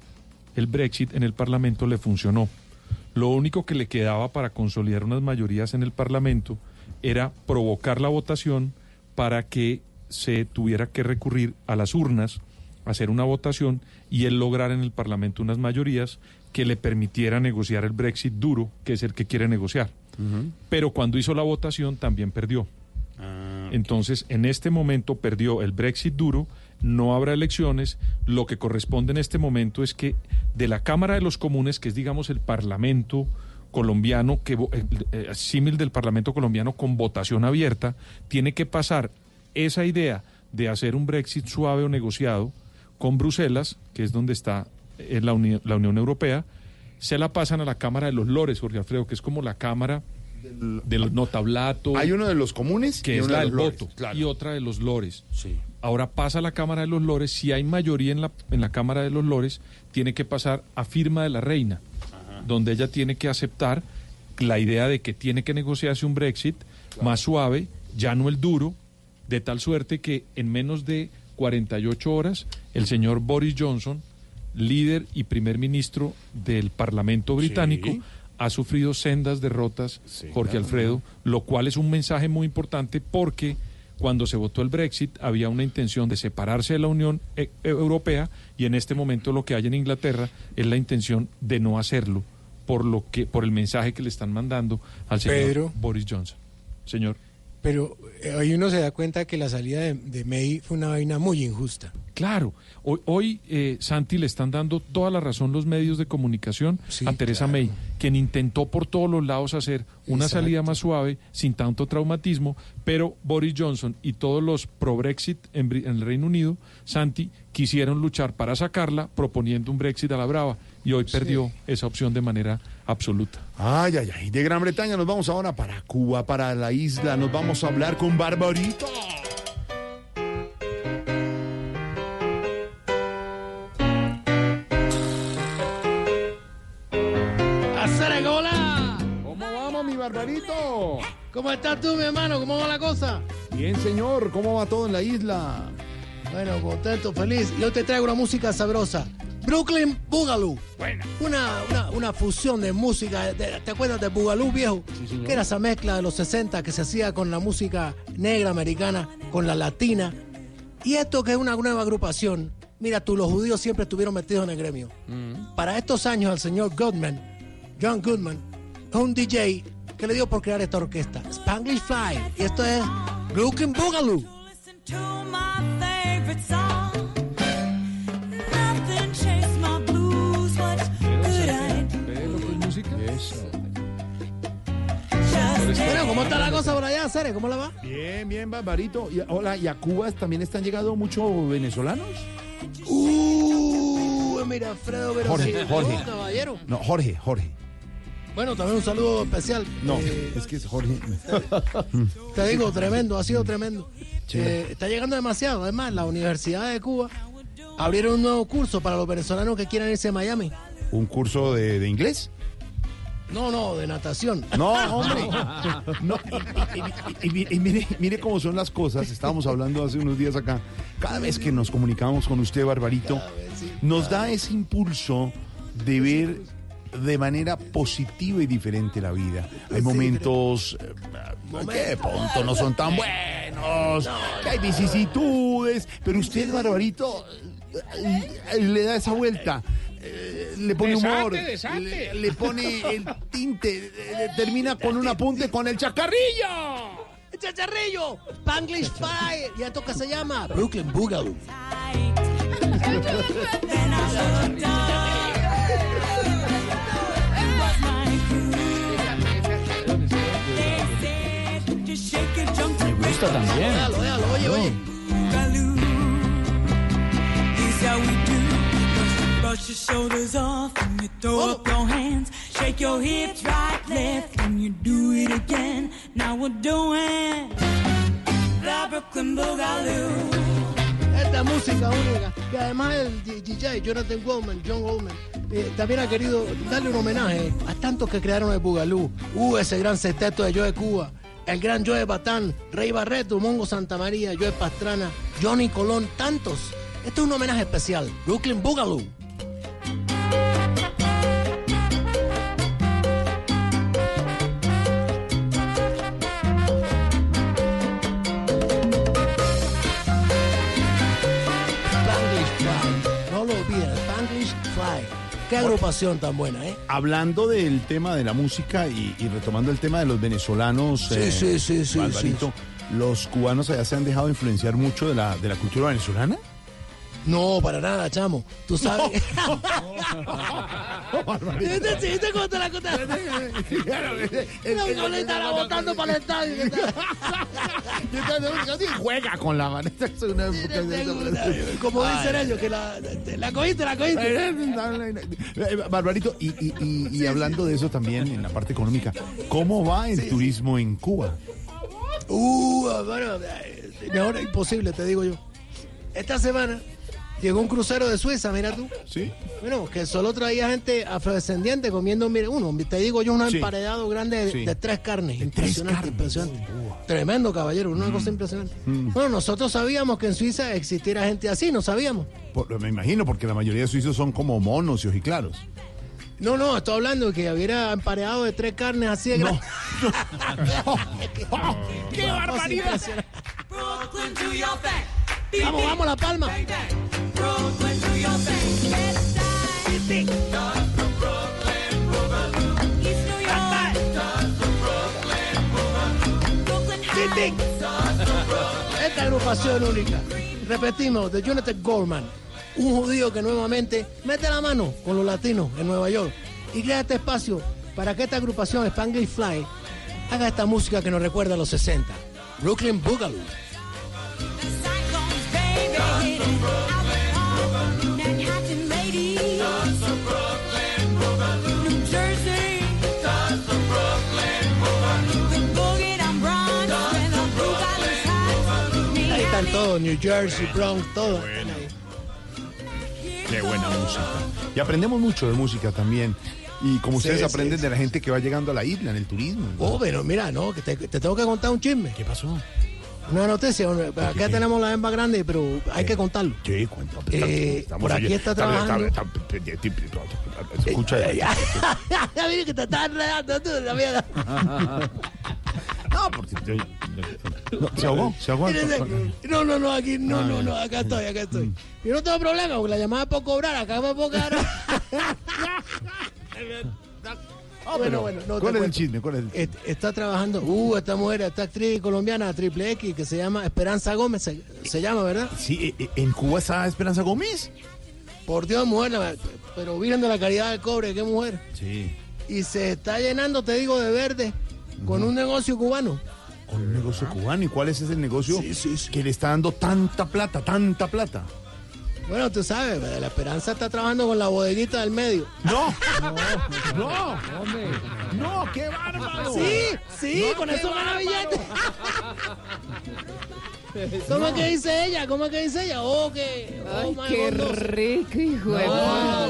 el Brexit en el Parlamento le funcionó. Lo único que le quedaba para consolidar unas mayorías en el Parlamento era provocar la votación para que se tuviera que recurrir a las urnas hacer una votación y él lograr en el Parlamento unas mayorías que le permitiera negociar el Brexit duro, que es el que quiere negociar. Pero cuando hizo la votación también perdió. Entonces, en este momento perdió el Brexit duro, no habrá elecciones, lo que corresponde en este momento es que de la Cámara de los Comunes, que es digamos el Parlamento colombiano, que eh, símil del Parlamento colombiano con votación abierta, tiene que pasar esa idea de hacer un Brexit suave o negociado con Bruselas, que es donde está eh, la, Uni- la Unión Europea, se la pasan a la Cámara de los Lores, Jorge Alfredo, que es como la Cámara del notablato. Hay uno de los comunes que y es uno la de del lores, voto, claro. y otra de los lores. Ahora pasa a la Cámara de los Lores, si hay mayoría en la, en la Cámara de los Lores, tiene que pasar a firma de la reina, donde ella tiene que aceptar la idea de que tiene que negociarse un Brexit más suave, ya no el duro, de tal suerte que en menos de 48 horas el señor Boris Johnson, líder y primer ministro del Parlamento británico, Sí. ha sufrido sendas derrotas, Jorge claro. Alfredo, lo cual es un mensaje muy importante porque cuando se votó el Brexit había una intención de separarse de la Unión eh, Europea y en este momento lo que hay en Inglaterra es la intención de no hacerlo por lo que por el mensaje que le están mandando al señor Pedro. Boris Johnson. Señor. Pero hoy uno se da cuenta que la salida de, de May fue una vaina muy injusta. Claro, hoy, hoy, eh, Santi le están dando toda la razón los medios de comunicación a Teresa May, quien intentó por todos los lados hacer una Exacto. salida más suave, sin tanto traumatismo, pero Boris Johnson y todos los pro-Brexit en el Reino Unido, Santi, quisieron luchar para sacarla proponiendo un Brexit a la brava y hoy perdió esa opción de manera absoluta. Ay, ay, ay. De Gran Bretaña nos vamos ahora para Cuba, para la isla. Nos vamos a hablar con Barbarito. ¡Hacer hola! ¿Cómo vamos, mi Barbarito? ¿Cómo estás tú, mi hermano? ¿Cómo va la cosa? Bien, señor. ¿Cómo va todo en la isla? Bueno, contento, feliz. Yo te traigo una música sabrosa. Brooklyn Boogaloo. Una, una, una fusión de música. de- ¿Te acuerdas de Boogaloo, viejo? señor. que era esa mezcla de los 60 que se hacía con la música negra americana, con la latina. Y esto que es una nueva agrupación. Mira tú, los judíos siempre estuvieron metidos en el gremio. Para estos años, el señor Goodman, John Goodman, es un DJ que le dio por crear esta orquesta, Spanglish Fly. Y esto es Brooklyn Boogaloo. Bueno, ¿cómo está la cosa por allá, Cere? ¿Cómo la va? Bien, bien, Barbarito. Y, hola, ¿y a Cuba también están llegando muchos venezolanos? Uh, mira, Alfredo, pero Jorge, sí, Jorge. caballero. No, Jorge, Jorge. Bueno, también un saludo especial. No, Eh, es que es Jorge. Te digo, tremendo, ha sido tremendo. Sí. Eh, está llegando demasiado. Además, la Universidad de Cuba abrieron un nuevo curso para los venezolanos que quieran irse a Miami. ¿Un curso de, de inglés? No, no, de natación. No, hombre. No, y, y- y- y- y mire, mire cómo son las cosas. Estábamos hablando hace unos días acá. Cada vez que nos comunicamos con usted, Barbarito, nos da ese impulso de ver de manera positiva y diferente la vida. Hay momentos eh, que de pronto no son tan buenos, que hay vicisitudes, pero usted, Barbarito, eh, le da esa vuelta. eh, Le pone Desate, humor, desate. Le, le pone el tinte, termina con un apunte con el chacarrillo. ¡Chacharrillo! Spanglish Fire. ¿Y esto qué se llama? Brooklyn Boogaloo. Me gusta también. Déjalo, déjalo, oye, oye. Here's how we do. Brush your shoulders off and you throw up your hands. Shake your hips right, left, and you do it again. Now we're doing the Brooklyn Boogaloo. Esta música única. Y además el DJ Jonathan Goldman, John Goldman, eh, también ha querido darle un homenaje a tantos que crearon el Bugalú. Uh, ese gran sexteto de Joe Cuba. El gran Joe Batán, Rey Barreto, Mongo Santa María, Joe Pastrana, Johnny Colón, tantos. Este es un homenaje especial. Brooklyn Boogaloo. Qué agrupación tan buena, ¿eh? Hablando del tema de la música y, y retomando el tema de los venezolanos, Sí, eh, sí, sí, Alvarito, ¿los cubanos allá se han dejado influenciar mucho de la, de la cultura venezolana? No, para nada, chamo. Tú sabes. ¿Viste, cómo te la conté? Le estará botando para el estadio. ¿qué tal? Juega con la mano. Como dicen ellos, que la, la cogiste, la cogiste. Eh, Barbarito, y, y- y- y hablando de eso también en la parte económica, ¿cómo va el turismo en Cuba? Uh, bueno, eh, mejor imposible, te digo yo. Esta semana llegó un crucero de Suiza, mira tú. Sí. Bueno, que solo traía gente afrodescendiente comiendo, mire, uno, te digo yo, un Sí. emparedado grande de, Sí. de tres carnes. impresionante, impresionante. Tremendo, caballero, una cosa impresionante. Bueno, nosotros sabíamos que en Suiza existiera gente así, no sabíamos. Por- me imagino, porque la mayoría de suizos son como monos y ojiclaros. No, no, estoy hablando de que hubiera emparedado de tres carnes así de grandes. ¡Qué barbaridad! Vamos, vamos, La Palma. Esta agrupación única. Repetimos, de Jonathan Goldman, un judío que nuevamente mete la mano con los latinos en Nueva York y crea este espacio para que esta agrupación Spanglish Fly haga esta música que nos recuerda a los 60. Brooklyn Boogaloo. Ahí están todos, New Jersey, Bronx, todo. Qué buena música. Y aprendemos mucho de música también. Y como Sí, ustedes sí, aprenden sí. de la gente que va llegando a la isla en el turismo. Oh, pero mira, no, que te, te tengo que contar un chisme. ¿Qué pasó? Una noticia, acá tenemos la hemba grande, pero hay que contarlo. Sí, cuenta. Eh, por aquí está trabajando. Escucha. Ya, ya vi que te estás enredando tú, la mierda. No, porque yo- no, se ahogó, se ahogó. No, no, no, aquí, no, no, no, acá estoy, acá estoy. Yo no tengo problema, porque la llamada es por cobrar, acá me puedo quedar. Ah, bueno, no, te ¿Cuál es el chisme? ¿Cuál es el Est- Está trabajando, uh, esta mujer, esta actriz colombiana, triple X, que se llama Esperanza Gómez, se, se llama, ¿verdad? Sí, eh, eh, en Cuba está Esperanza Gómez. Por Dios, mujer, la- pero Virgen de la Caridad del Cobre, qué mujer. Sí. Y se está llenando, te digo, de verde, con un negocio cubano. Con un negocio cubano. ¿Y cuál es ese negocio que le está dando tanta plata, tanta plata? Bueno, tú sabes, la Esperanza está trabajando con la bodeguita del medio. No, no, no, qué bárbaro. Sí, sí, No, con eso gana billete. ¿Cómo es que dice ella? ¿Cómo es que dice ella? Oh, que. oh, Ay, qué rico, hijo de No,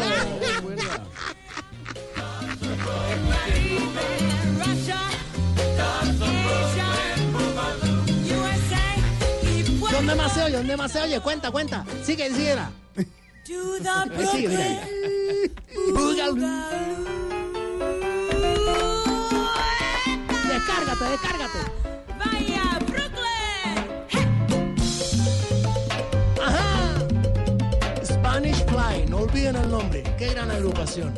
¿Dónde más se oye? ¿Dónde más se oye? Cuenta, cuenta. Sigue, sigue, mira. Descárgate, descárgate. Vaya, Ajá. Spanish Fly, no olviden el nombre. Qué gran agrupación.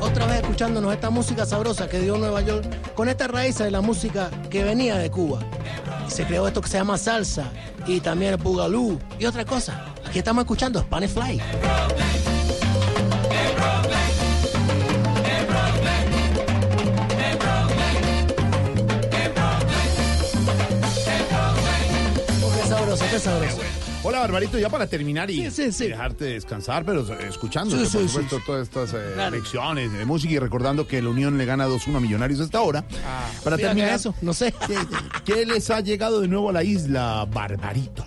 Otra vez escuchándonos esta música sabrosa que dio Nueva York con esta raíz de la música que venía de Cuba. Y se creó esto que se llama salsa y también el boogaloo y otra cosa. Aquí estamos escuchando Spanish Fly. Qué sabroso, qué sabroso. Hola, Barbarito, ya para terminar y Sí, sí, sí. dejarte descansar, pero escuchando, Sí, por sí, supuesto, todas estas eh, Claro. lecciones de música y recordando que la Unión le gana 2-1 a Millonarios hasta ahora. para Mira, terminar, eso, no sé. ¿qué, qué les ha llegado de nuevo a la isla, Barbarito?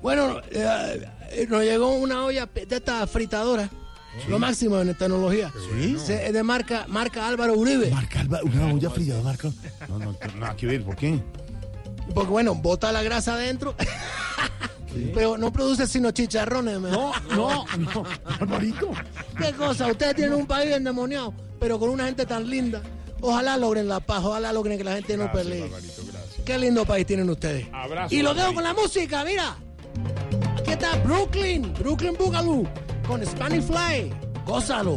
Bueno, eh, nos llegó una olla de esta fritadora. Lo máximo en tecnología. Sí. Se- es de marca, marca Álvaro Uribe. Marca Alba- una olla fría, marca. No, no, nada que ver, ¿por qué? Porque bueno, bota la grasa adentro. Pero no produce sino chicharrones. No, no, no, Barbarito. ¿Qué cosa? Ustedes tienen un país endemoniado, pero con una gente tan linda. Ojalá logren la paz, ojalá logren que la gente no pelee. Qué lindo país tienen ustedes. Abrazo, y lo dejo con la música, mira. Aquí está Brooklyn, Brooklyn Boogaloo, con Spanish Fly. Gózalo.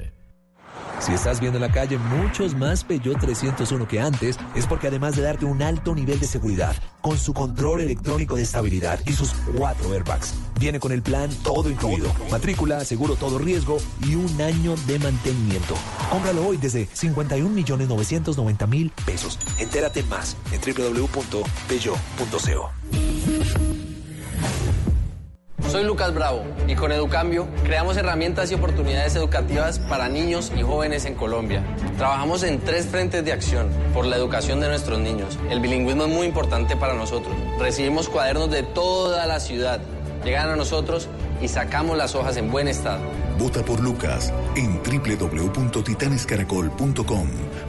Si estás viendo en la calle muchos más Peugeot 301 que antes, es porque además de darte un alto nivel de seguridad, con su control electrónico de estabilidad y sus cuatro airbags, viene con el plan todo incluido. Matrícula, seguro todo riesgo y un año de mantenimiento. Cómpralo hoy desde 51 millones 990 mil pesos. Entérate más en www.peugeot.co. Soy Lucas Bravo y con Educambio creamos herramientas y oportunidades educativas para niños y jóvenes en Colombia. Trabajamos en tres frentes de acción por la educación de nuestros niños. El bilingüismo es muy importante para nosotros. Recibimos cuadernos de toda la ciudad. Llegan a nosotros y sacamos las hojas en buen estado. Vota por Lucas en www.titanescaracol.com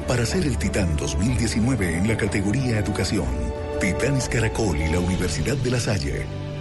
para ser el Titán 2019 en la categoría Educación. Titanes Caracol y la Universidad de La Salle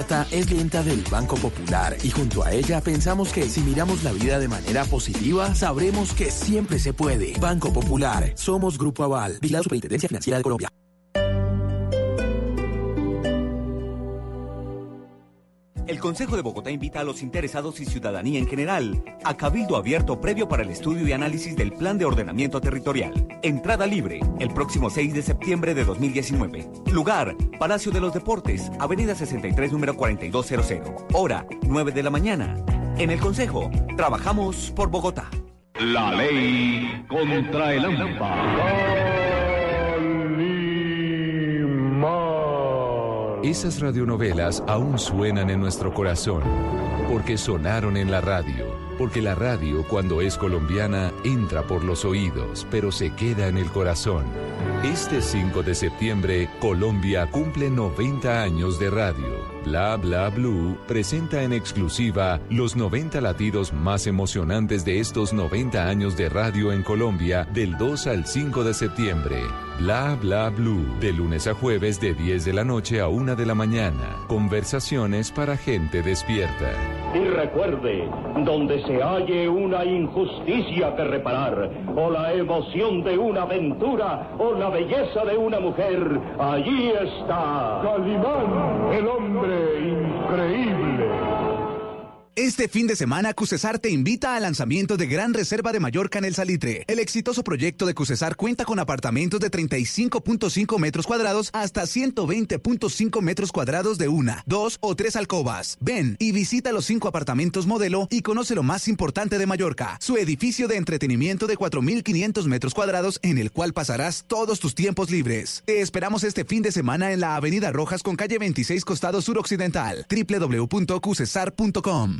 Marta es clienta del Banco Popular y junto a ella pensamos que si miramos la vida de manera positiva, sabremos que siempre se puede. Banco Popular, somos Grupo Aval, Vigilado Superintendencia Financiera de Colombia. El Consejo de Bogotá invita a los interesados y ciudadanía en general a cabildo abierto previo para el estudio y análisis del Plan de Ordenamiento Territorial. Entrada libre el próximo 6 de septiembre de 2019. Lugar, Palacio de los Deportes, Avenida 63, número 4200. Hora, 9 de la mañana. En el Consejo, trabajamos por Bogotá. La ley contra el Esas radionovelas aún suenan en nuestro corazón, porque sonaron en la radio, porque la radio cuando es colombiana entra por los oídos, pero se queda en el corazón. Este 5 de septiembre, Colombia cumple 90 años de radio. Bla Bla Blue presenta en exclusiva los 90 latidos más emocionantes de estos 90 años de radio en Colombia del 2 al 5 de septiembre. Bla Bla Blue, de lunes a jueves de 10 de la noche a 1 de la mañana. Conversaciones para gente despierta. Y recuerde, donde se halle una injusticia que reparar, o la emoción de una aventura, o la belleza de una mujer, allí está Calimán, el hombre increíble. Este fin de semana, Cusesar te invita al lanzamiento de Gran Reserva de Mallorca en el Salitre. El exitoso proyecto de Cusesar cuenta con apartamentos de 35.5 metros cuadrados hasta 120.5 metros cuadrados de una, dos o tres alcobas. Ven y visita los cinco apartamentos modelo y conoce lo más importante de Mallorca, su edificio de entretenimiento de 4.500 metros cuadrados en el cual pasarás todos tus tiempos libres. Te esperamos este fin de semana en la Avenida Rojas con calle 26 Costado Suroccidental, www.cusesar.com.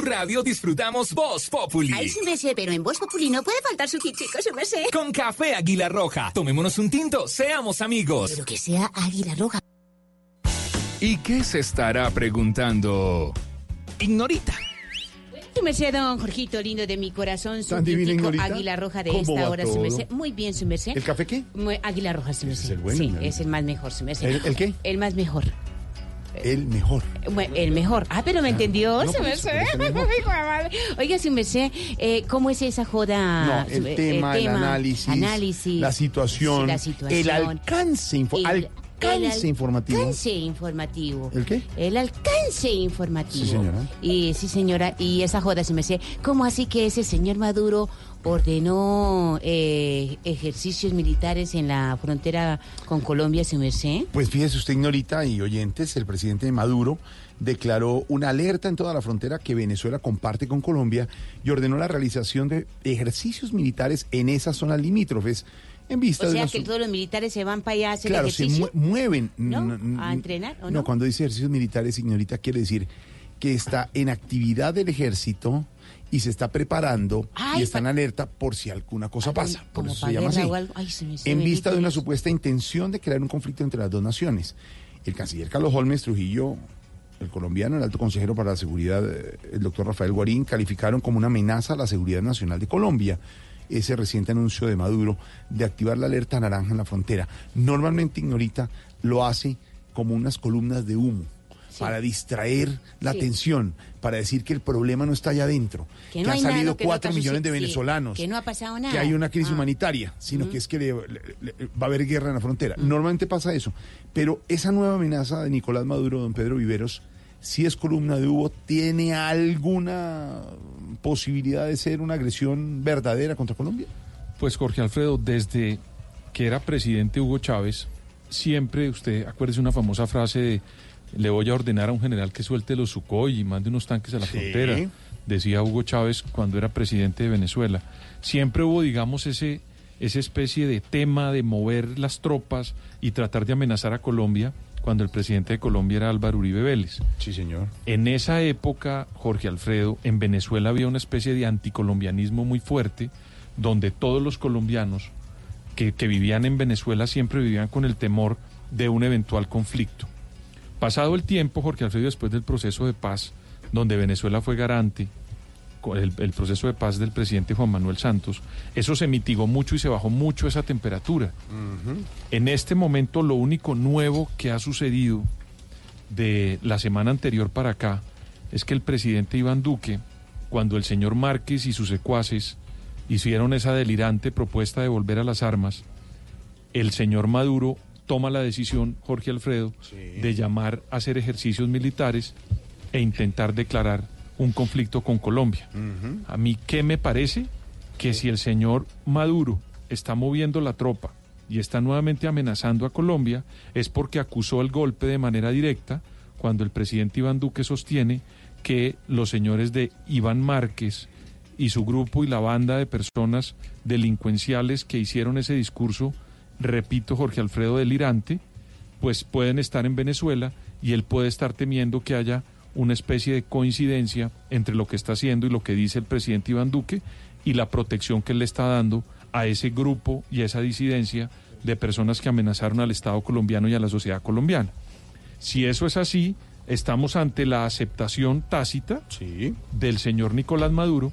Radio disfrutamos Voz Populi. Ay, su merced, pero en Voz Populi no puede faltar su tintico, su merced. Con café Águila Roja. Tomémonos un tinto, seamos amigos. Pero que sea Águila Roja. ¿Y qué se estará preguntando? Ignorita. Su merced, don Jorgito, lindo de mi corazón, su. Águila Roja de ¿Cómo esta hora, su merced. Muy bien, su merced. ¿El café qué? Muy- Águila Roja, su merced. es el bueno, sí, es el más mejor, su merced. ¿El- el qué? El más mejor. El mejor. Bueno, El mejor. Ah, pero me entendió, no. Hijo de madre. Oiga, su merced, eh, ¿cómo es esa joda? No, el Su- tema, el análisis, análisis, la situación, la situación, el alcance, info- el- alcance informativo. alcance informativo. ¿El qué? El alcance informativo. Sí, señora. Y sí, señora, y esa joda, se me sé, ¿cómo así que ese señor Maduro ordenó eh, ejercicios militares en la frontera con Colombia, se me sé? Pues fíjese usted, Ignorita y oyentes, el presidente Maduro declaró una alerta en toda la frontera que Venezuela comparte con Colombia y ordenó la realización de ejercicios militares en esas zonas limítrofes en vista O de sea una que su- todos los militares se van para allá a hacer Claro, se ejercicio. mue- mueven. ¿No? ¿A entrenar o no? No, cuando dice ejercicios militares, Ignorita, quiere decir que está en actividad del ejército y se está preparando Ay, y está en alerta por si alguna cosa pasa. Por eso se llama así. Ay, se en vista de una supuesta intención de crear un conflicto entre las dos naciones. El canciller Carlos Holmes Trujillo, el colombiano, el alto consejero para la seguridad, eh, el doctor Rafael Guarín, calificaron como una amenaza a la seguridad nacional de Colombia ese reciente anuncio de Maduro de activar la alerta naranja en la frontera. Normalmente, Ignorita, lo hace como unas columnas de humo. Para distraer la Sí. atención, para decir que el problema no está allá adentro, Que que, no han salido no cuatro millones de venezolanos, que no ha pasado nada. que hay una crisis Ah. humanitaria, sino que es que le- le- le- va a haber guerra en la frontera. Normalmente pasa eso. Pero esa nueva amenaza de Nicolás Maduro, don Pedro Viveros, si es columna de hubo, ¿tiene alguna posibilidad de ser una agresión verdadera contra Colombia? Pues Jorge Alfredo, desde que era presidente Hugo Chávez, siempre usted, acuérdese una famosa frase de le voy a ordenar a un general que suelte los Sukhoi y mande unos tanques a la Sí. frontera, decía Hugo Chávez cuando era presidente de Venezuela. Siempre hubo, digamos, ese esa especie de tema de mover las tropas y tratar de amenazar a Colombia cuando el presidente de Colombia era Álvaro Uribe Vélez. Sí, señor. En esa época, Jorge Alfredo, en Venezuela había una especie de anticolombianismo muy fuerte, donde todos los colombianos que, que vivían en Venezuela siempre vivían con el temor de un eventual conflicto. Pasado el tiempo, Jorge Alfredo, después del proceso de paz, donde Venezuela fue garante, el, el proceso de paz del presidente Juan Manuel Santos, eso se mitigó mucho y se bajó mucho esa temperatura. En este momento lo único nuevo que ha sucedido de la semana anterior para acá es que el presidente Iván Duque, cuando el señor Márquez y sus secuaces hicieron esa delirante propuesta de volver a las armas, el señor Maduro toma la decisión, Jorge Alfredo, de llamar a hacer ejercicios militares e intentar declarar un conflicto con Colombia. A mí, ¿qué me parece? Que si el señor Maduro está moviendo la tropa y está nuevamente amenazando a Colombia, es porque acusó el golpe de manera directa cuando el presidente Iván Duque sostiene que los señores de Iván Márquez y su grupo y la banda de personas delincuenciales que hicieron ese discurso, repito, Jorge Alfredo delirante, pues pueden estar en Venezuela y él puede estar temiendo que haya una especie de coincidencia entre lo que está haciendo y lo que dice el presidente Iván Duque y la protección que él le está dando a ese grupo y a esa disidencia de personas que amenazaron al Estado colombiano y a la sociedad colombiana. Si eso es así, estamos ante la aceptación tácita del señor Nicolás Maduro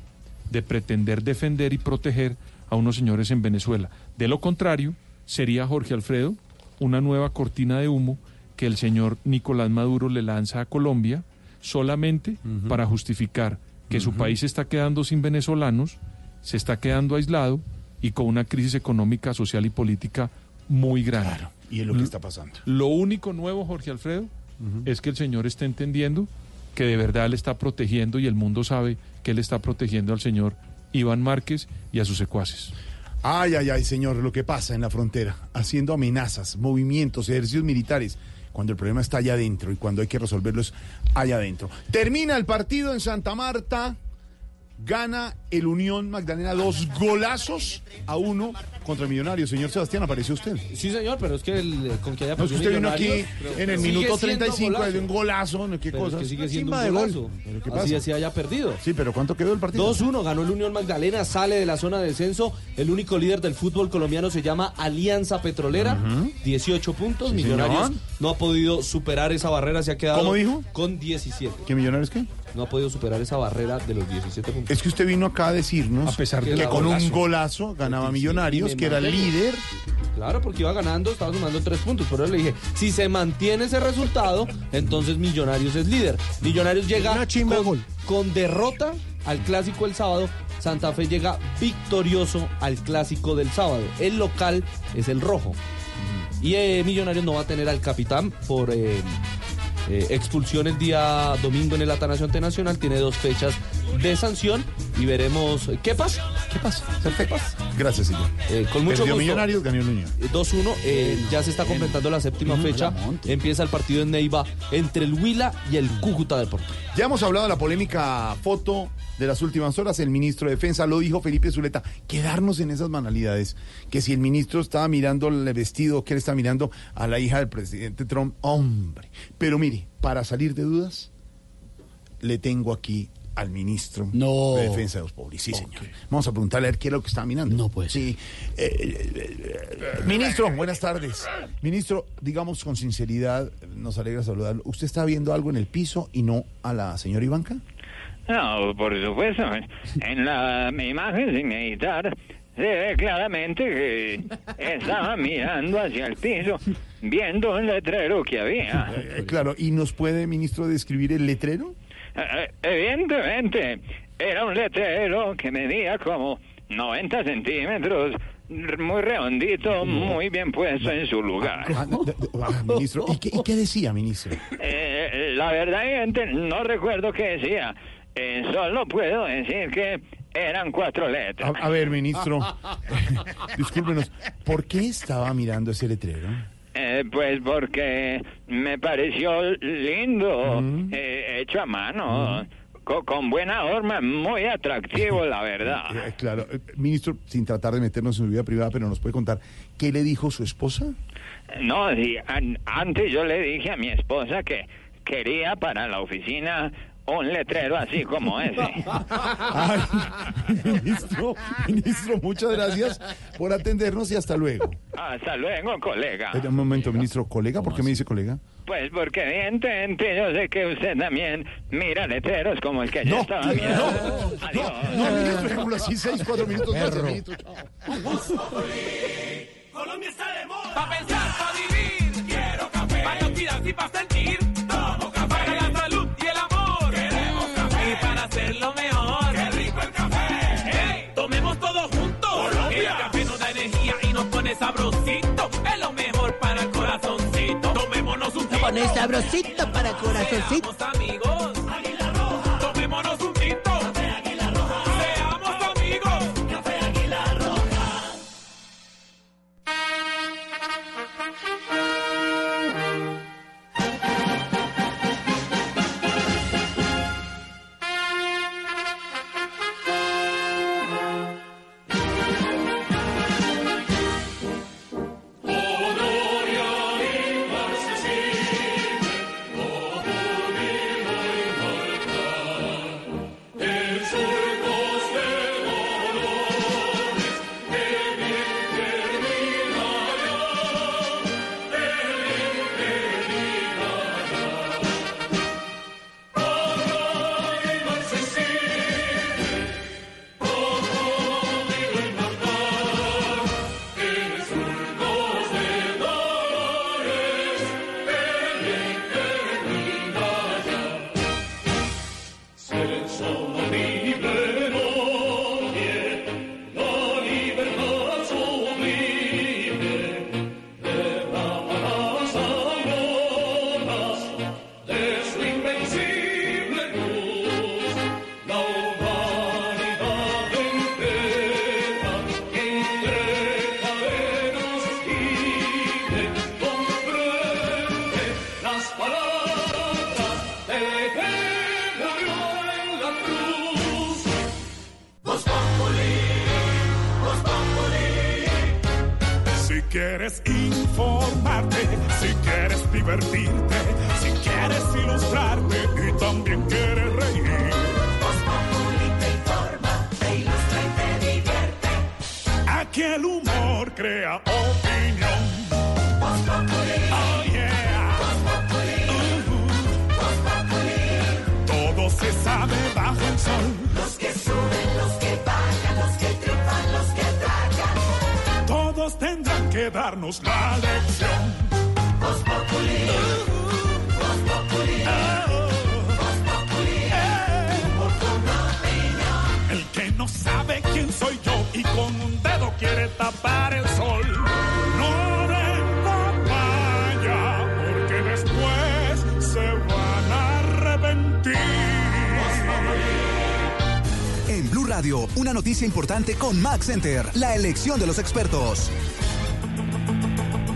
de pretender defender y proteger a unos señores en Venezuela. De lo contrario, sería Jorge Alfredo una nueva cortina de humo que el señor Nicolás Maduro le lanza a Colombia solamente para justificar que su país se está quedando sin venezolanos, se está quedando aislado y con una crisis económica, social y política muy grande. Y es lo que está pasando. Lo único nuevo, Jorge Alfredo, es que el señor está entendiendo que de verdad él está protegiendo y el mundo sabe que él está protegiendo al señor Iván Márquez y a sus secuaces. Ay, ay, ay, señor, lo que pasa en la frontera, haciendo amenazas, movimientos, ejercicios militares, cuando el problema está allá adentro y cuando hay que resolverlos allá adentro. Termina el partido en Santa Marta. Gana el Unión Magdalena dos golazos a uno contra Millonarios. Señor Sebastián, ¿apareció usted? Sí, señor, pero es que el, con que haya No, es que usted vino aquí en el minuto siendo 35 golazo. de un golazo, ¿no? ¿Qué Pero es cosas? que sigue siendo un golazo. gol. ¿Pero qué Así pasa? así haya perdido. Sí, pero ¿cuánto quedó el partido? 2-1 ganó el Unión Magdalena, sale de la zona de descenso. El único líder del fútbol colombiano se llama Alianza Petrolera, 18 puntos. Sí, Millonarios señor. no ha podido superar esa barrera, se ha quedado ¿Cómo dijo? con 17. ¿Qué Millonarios qué? No ha podido superar esa barrera de los 17 puntos. Es que usted vino acá a decirnos A pesar de que con un golazo. ganaba Millonarios, que era el líder. Claro, porque iba ganando, estaba sumando tres puntos. Por eso le dije, si se mantiene ese resultado, entonces Millonarios es líder. Millonarios llega con, con derrota al clásico el sábado. Santa Fe llega victorioso al clásico del sábado. El local es el rojo. Y eh, Millonarios no va a tener al capitán por eh, eh, expulsión el día domingo en el Atanasio Nacional. Tiene dos fechas de sanción y veremos qué pasa. ¿Qué pasa? Perfecto. Gracias, señor. Eh, con mucho Perdió gusto. Millonarios, ganó el Unión. Eh, 2-1, eh, ya se está completando la séptima fecha. Empieza el partido en Neiva entre el Huila y el Cúcuta Deportivo. Ya hemos hablado de la polémica foto de las últimas horas. El ministro de Defensa lo dijo Felipe Zuleta. Quedarnos en esas banalidades. Que si el ministro estaba mirando el vestido, que él está mirando a la hija del presidente Trump. Hombre. Pero mire, para salir de dudas, le tengo aquí al ministro de Defensa de los Pobres. Sí, señor. Vamos a preguntarle a ver qué es lo que está mirando. No, pues. Sí. Eh, eh, eh, ministro, buenas tardes. Ministro, digamos con sinceridad, nos alegra saludarlo. ¿Usted está viendo algo en el piso y no a la señora Ivanka? No, por supuesto. En la imagen sin editar se ve claramente que estaba mirando hacia el piso, viendo un letrero que había. Eh, claro, ¿y nos puede, ministro, describir el letrero? Eh, Evidentemente, era un letrero que medía como 90 centímetros, muy redondito, muy bien puesto en su lugar. Ah, de- de- ah, ministro, ¿y qué, y qué decía, ministro? Eh, la verdad, no recuerdo qué decía. Eh, solo puedo decir que eran cuatro letras. A, a ver, ministro, discúlpenos, ¿por qué estaba mirando ese letrero? Eh, pues porque me pareció lindo, eh, hecho a mano, co- con buena forma, muy atractivo, la verdad. Eh, claro, eh, ministro, sin tratar de meternos en su vida privada, pero nos puede contar, ¿qué le dijo su esposa? No, sí, an- antes yo le dije a mi esposa que quería para la oficina un letrero así como ese. Ay, ministro, ministro, muchas gracias por atendernos y hasta luego. Hasta luego, colega. Eh, Un momento, ministro, colega, ¿por qué me dice colega? Pues porque evidentemente yo sé que usted también mira letreros como el que yo No, estaba no, mirando. Adiós. No, ministro, dejémoslo así, seis, cuatro minutos más, ministro. Colombia está de moda. Pa' pensar, pa' vivir. Quiero café. Cuidar y pa' sentir. Pone sabrosito para corazoncito. Importante con Max Center, la elección de los expertos.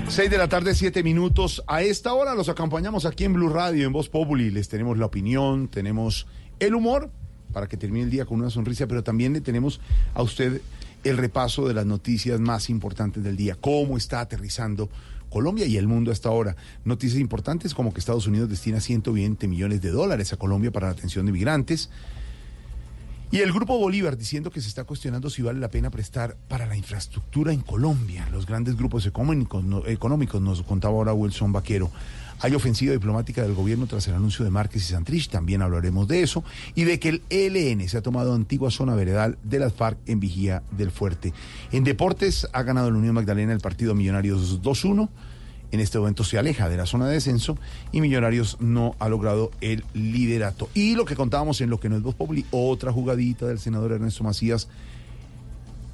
6 de la tarde, 7 minutos. A esta hora los acompañamos aquí en Blue Radio, en Voz Populi. Les tenemos la opinión, tenemos el humor para que termine el día con una sonrisa, pero también le tenemos a usted el repaso de las noticias más importantes del día. Cómo está aterrizando Colombia y el mundo hasta ahora. Noticias importantes como que Estados Unidos destina 120 millones de dólares a Colombia para la atención de migrantes. Y el Grupo Bolívar diciendo que se está cuestionando si vale la pena prestar para la infraestructura en Colombia. Los grandes grupos económicos, no- económicos nos contaba ahora Wilson Vaquero. Hay ofensiva diplomática del gobierno tras el anuncio de Márquez y Santrich, también hablaremos de eso, y de que el ELN se ha tomado antigua zona veredal de las FARC en Vigía del Fuerte. En deportes ha ganado la Unión Magdalena el partido Millonarios 2-1. En este momento se aleja de la zona de descenso y Millonarios no ha logrado el liderato. Y lo que contábamos en lo que no es Voz Populi, otra jugadita del senador Ernesto Macías,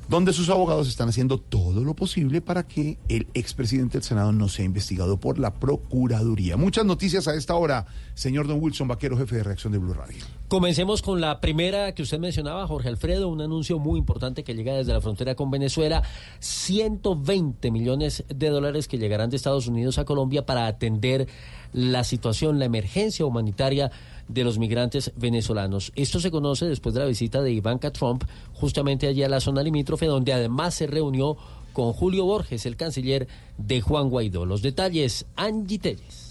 donde sus abogados están haciendo todo lo posible para que el expresidente del Senado no sea investigado por la Procuraduría. Muchas noticias a esta hora, señor Don Wilson Vaquero, jefe de reacción de Blue Radio. Comencemos con la primera que usted mencionaba, Jorge Alfredo, un anuncio muy importante que llega desde la frontera con Venezuela, 120 millones de dólares que llegarán de Estados Unidos a Colombia para atender la situación, la emergencia humanitaria de los migrantes venezolanos. Esto se conoce después de la visita de Ivanka Trump justamente allí a la zona limítrofe, donde además se reunió con Julio Borges, el canciller de Juan Guaidó. Los detalles, Angie Telles.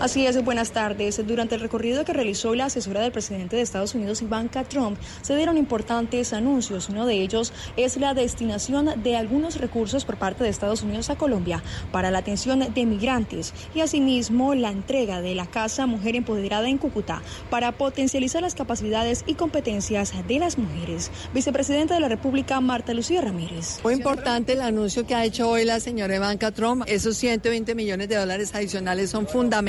Así es, buenas tardes. Durante el recorrido que realizó la asesora del presidente de Estados Unidos, Ivanka Trump, se dieron importantes anuncios. Uno de ellos es la destinación de algunos recursos por parte de Estados Unidos a Colombia para la atención de migrantes y asimismo la entrega de la Casa Mujer Empoderada en Cúcuta para potencializar las capacidades y competencias de las mujeres. Vicepresidenta de la República, Marta Lucía Ramírez. Muy importante el anuncio que ha hecho hoy la señora Ivanka Trump. Esos 120 millones de dólares adicionales son fundamentales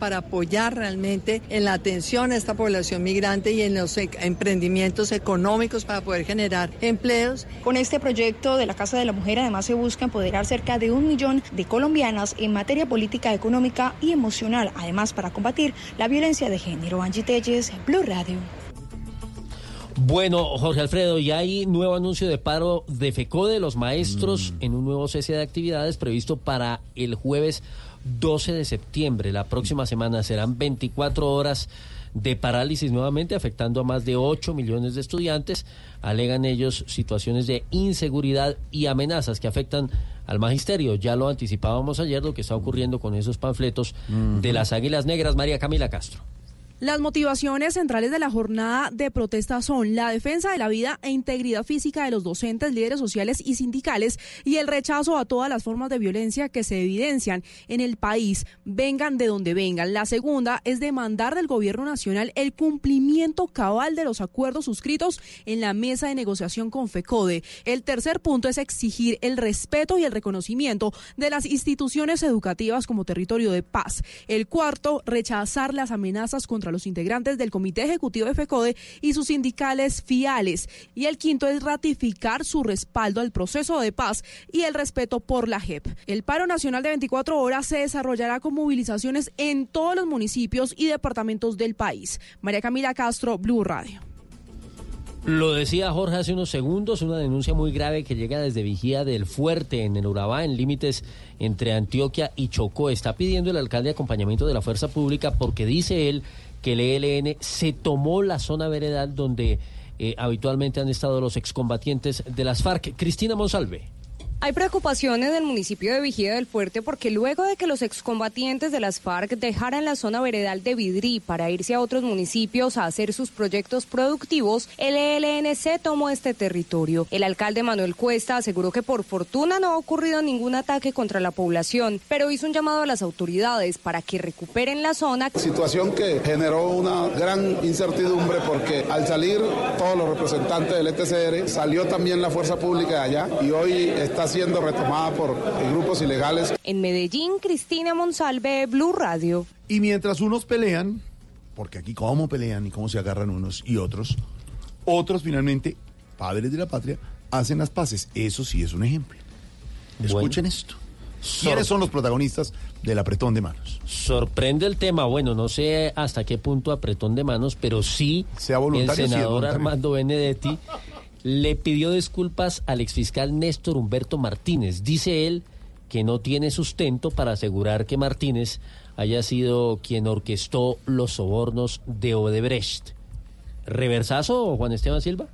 para apoyar realmente en la atención a esta población migrante y en los e- emprendimientos económicos para poder generar empleos. Con este proyecto de la Casa de la Mujer además se busca empoderar cerca de un millón de colombianas en materia política, económica y emocional, además para combatir la violencia de género. Angie Telles, Blue Radio. Bueno, Jorge Alfredo, ya hay nuevo anuncio de paro de FECO de los maestros en un nuevo cese de actividades previsto para el jueves 12 de septiembre. La próxima semana serán 24 horas de parálisis nuevamente, afectando a más de 8 millones de estudiantes. Alegan ellos situaciones de inseguridad y amenazas que afectan al magisterio. Ya lo anticipábamos ayer, lo que está ocurriendo con esos panfletos de las Águilas Negras. María Camila Castro. Las motivaciones centrales de la jornada de protesta son la defensa de la vida e integridad física de los docentes, líderes sociales y sindicales y el rechazo a todas las formas de violencia que se evidencian en el país, vengan de donde vengan. La segunda es demandar del gobierno nacional el cumplimiento cabal de los acuerdos suscritos en la mesa de negociación con FECODE. El tercer punto es exigir el respeto y el reconocimiento de las instituciones educativas como territorio de paz. El cuarto, rechazar las amenazas contra los integrantes del Comité Ejecutivo de FECODE y sus sindicales fiales. Y el quinto es ratificar su respaldo al proceso de paz y el respeto por la JEP. El paro nacional de 24 horas se desarrollará con movilizaciones en todos los municipios y departamentos del país. María Camila Castro, Blue Radio. Lo decía Jorge hace unos segundos, una denuncia muy grave que llega desde Vigía del Fuerte, en el Urabá, en límites entre Antioquia y Chocó. Está pidiendo el alcalde acompañamiento de la fuerza pública porque dice él que el ELN se tomó la zona veredal donde eh, habitualmente han estado los excombatientes de las FARC. Cristina Monsalve. Hay preocupación en el municipio de Vigía del Fuerte porque luego de que los excombatientes de las FARC dejaran la zona veredal de Vidrí para irse a otros municipios a hacer sus proyectos productivos, el ELNC tomó este territorio. El alcalde Manuel Cuesta aseguró que por fortuna no ha ocurrido ningún ataque contra la población, pero hizo un llamado a las autoridades para que recuperen la zona. Situación que generó una gran incertidumbre porque al salir todos los representantes del ETCR, salió también la fuerza pública de allá y hoy está siendo retomada por grupos ilegales. En Medellín, Cristina Monsalve, Blue Radio. Y mientras unos pelean, porque aquí cómo pelean y cómo se agarran unos y otros, otros finalmente, padres de la patria, hacen las paces. Eso sí es un ejemplo. Escuchen esto. ¿Quiénes son los protagonistas del apretón de manos? Sorprende el tema. Bueno, no sé hasta qué punto apretón de manos, pero sí Sea el sí senador voluntario. Armando Benedetti le pidió disculpas al exfiscal Néstor Humberto Martínez. Dice él que no tiene sustento para asegurar que Martínez haya sido quien orquestó los sobornos de Odebrecht. ¿Reversazo, Juan Esteban Silva?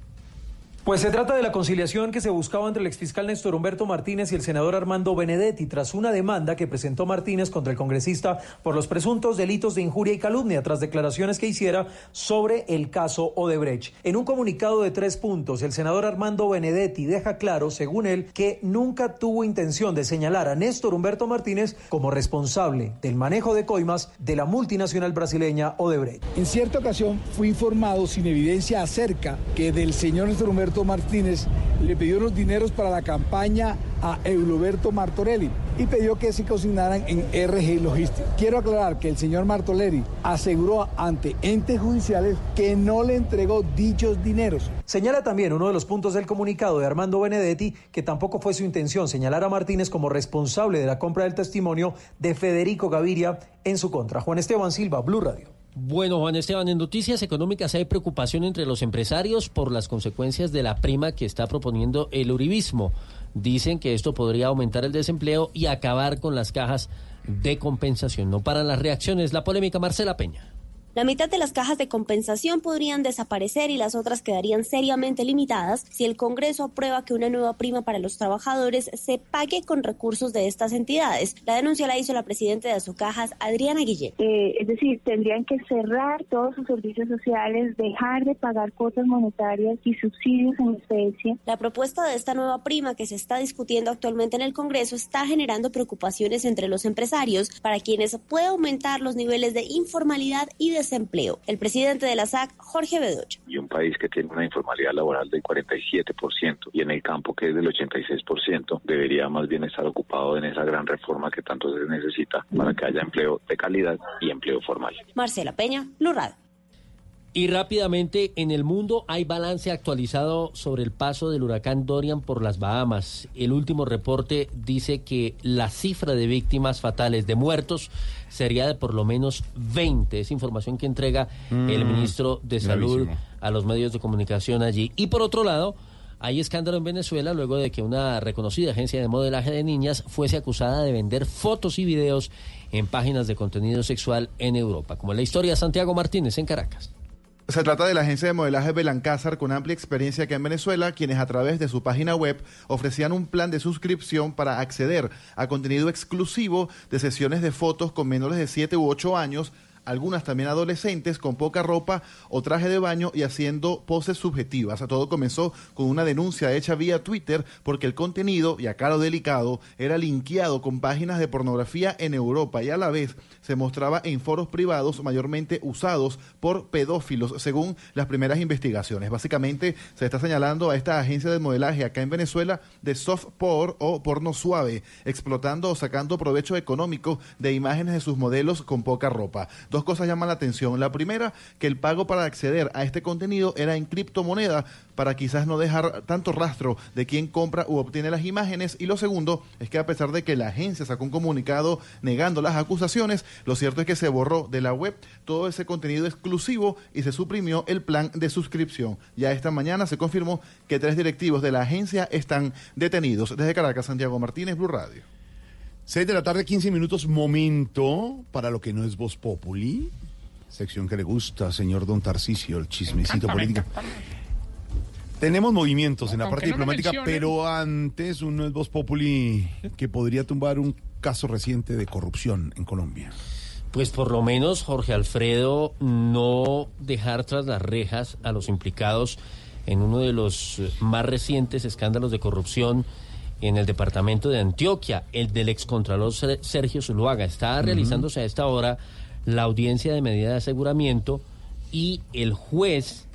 Pues se trata de la conciliación que se buscaba entre el exfiscal Néstor Humberto Martínez y el senador Armando Benedetti tras una demanda que presentó Martínez contra el congresista por los presuntos delitos de injuria y calumnia tras declaraciones que hiciera sobre el caso Odebrecht. En un comunicado de tres puntos, el senador Armando Benedetti deja claro, según él, que nunca tuvo intención de señalar a Néstor Humberto Martínez como responsable del manejo de coimas de la multinacional brasileña Odebrecht. En cierta ocasión fui informado sin evidencia acerca que del señor Néstor Humberto Martínez le pidió unos dineros para la campaña a Euloberto Martorelli y pidió que se consignaran en RG Logistics. Quiero aclarar que el señor Martorelli aseguró ante entes judiciales que no le entregó dichos dineros. Señala también uno de los puntos del comunicado de Armando Benedetti que tampoco fue su intención señalar a Martínez como responsable de la compra del testimonio de Federico Gaviria en su contra. Juan Esteban Silva, Blue Radio. Bueno, Juan Esteban, en noticias económicas hay preocupación entre los empresarios por las consecuencias de la prima que está proponiendo el uribismo. Dicen que esto podría aumentar el desempleo y acabar con las cajas de compensación. No paran las reacciones. La polémica Marcela Peña. La mitad de las cajas de compensación podrían desaparecer y las otras quedarían seriamente limitadas si el Congreso aprueba que una nueva prima para los trabajadores se pague con recursos de estas entidades. La denuncia la hizo la presidenta de Azucajas, Adriana Guillén. Eh, es decir, tendrían que cerrar todos sus servicios sociales, dejar de pagar cuotas monetarias y subsidios en especie. La propuesta de esta nueva prima que se está discutiendo actualmente en el Congreso está generando preocupaciones entre los empresarios para quienes puede aumentar los niveles de informalidad y desempleo. El presidente de la SAC, Jorge Bedoya. y un país que tiene una informalidad laboral del 47% y en el campo que es del 86%, debería más bien estar ocupado en esa gran reforma que tanto se necesita para que haya empleo de calidad y empleo formal. Marcela Peña, Blue Radio. Y rápidamente, en el mundo hay balance actualizado sobre el paso del huracán Dorian por las Bahamas. El último reporte dice que la cifra de víctimas fatales de muertos sería de por lo menos 20. Es información que entrega el Mm, ministro de Salud gravísimo. a los medios de comunicación allí. Y por otro lado, hay escándalo en Venezuela luego de que una reconocida agencia de modelaje de niñas fuese acusada de vender fotos y videos en páginas de contenido sexual en Europa. Como la historia de Santiago Martínez en Caracas. Se trata de la agencia de modelaje Belancázar con amplia experiencia aquí en Venezuela, quienes a través de su página web ofrecían un plan de suscripción para acceder a contenido exclusivo de sesiones de fotos con menores de 7 u 8 años, algunas también adolescentes con poca ropa o traje de baño y haciendo poses subjetivas. Todo comenzó con una denuncia hecha vía Twitter porque el contenido, y a caro delicado, era linkeado con páginas de pornografía en Europa y a la vez se mostraba en foros privados mayormente usados por pedófilos, según las primeras investigaciones. Básicamente se está señalando a esta agencia de modelaje acá en Venezuela de soft porn o porno suave, explotando o sacando provecho económico de imágenes de sus modelos con poca ropa. Dos cosas llaman la atención. La primera, que el pago para acceder a este contenido era en criptomoneda para quizás no dejar tanto rastro de quién compra u obtiene las imágenes. Y lo segundo es que a pesar de que la agencia sacó un comunicado negando las acusaciones, lo cierto es que se borró de la web todo ese contenido exclusivo y se suprimió el plan de suscripción. Ya esta mañana se confirmó que tres directivos de la agencia están detenidos. Desde Caracas, Santiago Martínez, Blue Radio. 6 de la tarde, 15 minutos, momento para lo que no es Voz Populi. Sección que le gusta, señor Don Tarcisio, el chismecito político. Tenemos movimientos en la parte no lo diplomática, pero antes uno es Voz Populi que podría tumbar un caso reciente de corrupción en Colombia. Pues por lo menos, Jorge Alfredo, no dejar tras las rejas a los implicados en uno de los más recientes escándalos de corrupción en el departamento de Antioquia, el del excontralor Ser- Sergio Zuluaga. Está realizándose a esta hora la audiencia de medida de aseguramiento y el juez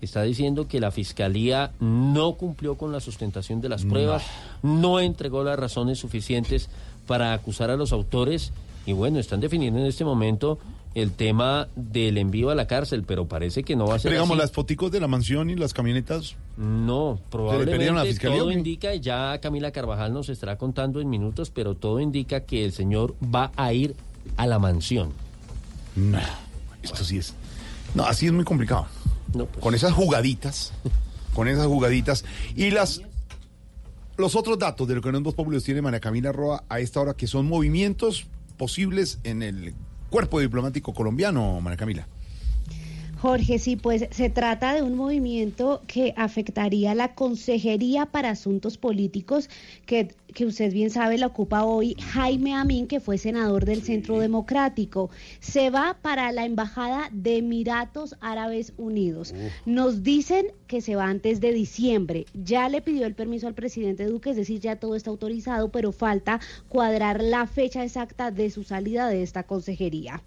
está diciendo que la fiscalía no cumplió con la sustentación de las No. pruebas, no entregó las razones suficientes para acusar a los autores y bueno, están definiendo en este momento el tema del envío a la cárcel, pero parece que no va a ser Pero digamos, así. las foticos de la mansión y las camionetas. No, a la probablemente fiscalía todo indica, y ya Camila Carvajal nos estará contando en minutos, pero todo indica que el señor va a ir a la mansión. No, esto sí es. No, así es muy complicado. Con esas jugaditas, con esas jugaditas. Y las los otros datos de lo que no es Voz Populi los tiene María Camila Roa a esta hora, que son movimientos posibles en el cuerpo diplomático colombiano, María Camila. Jorge, sí, pues se trata de un movimiento que afectaría la Consejería para Asuntos Políticos, que, que usted bien sabe la ocupa hoy Jaime Amin, que fue senador del Centro Democrático. Se va para la Embajada de Emiratos Árabes Unidos. Nos dicen que se va antes de diciembre. Ya le pidió el permiso al presidente Duque, es decir, ya todo está autorizado, pero falta cuadrar la fecha exacta de su salida de esta consejería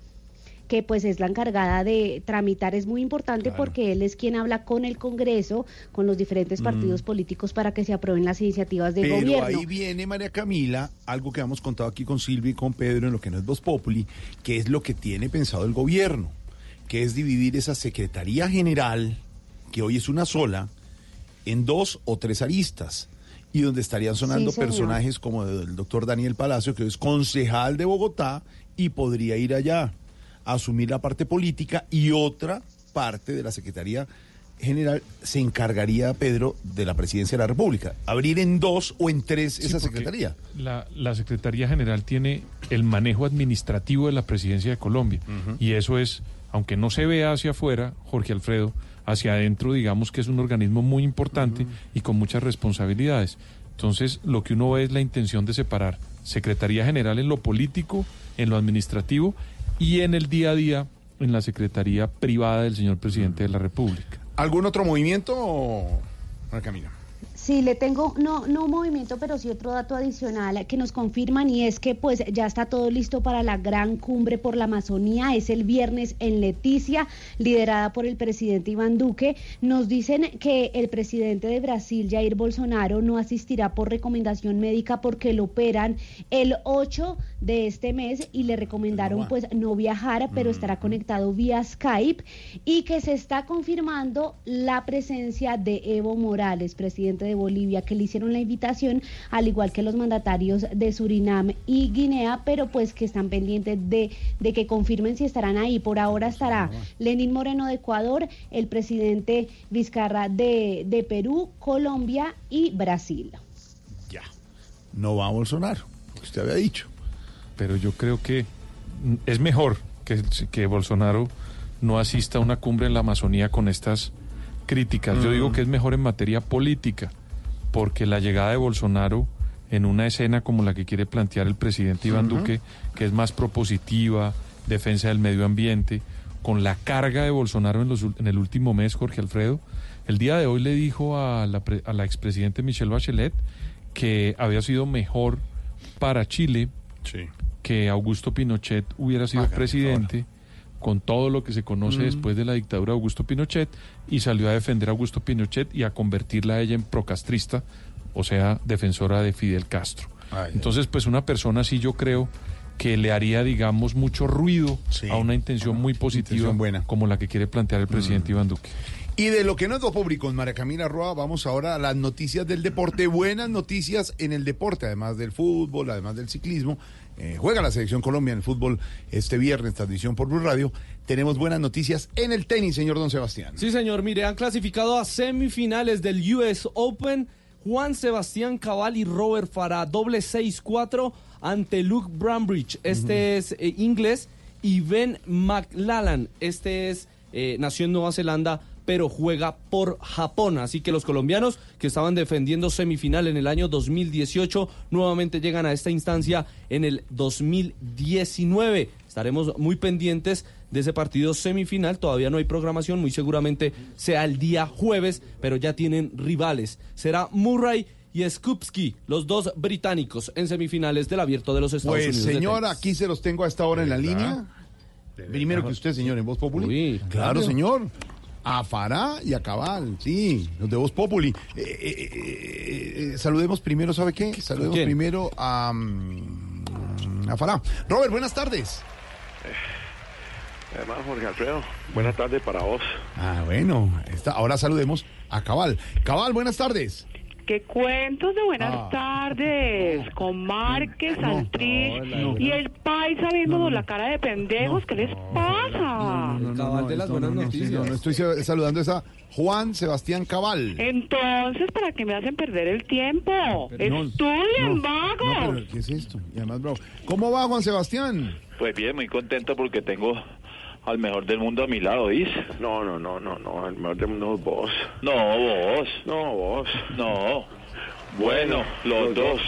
que pues es la encargada de tramitar, es muy importante porque él es quien habla con el Congreso, con los diferentes Mm. partidos políticos para que se aprueben las iniciativas de Pero gobierno. ahí viene María Camila, algo que hemos contado aquí con Silvia y con Pedro en lo que no es Voz Populi, que es lo que tiene pensado el gobierno, que es dividir esa Secretaría General, que hoy es una sola, en dos o tres aristas. Y donde estarían sonando Sí, personajes como el doctor Daniel Palacio, que es concejal de Bogotá y podría ir allá a asumir la parte política y otra parte de la Secretaría General se encargaría, Pedro, de la presidencia de la República. Abrir en dos o en tres Sí, esa secretaría. La, la Secretaría General tiene el manejo administrativo de la presidencia de Colombia. Y eso es, aunque no se vea hacia afuera, Jorge Alfredo, hacia adentro, digamos que es un organismo muy importante y con muchas responsabilidades. Entonces, lo que uno ve es la intención de separar Secretaría General en lo político, en lo administrativo y en el día a día en la Secretaría privada del señor presidente de la República. ¿Algún otro movimiento? Sí, le tengo, no, no un movimiento, pero sí otro dato adicional que nos confirman y es que pues ya está todo listo para la gran cumbre por la Amazonía. Es el viernes en Leticia, liderada por el presidente Iván Duque. Nos dicen que el presidente de Brasil, Jair Bolsonaro, no asistirá por recomendación médica porque lo operan el 8 de este mes y le recomendaron pues no viajar, pero estará conectado vía Skype y que se está confirmando la presencia de Evo Morales, presidente de Bolivia, que le hicieron la invitación, al igual que los mandatarios de Surinam y Guinea, pero pues que están pendientes de, de que confirmen si estarán ahí. Por ahora estará Lenín Moreno de Ecuador, el presidente Vizcarra de, de Perú, Colombia y Brasil. No va a Bolsonaro, usted había dicho. pero yo creo que mm, es mejor que, que Bolsonaro no asista a una cumbre en la Amazonía con estas críticas. Yo Mm. digo que es mejor en materia política, porque la llegada de Bolsonaro en una escena como la que quiere plantear el presidente Iván. Duque, que es más propositiva, defensa del medio ambiente, con la carga de Bolsonaro en, los en el último mes, Jorge Alfredo, el día de hoy le dijo a la, a la expresidente Michelle Bachelet que había sido mejor para Chile que Augusto Pinochet hubiera sido presidente con todo lo que se conoce después de la dictadura de Augusto Pinochet y salió a defender a Augusto Pinochet y a convertirla a ella en procastrista, o sea, defensora de Fidel Castro. Ay, Entonces, pues una persona así yo creo que le haría, digamos, mucho ruido a una intención muy positiva intención buena. como la que quiere plantear el presidente Iván Duque. Y de lo que no es lo público con María Camila Roa, vamos ahora a las noticias del deporte. Buenas noticias en el deporte, además del fútbol, además del ciclismo. Eh, juega la selección Colombia en el fútbol este viernes, transmisión por Blue Radio. Tenemos buenas noticias en el tenis, señor Don Sebastián. Sí, señor. Mire, han clasificado a semifinales del US Open Juan Sebastián Cabal y Robert Farah, doble 6-4 ante Luke Brambridge. Este es eh, inglés. Y Ben McLallan, este es, eh, nació en Nueva Zelanda, pero juega por Japón. Así que los colombianos que estaban defendiendo semifinal en el año 2018 nuevamente llegan a esta instancia en el 2019. Estaremos muy pendientes de ese partido semifinal. Todavía no hay programación, muy seguramente sea el día jueves, pero ya tienen rivales. Será Murray y Skupski, los dos británicos en semifinales del Abierto de los Estados Pues Unidos. de señor, aquí se los tengo a esta hora en la línea. Primero que usted, señor, en Voz Populi. claro, claro. señor. A Fará y a Cabal, sí, los de Voz Populi. Eh, eh, eh, saludemos primero, ¿sabe qué? Saludemos quién? primero a, mm, a Fará. Robert, buenas tardes. Hermano Jorge Alfredo, buenas tardes para vos. Ah, bueno, está, ahora saludemos a Cabal. Cabal, buenas tardes. ¡Qué cuentos de buenas Ah. tardes! Con Márquez, Santrich y el paisa viéndonos la cara de pendejos. ¿Qué les pasa? Cabal de las buenas no, noticias. no, no estoy sa- saludando a Juan Sebastián Cabal. Entonces, ¿para qué me hacen perder el tiempo? Pero no, ¡Estudien, no, vagos! No, pero ¿qué es esto? Y además, bravo. ¿Cómo va Juan Sebastián? Pues bien, muy contento porque tengo al mejor del mundo a mi lado, ¿vís? No, no, no, no, no, el mejor del mundo es vos. No, vos. No, vos. No. Bueno, los dos.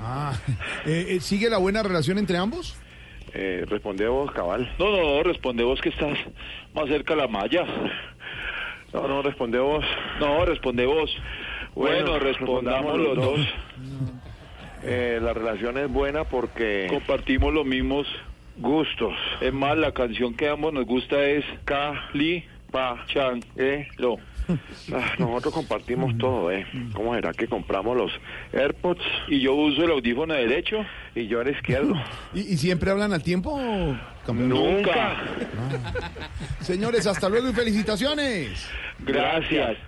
Ah, eh, eh, ¿Sigue la buena relación entre ambos? Eh, responde vos, cabal. No, no, no, responde vos que estás más cerca a la malla. No, no, responde vos. No, responde vos. Bueno, Bueno, respondamos respondamos los los dos. dos. Eh, la relación es buena porque... Compartimos los mismos gustos. Es más, la canción que a ambos nos gusta es Cali Pa Chan E Lo. Ah, nosotros compartimos todo, ¿eh? ¿Cómo será que compramos los AirPods? Y yo uso el audífono derecho. Y yo el izquierdo. ¿Y, y siempre hablan al tiempo? campeón? Nunca. Señores, hasta luego y felicitaciones. Gracias.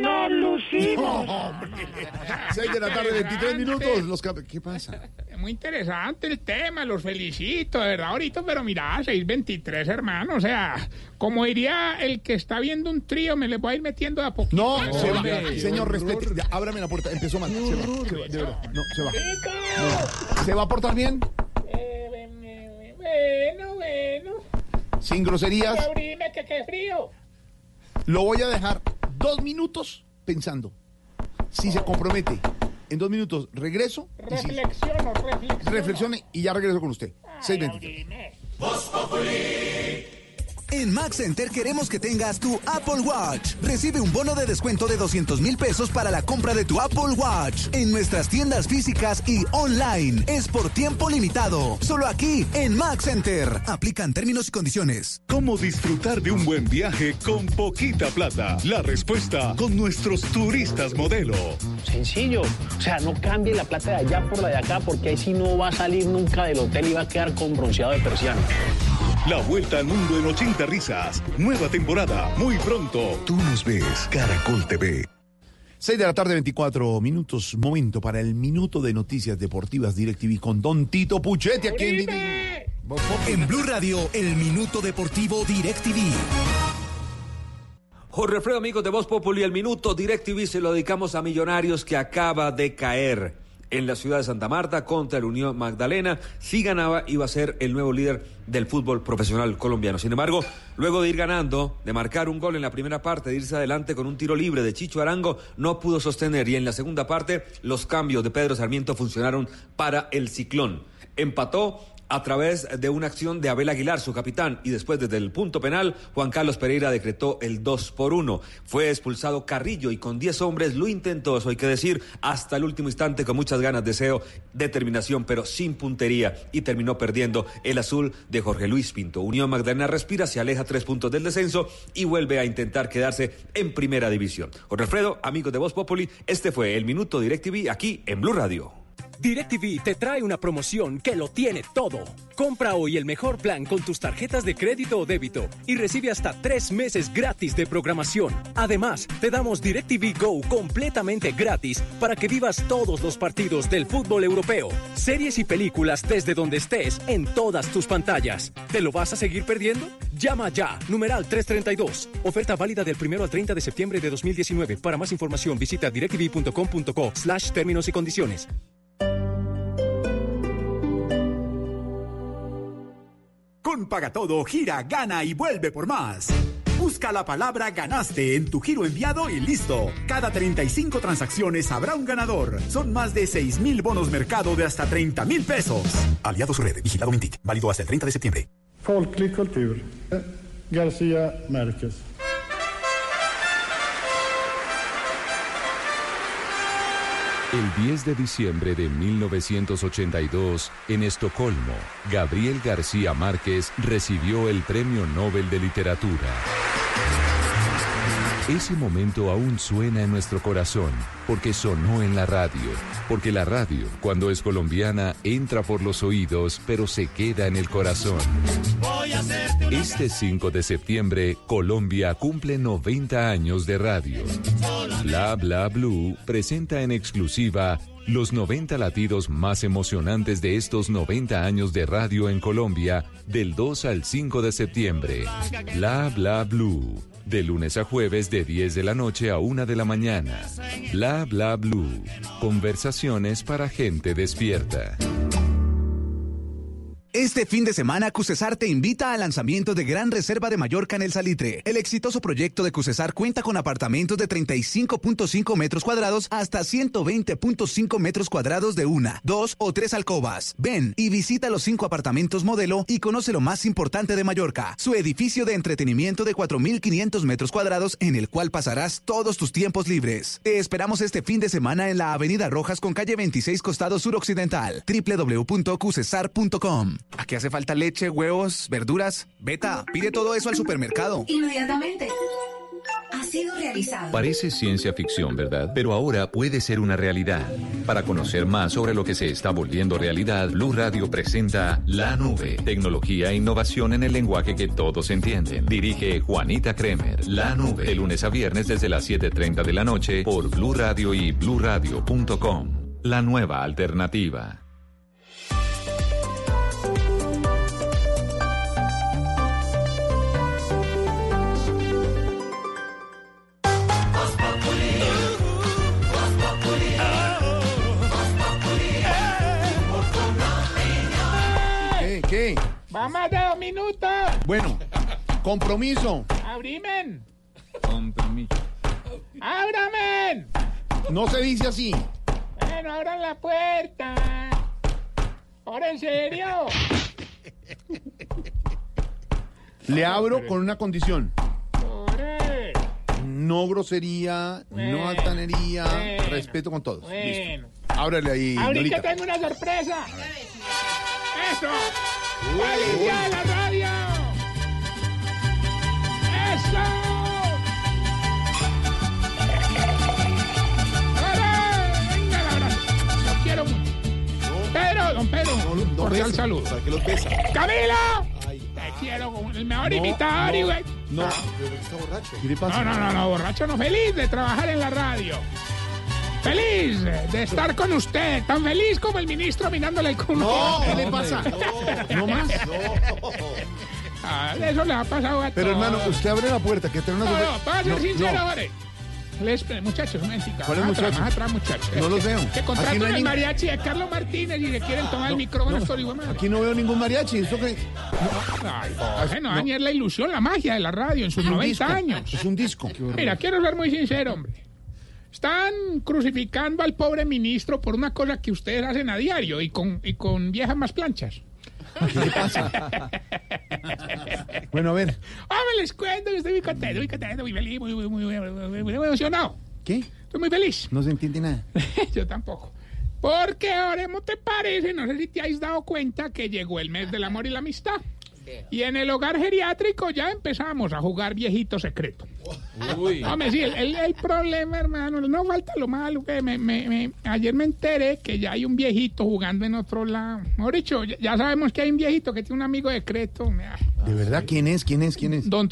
¡Nos lucimos! Seis de la tarde, 23 minutos. Los cap- ¿Qué pasa? Muy interesante el tema, los felicito, de verdad, ahorita, pero mira, 623, hermano, o sea, como diría el que está viendo un trío, me le voy a ir metiendo de a poquito. No, se va. Hombre. Señor, respete. Ya, ábrame la puerta. Empezó mal. Se va, se va, de verdad. No, se va. No. ¿Se va a portar bien? Bueno, bueno, Sin groserías. abrime que qué frío. Lo voy a dejar dos minutos pensando. Si se compromete, en dos minutos regreso. Y si Reflexiono, reflexiono. reflexione y ya regreso con usted. Seis veinte. Abrime. En Max Center queremos que tengas tu Apple Watch. Recibe un bono de descuento de 200 mil pesos para la compra de tu Apple Watch en nuestras tiendas físicas y online. Es por tiempo limitado. Solo aquí en Max Center. Aplican términos y condiciones. ¿Cómo disfrutar de un buen viaje con poquita plata? La respuesta con nuestros turistas modelo. Sencillo. O sea, no cambie la plata de allá por la de acá porque ahí sí no va a salir nunca del hotel y va a quedar con bronceado de persiano. La vuelta al mundo en 80 risas. Nueva temporada, muy pronto. Tú nos ves, Caracol TV. 6 de la tarde, 24 minutos. Momento para el minuto de noticias deportivas DirecTV con Don Tito Puchetti aquí en En Blue Radio, el minuto deportivo DirecTV. Jorge Alfredo, amigos de Voz Populi, el minuto DirecTV se lo dedicamos a Millonarios que acaba de caer en la ciudad de Santa Marta contra el Unión Magdalena. Si ganaba, iba a ser el nuevo líder del fútbol profesional colombiano. Sin embargo, luego de ir ganando, de marcar un gol en la primera parte, de irse adelante con un tiro libre de Chicho Arango, no pudo sostener. Y en la segunda parte, los cambios de Pedro Sarmiento funcionaron para el ciclón. Empató a través de una acción de Abel Aguilar, su capitán, y después desde el punto penal, Juan Carlos Pereira decretó el 2 por 1. Fue expulsado Carrillo y con 10 hombres lo intentó, eso hay que decir, hasta el último instante con muchas ganas, deseo, determinación, pero sin puntería y terminó perdiendo el azul de Jorge Luis Pinto. Unión Magdalena respira, se aleja tres puntos del descenso y vuelve a intentar quedarse en primera división. Jorge Alfredo, amigos de Voz Populi, este fue el Minuto DirecTV aquí en Blue Radio. DirecTV te trae una promoción que lo tiene todo. Compra hoy el mejor plan con tus tarjetas de crédito o débito y recibe hasta tres meses gratis de programación. Además, te damos DirecTV Go completamente gratis para que vivas todos los partidos del fútbol europeo, series y películas desde donde estés en todas tus pantallas. ¿Te lo vas a seguir perdiendo? Llama ya, numeral 332. Oferta válida del 1 al 30 de septiembre de 2019. Para más información visita directv.com.co slash términos y condiciones. Con Pagatodo, gira, gana y vuelve por más. Busca la palabra ganaste en tu giro enviado y listo. Cada 35 transacciones habrá un ganador. Son más de 6 mil bonos mercado de hasta 30 mil pesos. Aliados Red, vigilado Mintic, válido hasta el 30 de septiembre. Folklig kultur. García Márquez. El 10 de diciembre de 1982, en Estocolmo, Gabriel García Márquez recibió el Premio Nobel de Literatura. Ese momento aún suena en nuestro corazón, porque sonó en la radio, porque la radio, cuando es colombiana, entra por los oídos, pero se queda en el corazón. Este 5 de septiembre, Colombia cumple 90 años de radio. Bla Bla Blue presenta en exclusiva los 90 latidos más emocionantes de estos 90 años de radio en Colombia del 2 al 5 de septiembre. Bla Bla Blue. De lunes a jueves de 10 de la noche a 1 de la mañana. Bla Bla Blue. Conversaciones para gente despierta. Este fin de semana, Cusesar te invita al lanzamiento de Gran Reserva de Mallorca en el Salitre. El exitoso proyecto de Cusesar cuenta con apartamentos de 35.5 metros cuadrados hasta 120.5 metros cuadrados de una, dos o tres alcobas. Ven y visita los cinco apartamentos modelo y conoce lo más importante de Mallorca, su edificio de entretenimiento de 4.500 metros cuadrados en el cual pasarás todos tus tiempos libres. Te esperamos este fin de semana en la Avenida Rojas con calle 26 Costado Suroccidental, www.cusesar.com. Aquí hace falta leche, huevos, verduras. Beta, pide todo eso al supermercado. Inmediatamente. Ha sido realizado. Parece ciencia ficción, ¿verdad? Pero ahora puede ser una realidad. Para conocer más sobre lo que se está volviendo realidad, Blue Radio presenta La Nube, tecnología e innovación en el lenguaje que todos entienden. Dirige Juanita Kremer. La Nube, de lunes a viernes desde las 7:30 de la noche por Blue Radio y bluradio.com. La nueva alternativa. ¿Qué? Va más de dos minutos. Bueno, compromiso. Abrimen. Ábramen. No se dice así. Bueno, abran la puerta. Ahora en serio. Le abro con una condición. Ore. No grosería, no Bueno, altanería, bueno. respeto con todos. Bueno. Listo. Ábrele ahí, Ahorita Norita. tengo una sorpresa. Eso. ¡Policía de la radio! ¡Eso! Pedro, don Pedro, cordial bese, saludo. ¿Para qué los besa? ¡Camilo! Te quiero como el mejor No, imitador, no, güey. No. ¿Qué le pasa? No, no, no, no, borracho no, feliz de trabajar en la radio. Feliz de estar con usted, tan feliz como el ministro mirándole el culo. No, ¿qué le pasa? No más. Ah, eso le ha pasado a Pero todos. hermano, usted abre la puerta, que tiene una No, no, para ser No, sincero, no. vale. Les, eh, muchachos, un. ¿Cuáles muchachos? Más atrás, muchachos. No los veo. Que Aquí contratan no el ningún- mariachi de Carlos Martínez y le quieren tomar el micrófono. Aquí no veo ningún mariachi. ¿Esto qué? Ay, Jorge, no dañes la ilusión, la magia de la radio en sus Es un 90 disco. años. Es un disco. Mira, quiero ser muy sincero, hombre. Están crucificando al pobre ministro por una cosa que ustedes hacen a diario y con, y con viejas más planchas. ¿Qué le pasa? Bueno, a ver. Ah, me les cuento, yo estoy muy contento, muy contento, muy feliz, muy, muy, muy, muy, muy- muy emocionado. ¿Qué? Estoy muy feliz. No se entiende nada. Yo tampoco. Porque ahora, ¿no te parece? No sé si te has dado cuenta que llegó el mes del amor y la amistad. Y en el hogar geriátrico ya empezamos a jugar viejito secreto. Uy. Hombre, sí, el, el- el problema, hermano, no falta lo malo. Que me, me- me- ayer me enteré que ya hay un viejito jugando en otro lado. Mejor dicho, ya, ya sabemos que hay un viejito que tiene un amigo secreto. ¿De verdad? ¿Quién es? ¿Quién es? ¿Quién es? Don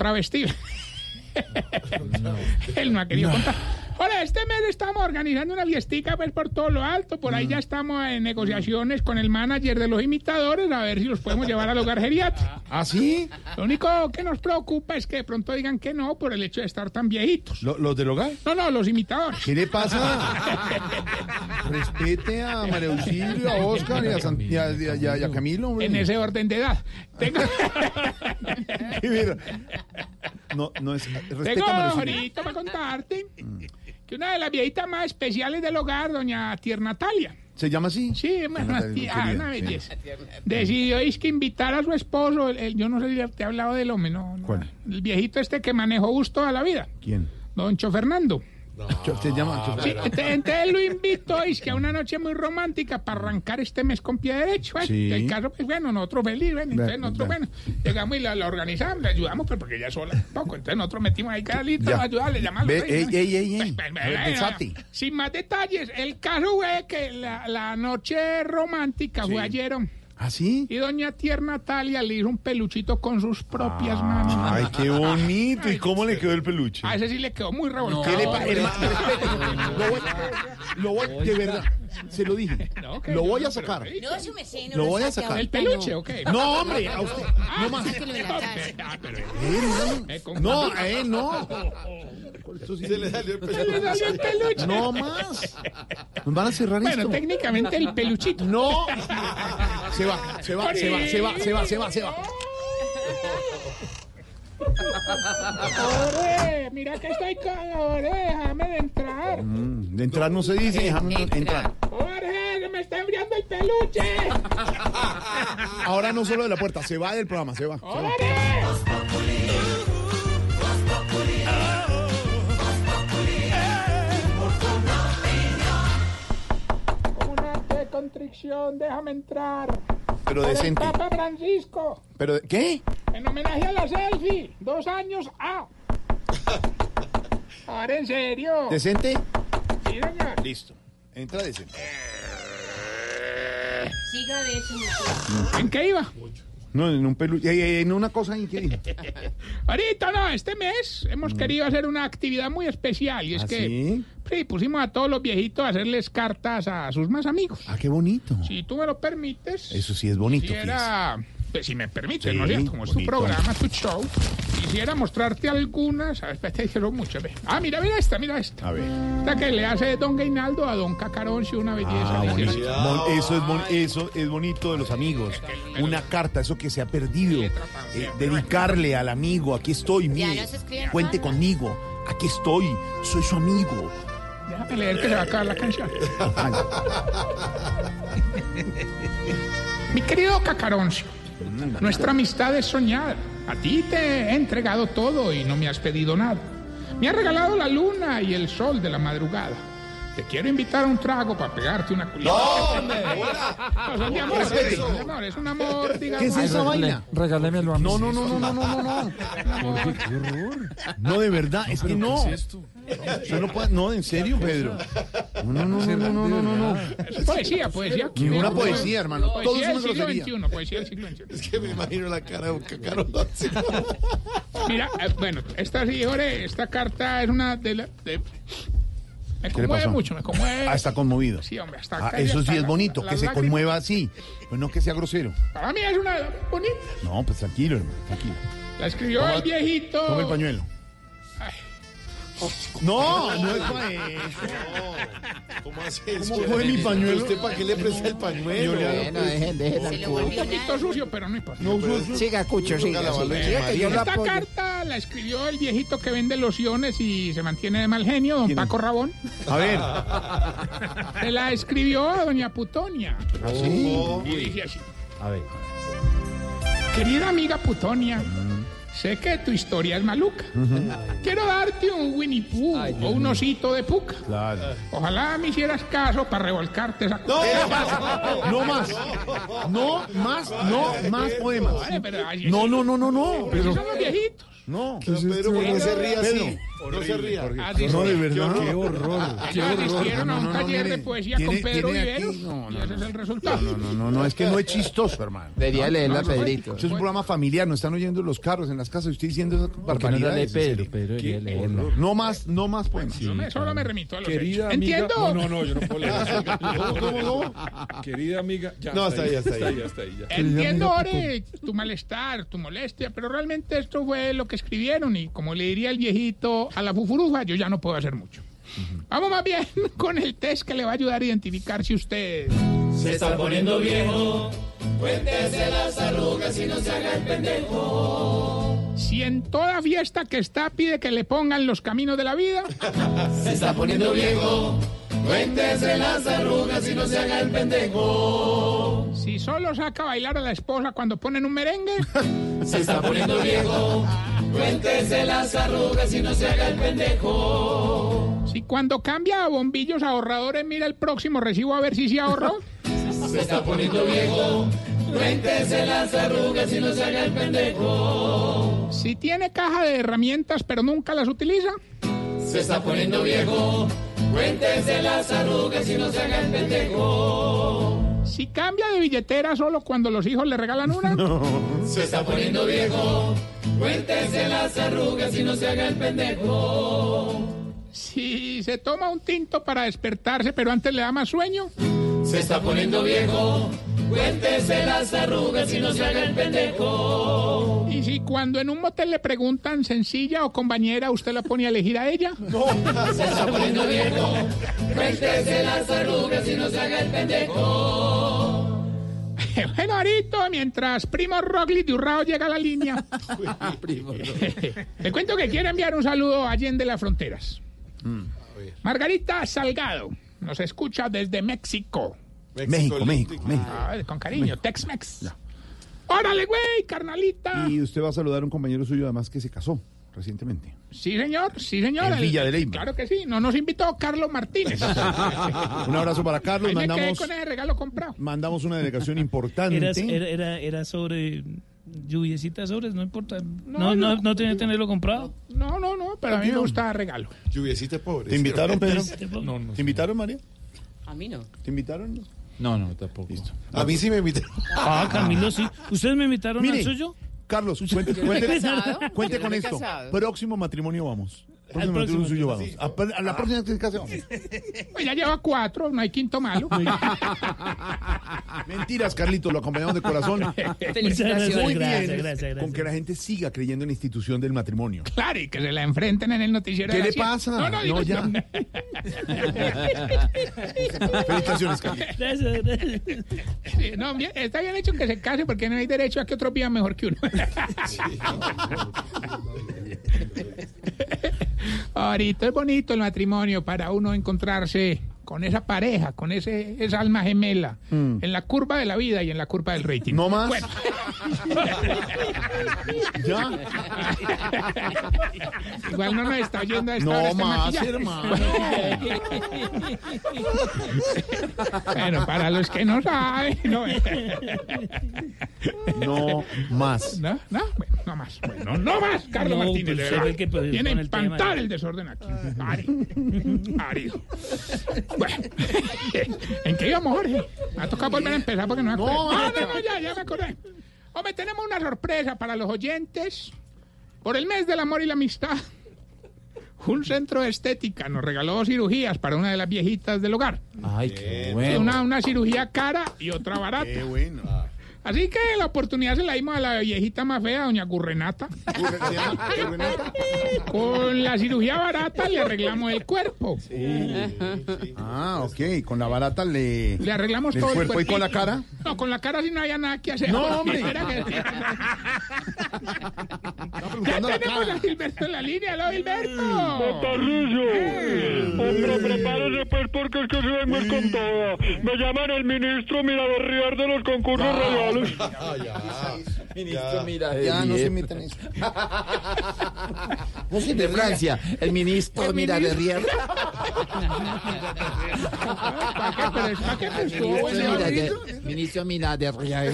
Él no ha querido contar. Ahora, este mes estamos organizando una fiestica pues, por todo lo alto. Por ahí ya estamos en negociaciones con el manager de los imitadores a ver si los podemos llevar al hogar geriátrico. ¿Ah, sí? Lo único que nos preocupa es que de pronto digan que no por el hecho de estar tan viejitos. ¿Lo- ¿Los del hogar? No, no, los imitadores. ¿Qué le pasa? Respete a María Auxilio, a Oscar y a, San- y a- y a- y a- y a Camilo. hombre. En ese orden de edad. Tengo- Mira, no, no es. Tengo ahorita para contarte que una de las viejitas más especiales del hogar, doña Tier Natalia. ¿Se llama así? Sí, es una, tía- una sí. belleza. Decidió es que invitar a su esposo, el- el- yo no sé si te he hablado del hombre, no, no, ¿Cuál? el viejito este que manejó bus toda la vida, ¿Quién? don Cho Fernando. Cho- ¿Se llama? Cho- Sí, entonces lo invito es que a una noche muy romántica para arrancar este mes con pie derecho. Sí. El caso, pues bueno, nosotros feliz, bueno, entonces nosotros, bueno, llegamos y la, la organizamos, le ayudamos, pues porque ella sola poco. Entonces nosotros metimos ahí cada Ya. para ayudarle, llamarlo. Ve, ey, ¿no? ey, ey, ey. Pues, A ver, bueno, besate. Sin más detalles, el caso fue que la, la noche romántica fue ayer. ¿Ah, sí? Y doña Tier Natalia le hizo un peluchito con sus propias manos. Ay, qué bonito. ¿Y cómo le quedó el peluche? A ese sí le quedó muy revolcado. ¿Qué le pasa? Hermano, respete. Lo voy, lo voy, de verdad, se lo dije. No, ok, lo voy no, a sacar. No, su merced, no Lo voy a saque sacar. ¿El ahorita, peluche no. o qué? No, hombre, a usted. No más. Sáquelo de la casa. Ah, pero- Eh, hermano. Eh, con- No, a él no. Esto sí se le salió el Se le salió el peluche. No más. Nos van a cerrar Bueno, esto. técnicamente el peluchito. No. Se va, se va, se va, se va, se va, se va, se va. Ore, mira que estoy con Ore, déjame de entrar. Mm, De entrar no se dice, déjame entrar. Jorge, me está enfriando el peluche. Ahora no solo de la puerta, se va del programa, se va. se va. Contrición, déjame entrar. Pero Por el decente. Papa Francisco, Pero, ¿qué? en homenaje a la selfie, dos años A. Ahora en serio. ¿Decente? Sí, señor. Listo. Entra decente. Siga de eso. ¿En qué iba? No, en un peluche. En una cosa ahí que dijo. Ahorita no, este mes hemos querido hacer una actividad muy especial y es ¿Ah, que sí? sí, pusimos a todos los viejitos a hacerles cartas a sus más amigos. Ah, qué bonito. Si tú me lo permites, Eso sí es bonito. quisiera, pues, si me permites, Sí, ¿no es cierto? Como es tu programa, tu show, quisiera mostrarte algunas. A ver, espérate, dijeron muchas. ve. Ah, mira, mira esta, mira esta. A ver. Esta que le hace Don Gainaldo a Don Cacaroncio, una belleza. Ah, bonito. Eso es, bon- eso es bonito de los amigos. Una carta, eso que se ha perdido. Eh, dedicarle al amigo, aquí estoy, mire, cuente conmigo, aquí estoy, soy su amigo. Déjame leer que se va a acabar la canción. Mi querido Cacaroncio, nuestra amistad es soñada. A ti te he entregado todo y no me has pedido nada. Me has regalado la luna y el sol de la madrugada. Te quiero invitar a un trago para pegarte una culita. No, son de amor, Respete. son de amor, es un amor, digamos. ¿Qué es esa vaina? Regálemelo a mí. No, no, no, no, no, no, no, no. Qué horror. No, de verdad, es que ¿Pero no. qué es esto? Usted no puede- no, en serio, Pedro. No, no, no, no, no, no, no, no. Es poesía, poesía. Ninguna poesía, hermano. Todo es Poesía una del siglo grosería. XXI, poesía del siglo XXI. Es que me imagino la cara de Cacarón. Mira, eh, bueno, esta sí, Jorge, esta carta es una de las... me ¿Qué le conmueve pasó? mucho, me conmueve. Ah, está conmovido. Sí, hombre, hasta Ah, eso sí es la- bonito, las que se lágrimas. conmueva así. Pues no que sea grosero. Para mí es una bonita. No, pues tranquilo, hermano, tranquilo. La escribió Toma- el viejito. Toma el pañuelo. No, no es para eso. ¿Cómo hace ¿Cómo fue mi pañuelo? ¿Usted para qué le presta el pañuelo? Bueno, dejen, dejen Un poquito sucio, pero no importa. No, sucio. Siga, Cucho, siga, siga. Siga que yo lo Esta apoyo. carta la escribió el viejito que vende lociones y se mantiene de mal genio, don Paco Rabón. A ver. Se la escribió a doña Putonia. ¿Ah, sí? Y dice así. A ver. Querida amiga Putonia, sé que tu historia es maluca. Quiero darte un Winnie Pooh o un osito de puca. Claro. Ojalá me hicieras caso para revolcarte esa No, no más. No más, no más poemas. No, no, no, no, no. Pero Pero son los viejitos. no. Pero Pedro, ¿por qué se ríe así? Pedro. No se ría. No, de verdad. Qué horror. Qué horror. asistieron a un No, no, no, taller mire, de poesía con Pedro Viveros no, no, y ese es el resultado. No, no, no, no, es que no es chistoso, hermano. Debería leerla, no, no, Pedrito. Eso es un programa familiar, nos están oyendo los carros en las casas y usted diciendo esas barbaridades. Pedro, horror. No más, no más poemas. Solo me remito a los Querida. Entiendo. No, no, no, yo no puedo leer eso. ¿Cómo? Querida amiga. Ya, No, hasta ahí, hasta ahí. hasta ahí. Entiendo, Ore, tu malestar, tu molestia, pero realmente esto fue lo que escribieron y como le diría el viejito a la fufurufa, yo ya no puedo hacer mucho. Vamos más bien con el test que le va a ayudar a identificar si usted... Se está poniendo viejo Cuéntese las arrugas y no se haga el pendejo. Si en toda fiesta que está pide que le pongan los caminos de la vida. Se está poniendo viejo. Cuéntese las arrugas y no se haga el pendejo. Si solo saca a bailar a la esposa cuando ponen un merengue. Se está poniendo viejo. Cuéntese las arrugas y no se haga el pendejo. Si cuando cambia a bombillos ahorradores mira el próximo recibo a ver si se ahorró. Se está poniendo viejo. Cuéntese las arrugas y no se haga el pendejo. Si tiene caja de herramientas pero nunca las utiliza. Se está poniendo viejo. Cuéntese las arrugas y no se haga el pendejo. Si cambia de billetera solo cuando los hijos le regalan una. Se está poniendo viejo. Cuéntese las arrugas y no se haga el pendejo. Si se toma un tinto para despertarse pero antes le da más sueño. Se está poniendo viejo. Cuéntese las arrugas y no se haga el pendejo. Y si cuando en un motel le preguntan sencilla o con bañera, usted la pone a elegir a ella. No. Se está poniendo viejo. Cuéntese las arrugas y no se haga el pendejo. Bueno, ahorita, mientras Primo Roglic de Urrao llega a la línea, le cuento que quiere enviar un saludo a Allende las Fronteras. Margarita Salgado nos escucha desde México. México, México, México. Ah, con cariño, Tex-Mex. Órale, güey, carnalita. Y usted va a saludar a un compañero suyo además que se casó recientemente. Sí, señor, sí, señor. En Villa de Leyva. Claro que sí, no nos invitó Carlos Martínez. Un abrazo para Carlos, Ahí me quedé mandamos, con ese regalo comprado. mandamos una delegación importante. Era, era, era, era sobre lluviecita sobres, no importa. No, no, no, tiene que tenerlo comprado. No, no, no, pero a mí me gusta regalo. Lluviecita pobre. ¿Te invitaron, Pedro? No, no. ¿Te invitaron, María? A mí no. ¿Te invitaron? No, no, tampoco. A mí sí me invitaron. Ah, Camilo, sí. ¿Ustedes me invitaron Mire, al suyo? Carlos, cuente, no no con esto. Próximo matrimonio vamos. Próximo suyo vamos. sí. A, a la próxima se case vamos. Pues ya lleva cuatro, no hay quinto malo. Mentiras, Carlitos, lo acompañamos de corazón. Felicitaciones. Muy Gracias, bien, gracias, gracias. con que la gente siga creyendo en la institución del matrimonio. Claro, y que se la enfrenten en el noticiero. ¿Qué de le pasa? No, no, No, ya. Felicitaciones, Carlitos. Gracias, gracias. Sí, no, bien, está bien hecho que se case porque no hay derecho a que otros vivan mejor que uno. Ahorita es bonito el matrimonio para uno encontrarse con esa pareja, con ese esa alma gemela, en la curva de la vida y en la curva del rating. Mm. No más. Bueno. Ya. Igual no nos está oyendo a esta No más, hermano. bueno, para los que no saben, no, No más. no, no, bueno, no más. Bueno, no más, Carlos No, Martínez. pues, que, pues, Viene con a el el desorden aquí. Árido. Árido. Bueno, ¿en qué íbamos, Jorge? Me ha tocado volver a empezar porque no me acuerdo. Ah, no, no, ya, ya me acordé. Hombre, tenemos una sorpresa para los oyentes. Por el mes del amor y la amistad, un centro de estética nos regaló dos cirugías para una de las viejitas del hogar. Ay, qué Una, una cirugía cara y otra barata. Qué bueno. Así que la oportunidad se la dimos a la viejita más fea, doña Gurrenata. Con la cirugía barata le arreglamos el cuerpo. Ah, ok. Con la barata le. Le arreglamos ¿El todo el cuerpo y con la cara? No, con la cara sí no había nada que hacer. No, hombre. Ya tenemos a Gilberto en la línea. ¡Hola, Gilberto! Hombre, prepárese pues porque es que se vengo con toda. Me llaman el ministro Miraderriar de los concursos radiales. Ministro, mira, Ya, no se metan eso. No soy de Francia. El ministro, mira, de Rier. ¿Para qué? Pero es para qué pues, estuvo Ministro, mira, de, ministro, mira, de Rier.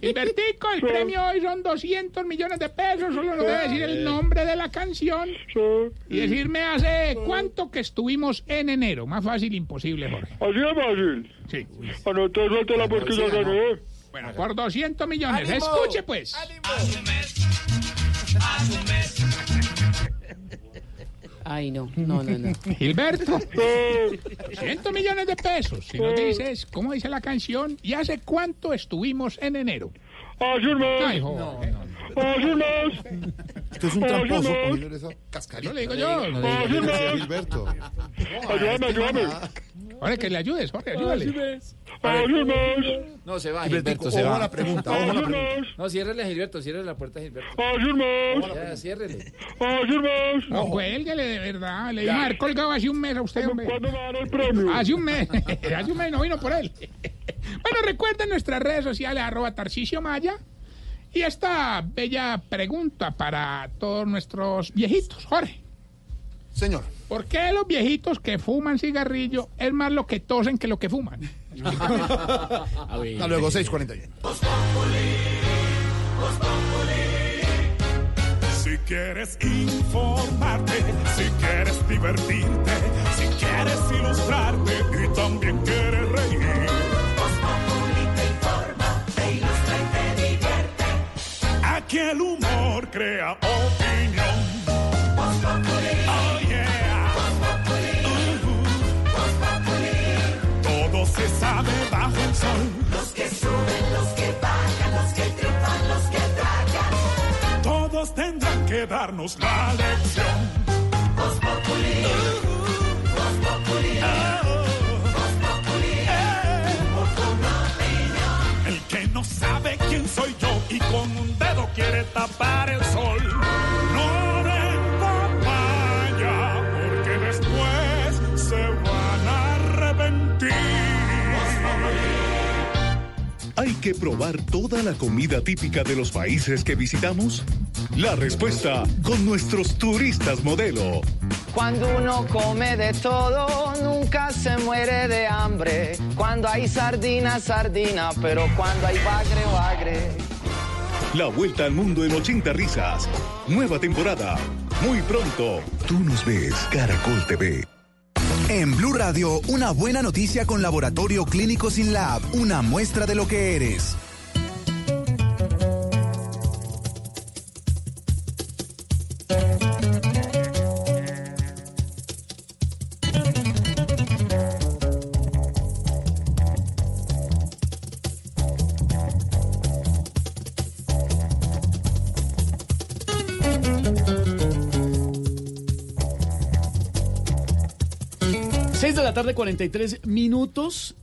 Gilbertico, el premio hoy son 200 millones de pesos. Solo nos debe decir el nombre de la canción y decirme hace cuánto que estuvimos en enero. Más fácil, imposible, Jorge. Es fácil. Sí. Anoté, suéltela pues que ya gané. Bueno, por 200 millones. ¡Ánimo! Escuche, pues. Ay, no, no, no, no. Gilberto, 200 millones de pesos. Si nos dices, ¿cómo dice la canción? ¿Y hace cuánto estuvimos en enero? Hace un mes. Ay, Jorge. Hace un mes. Esto es un tramposo esa cascarita. Yo le digo yo. Hace un mes. Gilberto. Ayúdame, ayúdame. Jorge, que le ayudes, Jorge, ayúdale. No, se va, Gilberto, se va. a la pregunta, ojo a la pregunta. No, ciérrele a Gilberto, ciérrele la puerta a Gilberto. Ya, ciérrele. No, cuélguele de verdad. Le dimos a haber colgado hace un mes a usted, hombre. ¿Cuándo me dan el premio? Hace un mes. hace un mes no vino por él. bueno, recuerden nuestras redes sociales, arroba Tarcisio Maya. Y esta bella pregunta para todos nuestros viejitos. Jorge. Señor. ¿Por qué los viejitos que fuman cigarrillo es más lo que tosen que lo que fuman? Hasta luego, 641. Si quieres informarte, si quieres divertirte, si quieres ilustrarte y también quieres reír. te informa, te ilustra y te divierte. Aquí el humor crea opinión. Los que suben, los que bajan, los que triunfan, los que tragan. Todos tendrán que darnos la lección. El que no sabe quién soy yo y con un dedo quiere tapar el sol. ¿Hay que probar toda la comida típica de los países que visitamos? La respuesta con nuestros turistas modelo. Cuando uno come de todo, nunca se muere de hambre. Cuando hay sardina, sardina, pero cuando hay bagre, bagre. La vuelta al mundo en 80 risas. Nueva temporada. Muy pronto. Tú nos ves, Caracol TV. En Blue Radio, una buena noticia con Laboratorio Clínico Sin Lab, una muestra de lo que eres. Seis de la tarde, 43 minutos.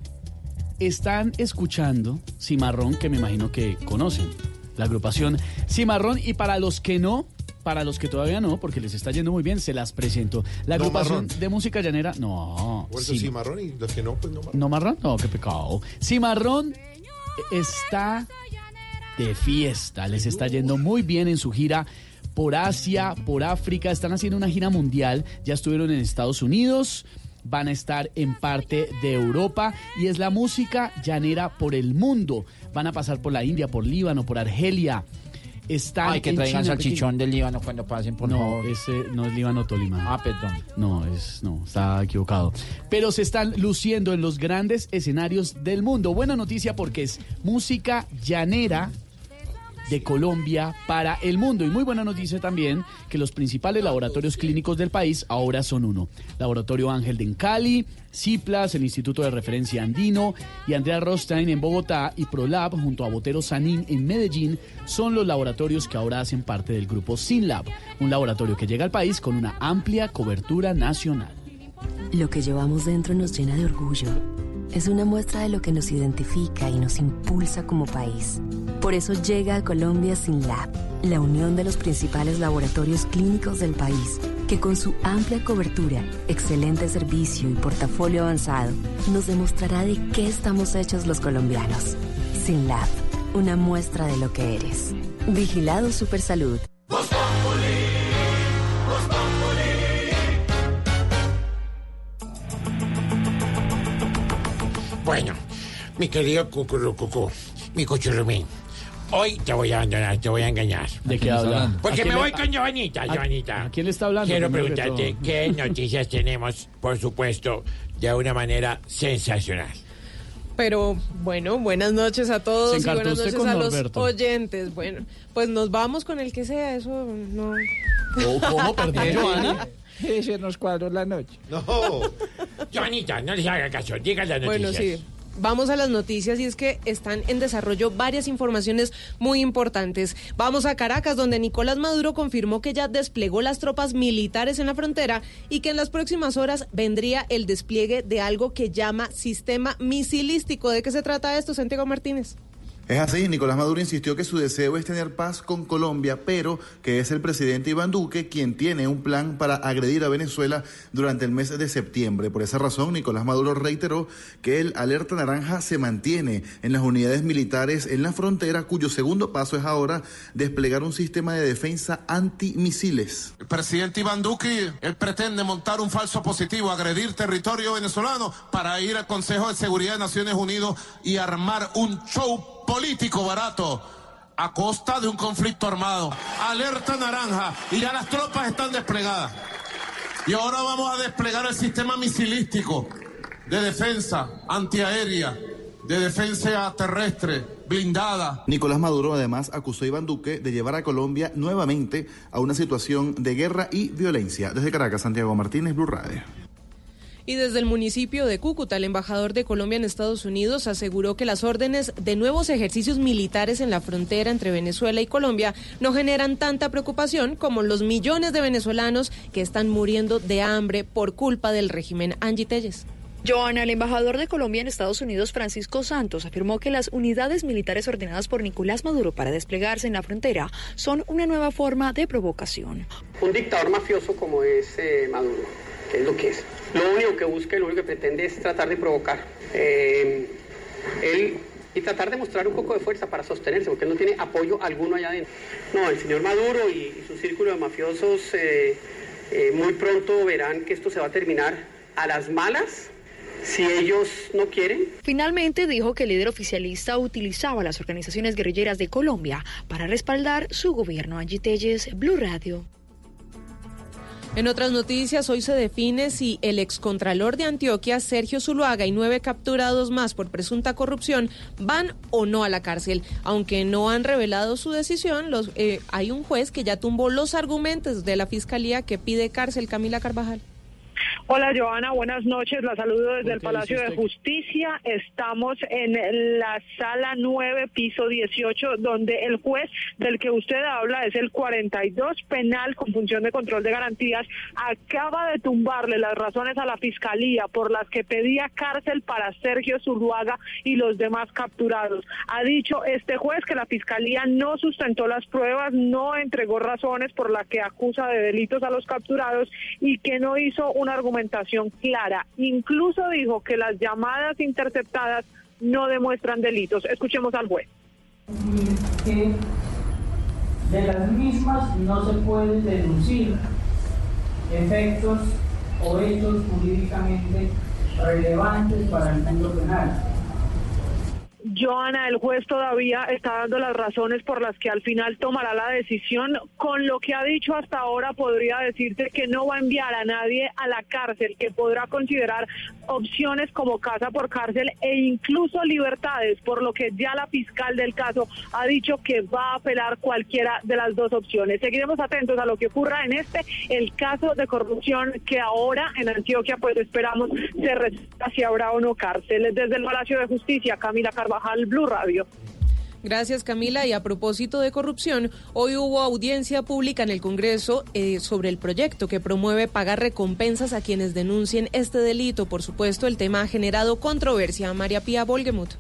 Están escuchando Cimarrón, que me imagino que conocen. La agrupación Cimarrón. Y para los que no, para los que todavía no, porque les está yendo muy bien, se las presento. La No agrupación marrón. de música llanera. No. Por eso Cim- cimarrón y los que no, pues no marrón. ¿No marrón? No, qué pecado. Cimarrón está de fiesta. Les está yendo muy bien en su gira por Asia, por África. Están haciendo una gira mundial. Ya estuvieron en Estados Unidos. Van a estar en parte de Europa y es la música llanera por el mundo. Van a pasar por la India, por Líbano, por Argelia. Están Ay, que traigan China, salchichón del Líbano cuando pasen, por no, favor. ese no es Líbano Tolima. Ah, perdón. No, es no, está equivocado. Pero se están luciendo en los grandes escenarios del mundo. Buena noticia porque es música llanera de Colombia para el mundo. Y muy buena noticia también que los principales laboratorios clínicos del país ahora son uno. Laboratorio Ángel de en Cali, CIPLAS, el Instituto de Referencia Andino y Andrea Rostein en Bogotá y ProLab junto a Botero Sanín en Medellín son los laboratorios que ahora hacen parte del grupo SINLAB, un laboratorio que llega al país con una amplia cobertura nacional. Lo que llevamos dentro nos llena de orgullo. Es una muestra de lo que nos identifica y nos impulsa como país. Por eso llega a Colombia Sin Lab, la unión de los principales laboratorios clínicos del país, que con su amplia cobertura, excelente servicio y portafolio avanzado, nos demostrará de qué estamos hechos los colombianos. Sin Lab, una muestra de lo que eres. Vigilado Supersalud. Bueno, mi querido Cucurucucú, mi cuchurumín, hoy te voy a abandonar, te voy a engañar. ¿De qué habla? ¿A Porque me le- voy con Joanita, a- Joanita. a quién le está hablando, Quiero preguntarte qué noticias tenemos, por supuesto, de una manera sensacional. Pero bueno, buenas noches a todos y buenas noches con a los Norberto. oyentes. Bueno, pues nos vamos con el que sea, eso no. ¿Cómo, perdón, Joana? Ese nos cuadró la noche. No. Joanita, no les haga caso, diga las noticias. Bueno, sí. vamos a las noticias y es que están en desarrollo varias informaciones muy importantes. Vamos a Caracas, donde Nicolás Maduro confirmó que ya desplegó las tropas militares en la frontera y que en las próximas horas vendría el despliegue de algo que llama sistema misilístico. ¿De qué se trata esto, Santiago Martínez? Es así, Nicolás Maduro insistió que su deseo es tener paz con Colombia, pero que es el presidente Iván Duque quien tiene un plan para agredir a Venezuela durante el mes de septiembre. Por esa razón, Nicolás Maduro reiteró que el alerta naranja se mantiene en las unidades militares en la frontera, cuyo segundo paso es ahora desplegar un sistema de defensa antimisiles. El presidente Iván Duque, él pretende montar un falso positivo, agredir territorio venezolano para ir al Consejo de Seguridad de Naciones Unidas y armar un show político barato a costa de un conflicto armado. Alerta naranja y ya las tropas están desplegadas. Y ahora vamos a desplegar el sistema misilístico de defensa antiaérea, de defensa terrestre, blindada. Nicolás Maduro además acusó a Iván Duque de llevar a Colombia nuevamente a una situación de guerra y violencia. Desde Caracas, Santiago Martínez, Blue Radio. Y desde el municipio de Cúcuta, el embajador de Colombia en Estados Unidos aseguró que las órdenes de nuevos ejercicios militares en la frontera entre Venezuela y Colombia no generan tanta preocupación como los millones de venezolanos que están muriendo de hambre por culpa del régimen Angie Telles. Joana, el embajador de Colombia en Estados Unidos, Francisco Santos, afirmó que las unidades militares ordenadas por Nicolás Maduro para desplegarse en la frontera son una nueva forma de provocación. Un dictador mafioso como es eh, Maduro, que es lo que es. Lo único que busca y lo único que pretende es tratar de provocar. Eh, él y tratar de mostrar un poco de fuerza para sostenerse, porque no tiene apoyo alguno allá adentro. No, el señor Maduro y, y su círculo de mafiosos eh, eh, muy pronto verán que esto se va a terminar a las malas si ellos no quieren. Finalmente dijo que el líder oficialista utilizaba las organizaciones guerrilleras de Colombia para respaldar su gobierno. Angie Telles, Blue Radio. En otras noticias, hoy se define si el excontralor de Antioquia, Sergio Zuluaga, y nueve capturados más por presunta corrupción van o no a la cárcel. Aunque no han revelado su decisión, los, eh, hay un juez que ya tumbó los argumentos de la fiscalía que pide cárcel. Camila Carvajal. Hola Joana, buenas noches. La saludo desde el Palacio de Justicia. Estamos en la sala 9, piso 18, donde el juez del que usted habla es el 42 penal con función de control de garantías. Acaba de tumbarle las razones a la fiscalía por las que pedía cárcel para Sergio Zuluaga y los demás capturados. Ha dicho este juez que la fiscalía no sustentó las pruebas, no entregó razones por las que acusa de delitos a los capturados y que no hizo una argumentación clara. Incluso dijo que las llamadas interceptadas no demuestran delitos. Escuchemos al juez. que de las mismas no se pueden deducir efectos o hechos jurídicamente relevantes para el mundo penal. Joana, el juez todavía está dando las razones por las que al final tomará la decisión. Con lo que ha dicho hasta ahora, podría decirse que no va a enviar a nadie a la cárcel, que podrá considerar opciones como casa por cárcel e incluso libertades, por lo que ya la fiscal del caso ha dicho que va a apelar cualquiera de las dos opciones. Seguiremos atentos a lo que ocurra en este, el caso de corrupción que ahora en Antioquia, pues esperamos se resuelva si habrá o no cárceles. Desde el Palacio de Justicia, Camila Carvajal, Blue Radio. Gracias Camila. Y a propósito de corrupción, hoy hubo audiencia pública en el Congreso eh, sobre el proyecto que promueve pagar recompensas a quienes denuncien este delito. Por supuesto, el tema ha generado controversia. María Pía Volgemuth.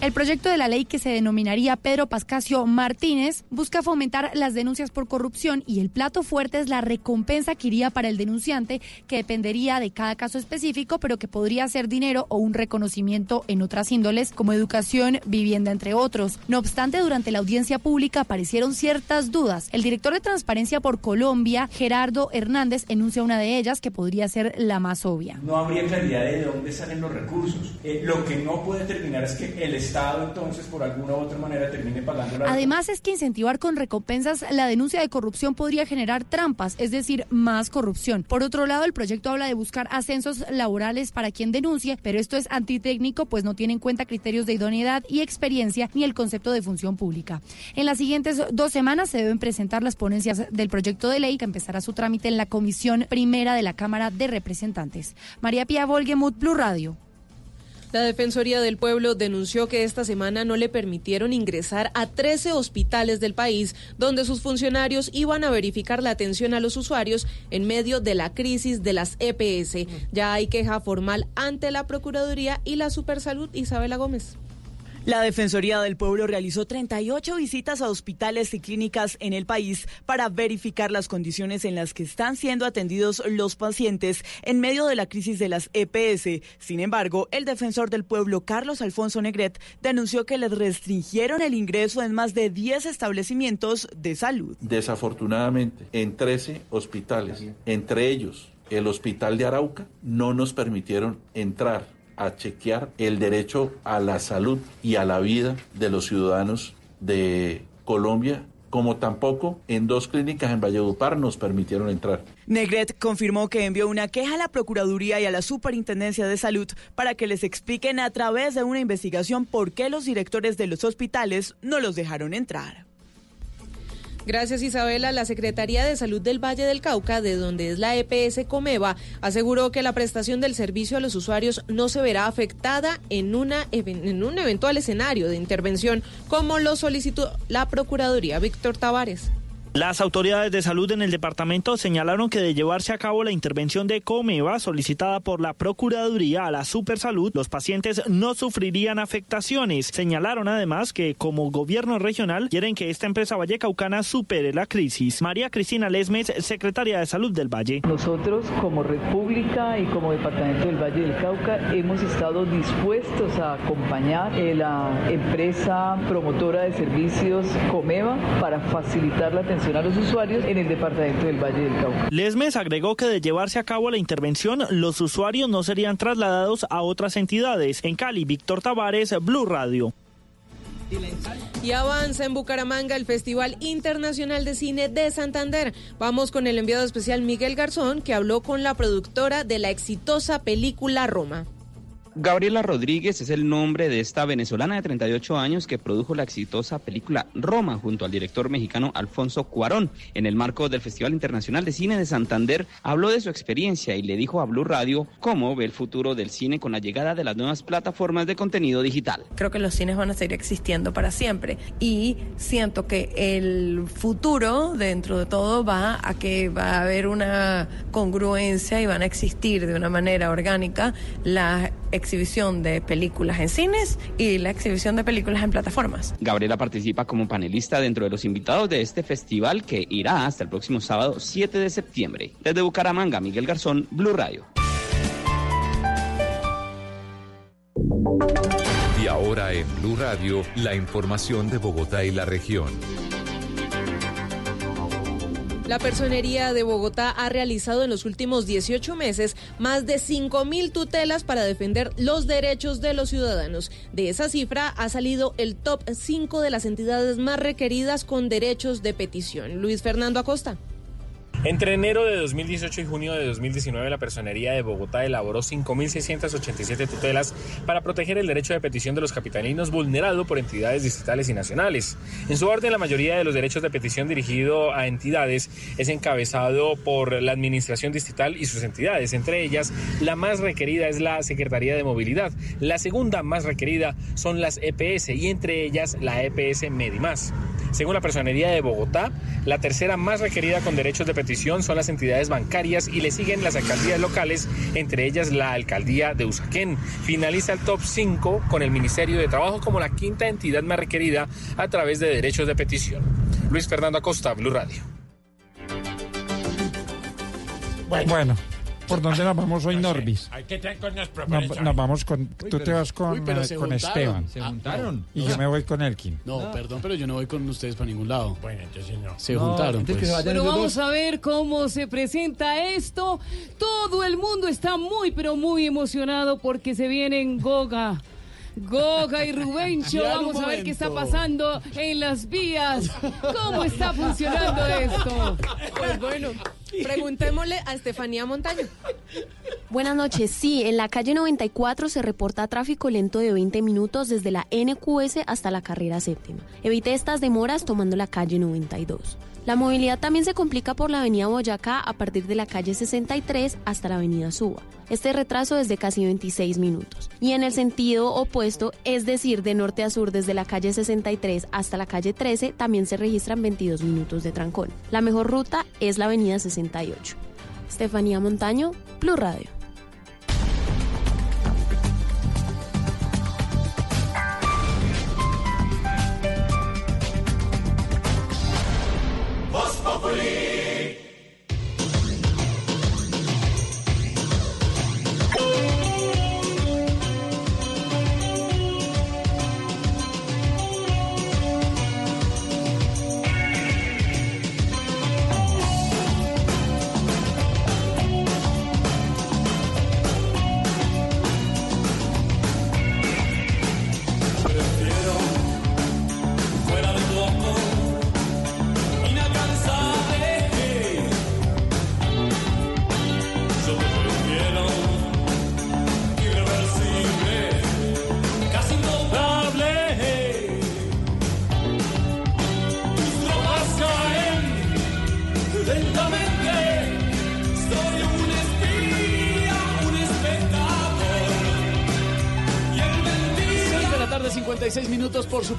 El proyecto de la ley que se denominaría Pedro Pascasio Martínez busca fomentar las denuncias por corrupción y el plato fuerte es la recompensa que iría para el denunciante, que dependería de cada caso específico, pero que podría ser dinero o un reconocimiento en otras índoles como educación, vivienda, entre otros. No obstante, durante la audiencia pública aparecieron ciertas dudas. El director de Transparencia por Colombia, Gerardo Hernández, enuncia una de ellas que podría ser la más obvia. No habría claridad de dónde salen los recursos. Eh, lo que no puede terminar es que el Estado entonces por alguna u otra manera termine pagando la Además es que incentivar con recompensas la denuncia de corrupción podría generar trampas, es decir, más corrupción. Por otro lado, el proyecto habla de buscar ascensos laborales para quien denuncie, pero esto es antitécnico pues no tiene en cuenta criterios de idoneidad y experiencia ni el concepto de función pública. En las siguientes dos semanas se deben presentar las ponencias del proyecto de ley que empezará su trámite en la Comisión Primera de la Cámara de Representantes. María Pía Volgemuth, Blue Radio. La Defensoría del Pueblo denunció que esta semana no le permitieron ingresar a 13 hospitales del país donde sus funcionarios iban a verificar la atención a los usuarios en medio de la crisis de las EPS. Ya hay queja formal ante la Procuraduría y la Supersalud Isabela Gómez. La Defensoría del Pueblo realizó 38 visitas a hospitales y clínicas en el país para verificar las condiciones en las que están siendo atendidos los pacientes en medio de la crisis de las EPS. Sin embargo, el defensor del pueblo, Carlos Alfonso Negret, denunció que les restringieron el ingreso en más de 10 establecimientos de salud. Desafortunadamente, en 13 hospitales, entre ellos el Hospital de Arauca, no nos permitieron entrar a chequear el derecho a la salud y a la vida de los ciudadanos de Colombia, como tampoco en dos clínicas en Valledupar nos permitieron entrar. Negret confirmó que envió una queja a la Procuraduría y a la Superintendencia de Salud para que les expliquen a través de una investigación por qué los directores de los hospitales no los dejaron entrar. Gracias Isabela. La Secretaría de Salud del Valle del Cauca, de donde es la EPS Comeva, aseguró que la prestación del servicio a los usuarios no se verá afectada en, una, en un eventual escenario de intervención como lo solicitó la Procuraduría Víctor Tavares. Las autoridades de salud en el departamento señalaron que de llevarse a cabo la intervención de Comeva solicitada por la Procuraduría a la Supersalud, los pacientes no sufrirían afectaciones. Señalaron además que como gobierno regional quieren que esta empresa vallecaucana supere la crisis. María Cristina Lesmes, secretaria de Salud del Valle. Nosotros como República y como Departamento del Valle del Cauca hemos estado dispuestos a acompañar a la empresa promotora de servicios Comeva para facilitar la atención a los usuarios en el departamento del Valle del Cauca. Lesmes agregó que de llevarse a cabo la intervención, los usuarios no serían trasladados a otras entidades. En Cali, Víctor Tavares, Blue Radio. Y avanza en Bucaramanga el Festival Internacional de Cine de Santander. Vamos con el enviado especial Miguel Garzón, que habló con la productora de la exitosa película Roma. Gabriela Rodríguez es el nombre de esta venezolana de 38 años que produjo la exitosa película Roma junto al director mexicano Alfonso Cuarón. En el marco del Festival Internacional de Cine de Santander, habló de su experiencia y le dijo a Blue Radio cómo ve el futuro del cine con la llegada de las nuevas plataformas de contenido digital. Creo que los cines van a seguir existiendo para siempre y siento que el futuro, dentro de todo, va a que va a haber una congruencia y van a existir de una manera orgánica las exhibición de películas en cines y la exhibición de películas en plataformas. Gabriela participa como panelista dentro de los invitados de este festival que irá hasta el próximo sábado 7 de septiembre. Desde Bucaramanga, Miguel Garzón, Blue Radio. Y ahora en Blue Radio, la información de Bogotá y la región. La Personería de Bogotá ha realizado en los últimos 18 meses más de 5.000 tutelas para defender los derechos de los ciudadanos. De esa cifra ha salido el top 5 de las entidades más requeridas con derechos de petición. Luis Fernando Acosta. Entre enero de 2018 y junio de 2019, la Personería de Bogotá elaboró 5.687 tutelas para proteger el derecho de petición de los capitalinos vulnerado por entidades distritales y nacionales. En su orden, la mayoría de los derechos de petición dirigido a entidades es encabezado por la Administración Distrital y sus entidades. Entre ellas, la más requerida es la Secretaría de Movilidad. La segunda más requerida son las EPS y entre ellas la EPS Medimás. Según la Personería de Bogotá, la tercera más requerida con derechos de petición son las entidades bancarias y le siguen las alcaldías locales, entre ellas la alcaldía de Usaquén. Finaliza el top 5 con el Ministerio de Trabajo como la quinta entidad más requerida a través de derechos de petición. Luis Fernando Acosta, Blue Radio. Bueno. ¿Por dónde nos vamos hoy, Norbis? ¿Qué traen con los Nos, nos vamos con. Tú te vas con, Uy, pero eh, se con. Esteban. Se juntaron. Y No. yo me voy con Elkin. No, perdón, pero yo no voy con ustedes para ningún lado. Bueno, entonces no. Se juntaron. pues. Bueno, vamos a ver cómo se presenta esto. Todo el mundo está muy, pero muy emocionado porque se vienen Goga. Goga y Rubencho, Ya, vamos a ver qué está pasando en las vías. ¿Cómo está funcionando esto? Pues bueno, Preguntémosle a Estefanía Montaño. Buenas noches. Sí, en la calle 94 se reporta tráfico lento de 20 minutos desde la NQS hasta la carrera séptima. Evite estas demoras tomando la calle 92. La movilidad también se complica por la avenida Boyacá a partir de la calle 63 hasta la avenida Suba. Este retraso es de casi 26 minutos. Y en el sentido opuesto, es decir, de norte a sur desde la calle 63 hasta la calle 13, también se registran 22 minutos de trancón. La mejor ruta es la avenida 68. Estefanía Montaño, Plus Radio.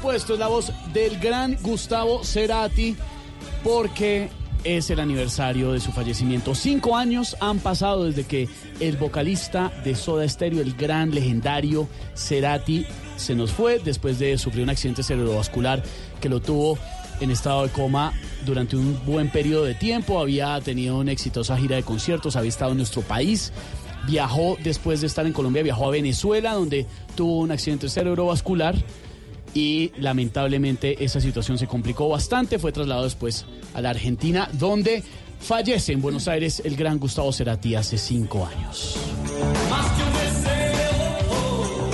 Supuesto, es la voz del gran Gustavo Cerati, porque es el aniversario de su fallecimiento. Cinco años han pasado desde que el vocalista de Soda Stereo, el gran legendario Cerati, se nos fue después de sufrir un accidente cerebrovascular que lo tuvo en estado de coma durante un buen periodo de tiempo. Había tenido una exitosa gira de conciertos, había estado en nuestro país. Viajó después de estar en Colombia, viajó a Venezuela, donde tuvo un accidente cerebrovascular y lamentablemente esa situación se complicó bastante. Fue trasladado después a la Argentina, donde fallece en Buenos Aires el gran Gustavo Cerati hace cinco años. Más que un deseo,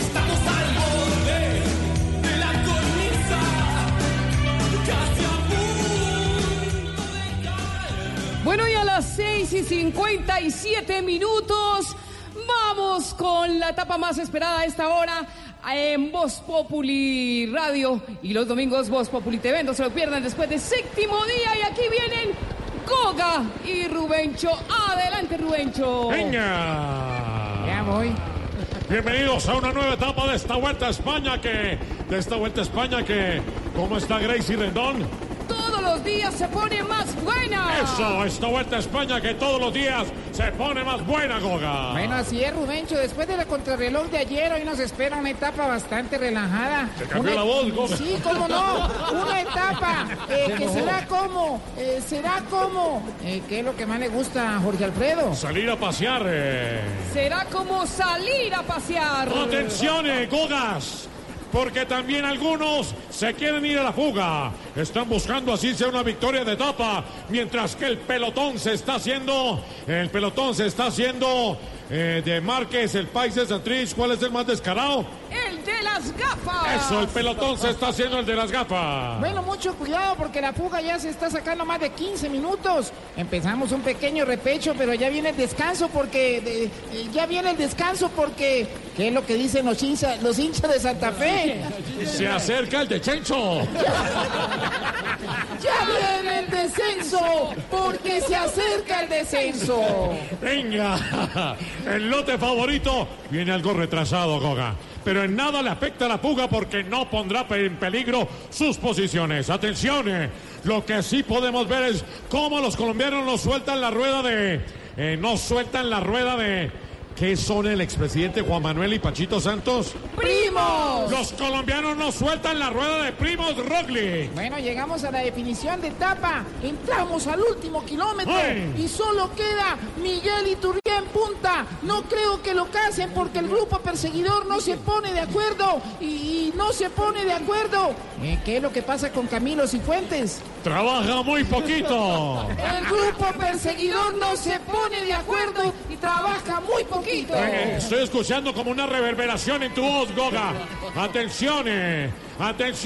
estamos al borde de la cornisa, casi a punto Bueno, y a las 6 y 57 minutos, vamos con la etapa más esperada a esta hora en Voz Populi Radio y los domingos Voz Populi TV. No se lo pierdan después de séptimo día y aquí vienen Goga y Rubencho. Adelante, Rubencho. Venga. Ya voy. Bienvenidos a una nueva etapa de esta Vuelta a España que... De esta Vuelta a España que... ¿Cómo está Gracie Rendón? Todos los días se pone más buena. Eso, esta Vuelta a España que todos los días se pone más buena, Goga. Bueno, así es, Rubencho. Después de la contrarreloj de ayer, hoy nos espera una etapa bastante relajada. Se cambió Una- la voz, Goga. Sí, cómo no. Una etapa eh, que será como, eh, será como, eh, ¿qué es lo que más le gusta a Jorge Alfredo? Salir a pasear. eh. Será como salir a pasear. Atención, eh, Gogas. Porque también algunos se quieren ir a la fuga. Están buscando así sea una victoria de etapa. Mientras que el pelotón se está haciendo. El pelotón se está haciendo eh, de Márquez, el país de Santrich. ¿Cuál es el más descarado? El de las gafas. Eso, el pelotón se está haciendo el de las gafas. Bueno, mucho cuidado porque la fuga ya se está sacando más de 15 minutos. Empezamos un pequeño repecho, pero ya viene el descanso porque de- eh, ya viene el descanso porque ¿qué es lo que dicen los hinchas, los hinchas de Santa Fe? Se acerca el de Chencho. Ya viene el descenso porque se acerca el descenso. Venga, el lote favorito viene algo retrasado, Goga. Pero en nada le afecta la fuga porque no pondrá en peligro sus posiciones. Atención, eh, lo que sí podemos ver es cómo los colombianos nos sueltan la rueda de... eh, no sueltan la rueda de... ¿Qué son el expresidente Juan Manuel y Pachito Santos? ¡Primos! Los colombianos nos sueltan la rueda de primos Roglic. Bueno, llegamos a la definición de etapa. Entramos al último kilómetro ¡Ay! y solo queda Miguel Iturrié en punta. No creo que lo casen porque el grupo perseguidor no se pone de acuerdo y, y no se pone de acuerdo. Eh, ¿Qué es lo que pasa con Camilo Cifuentes? Trabaja muy poquito. El grupo perseguidor no se pone de acuerdo y trabaja muy poquito. Eh, Estoy escuchando como una reverberación en tu voz, Goga. Atención, eh, atención.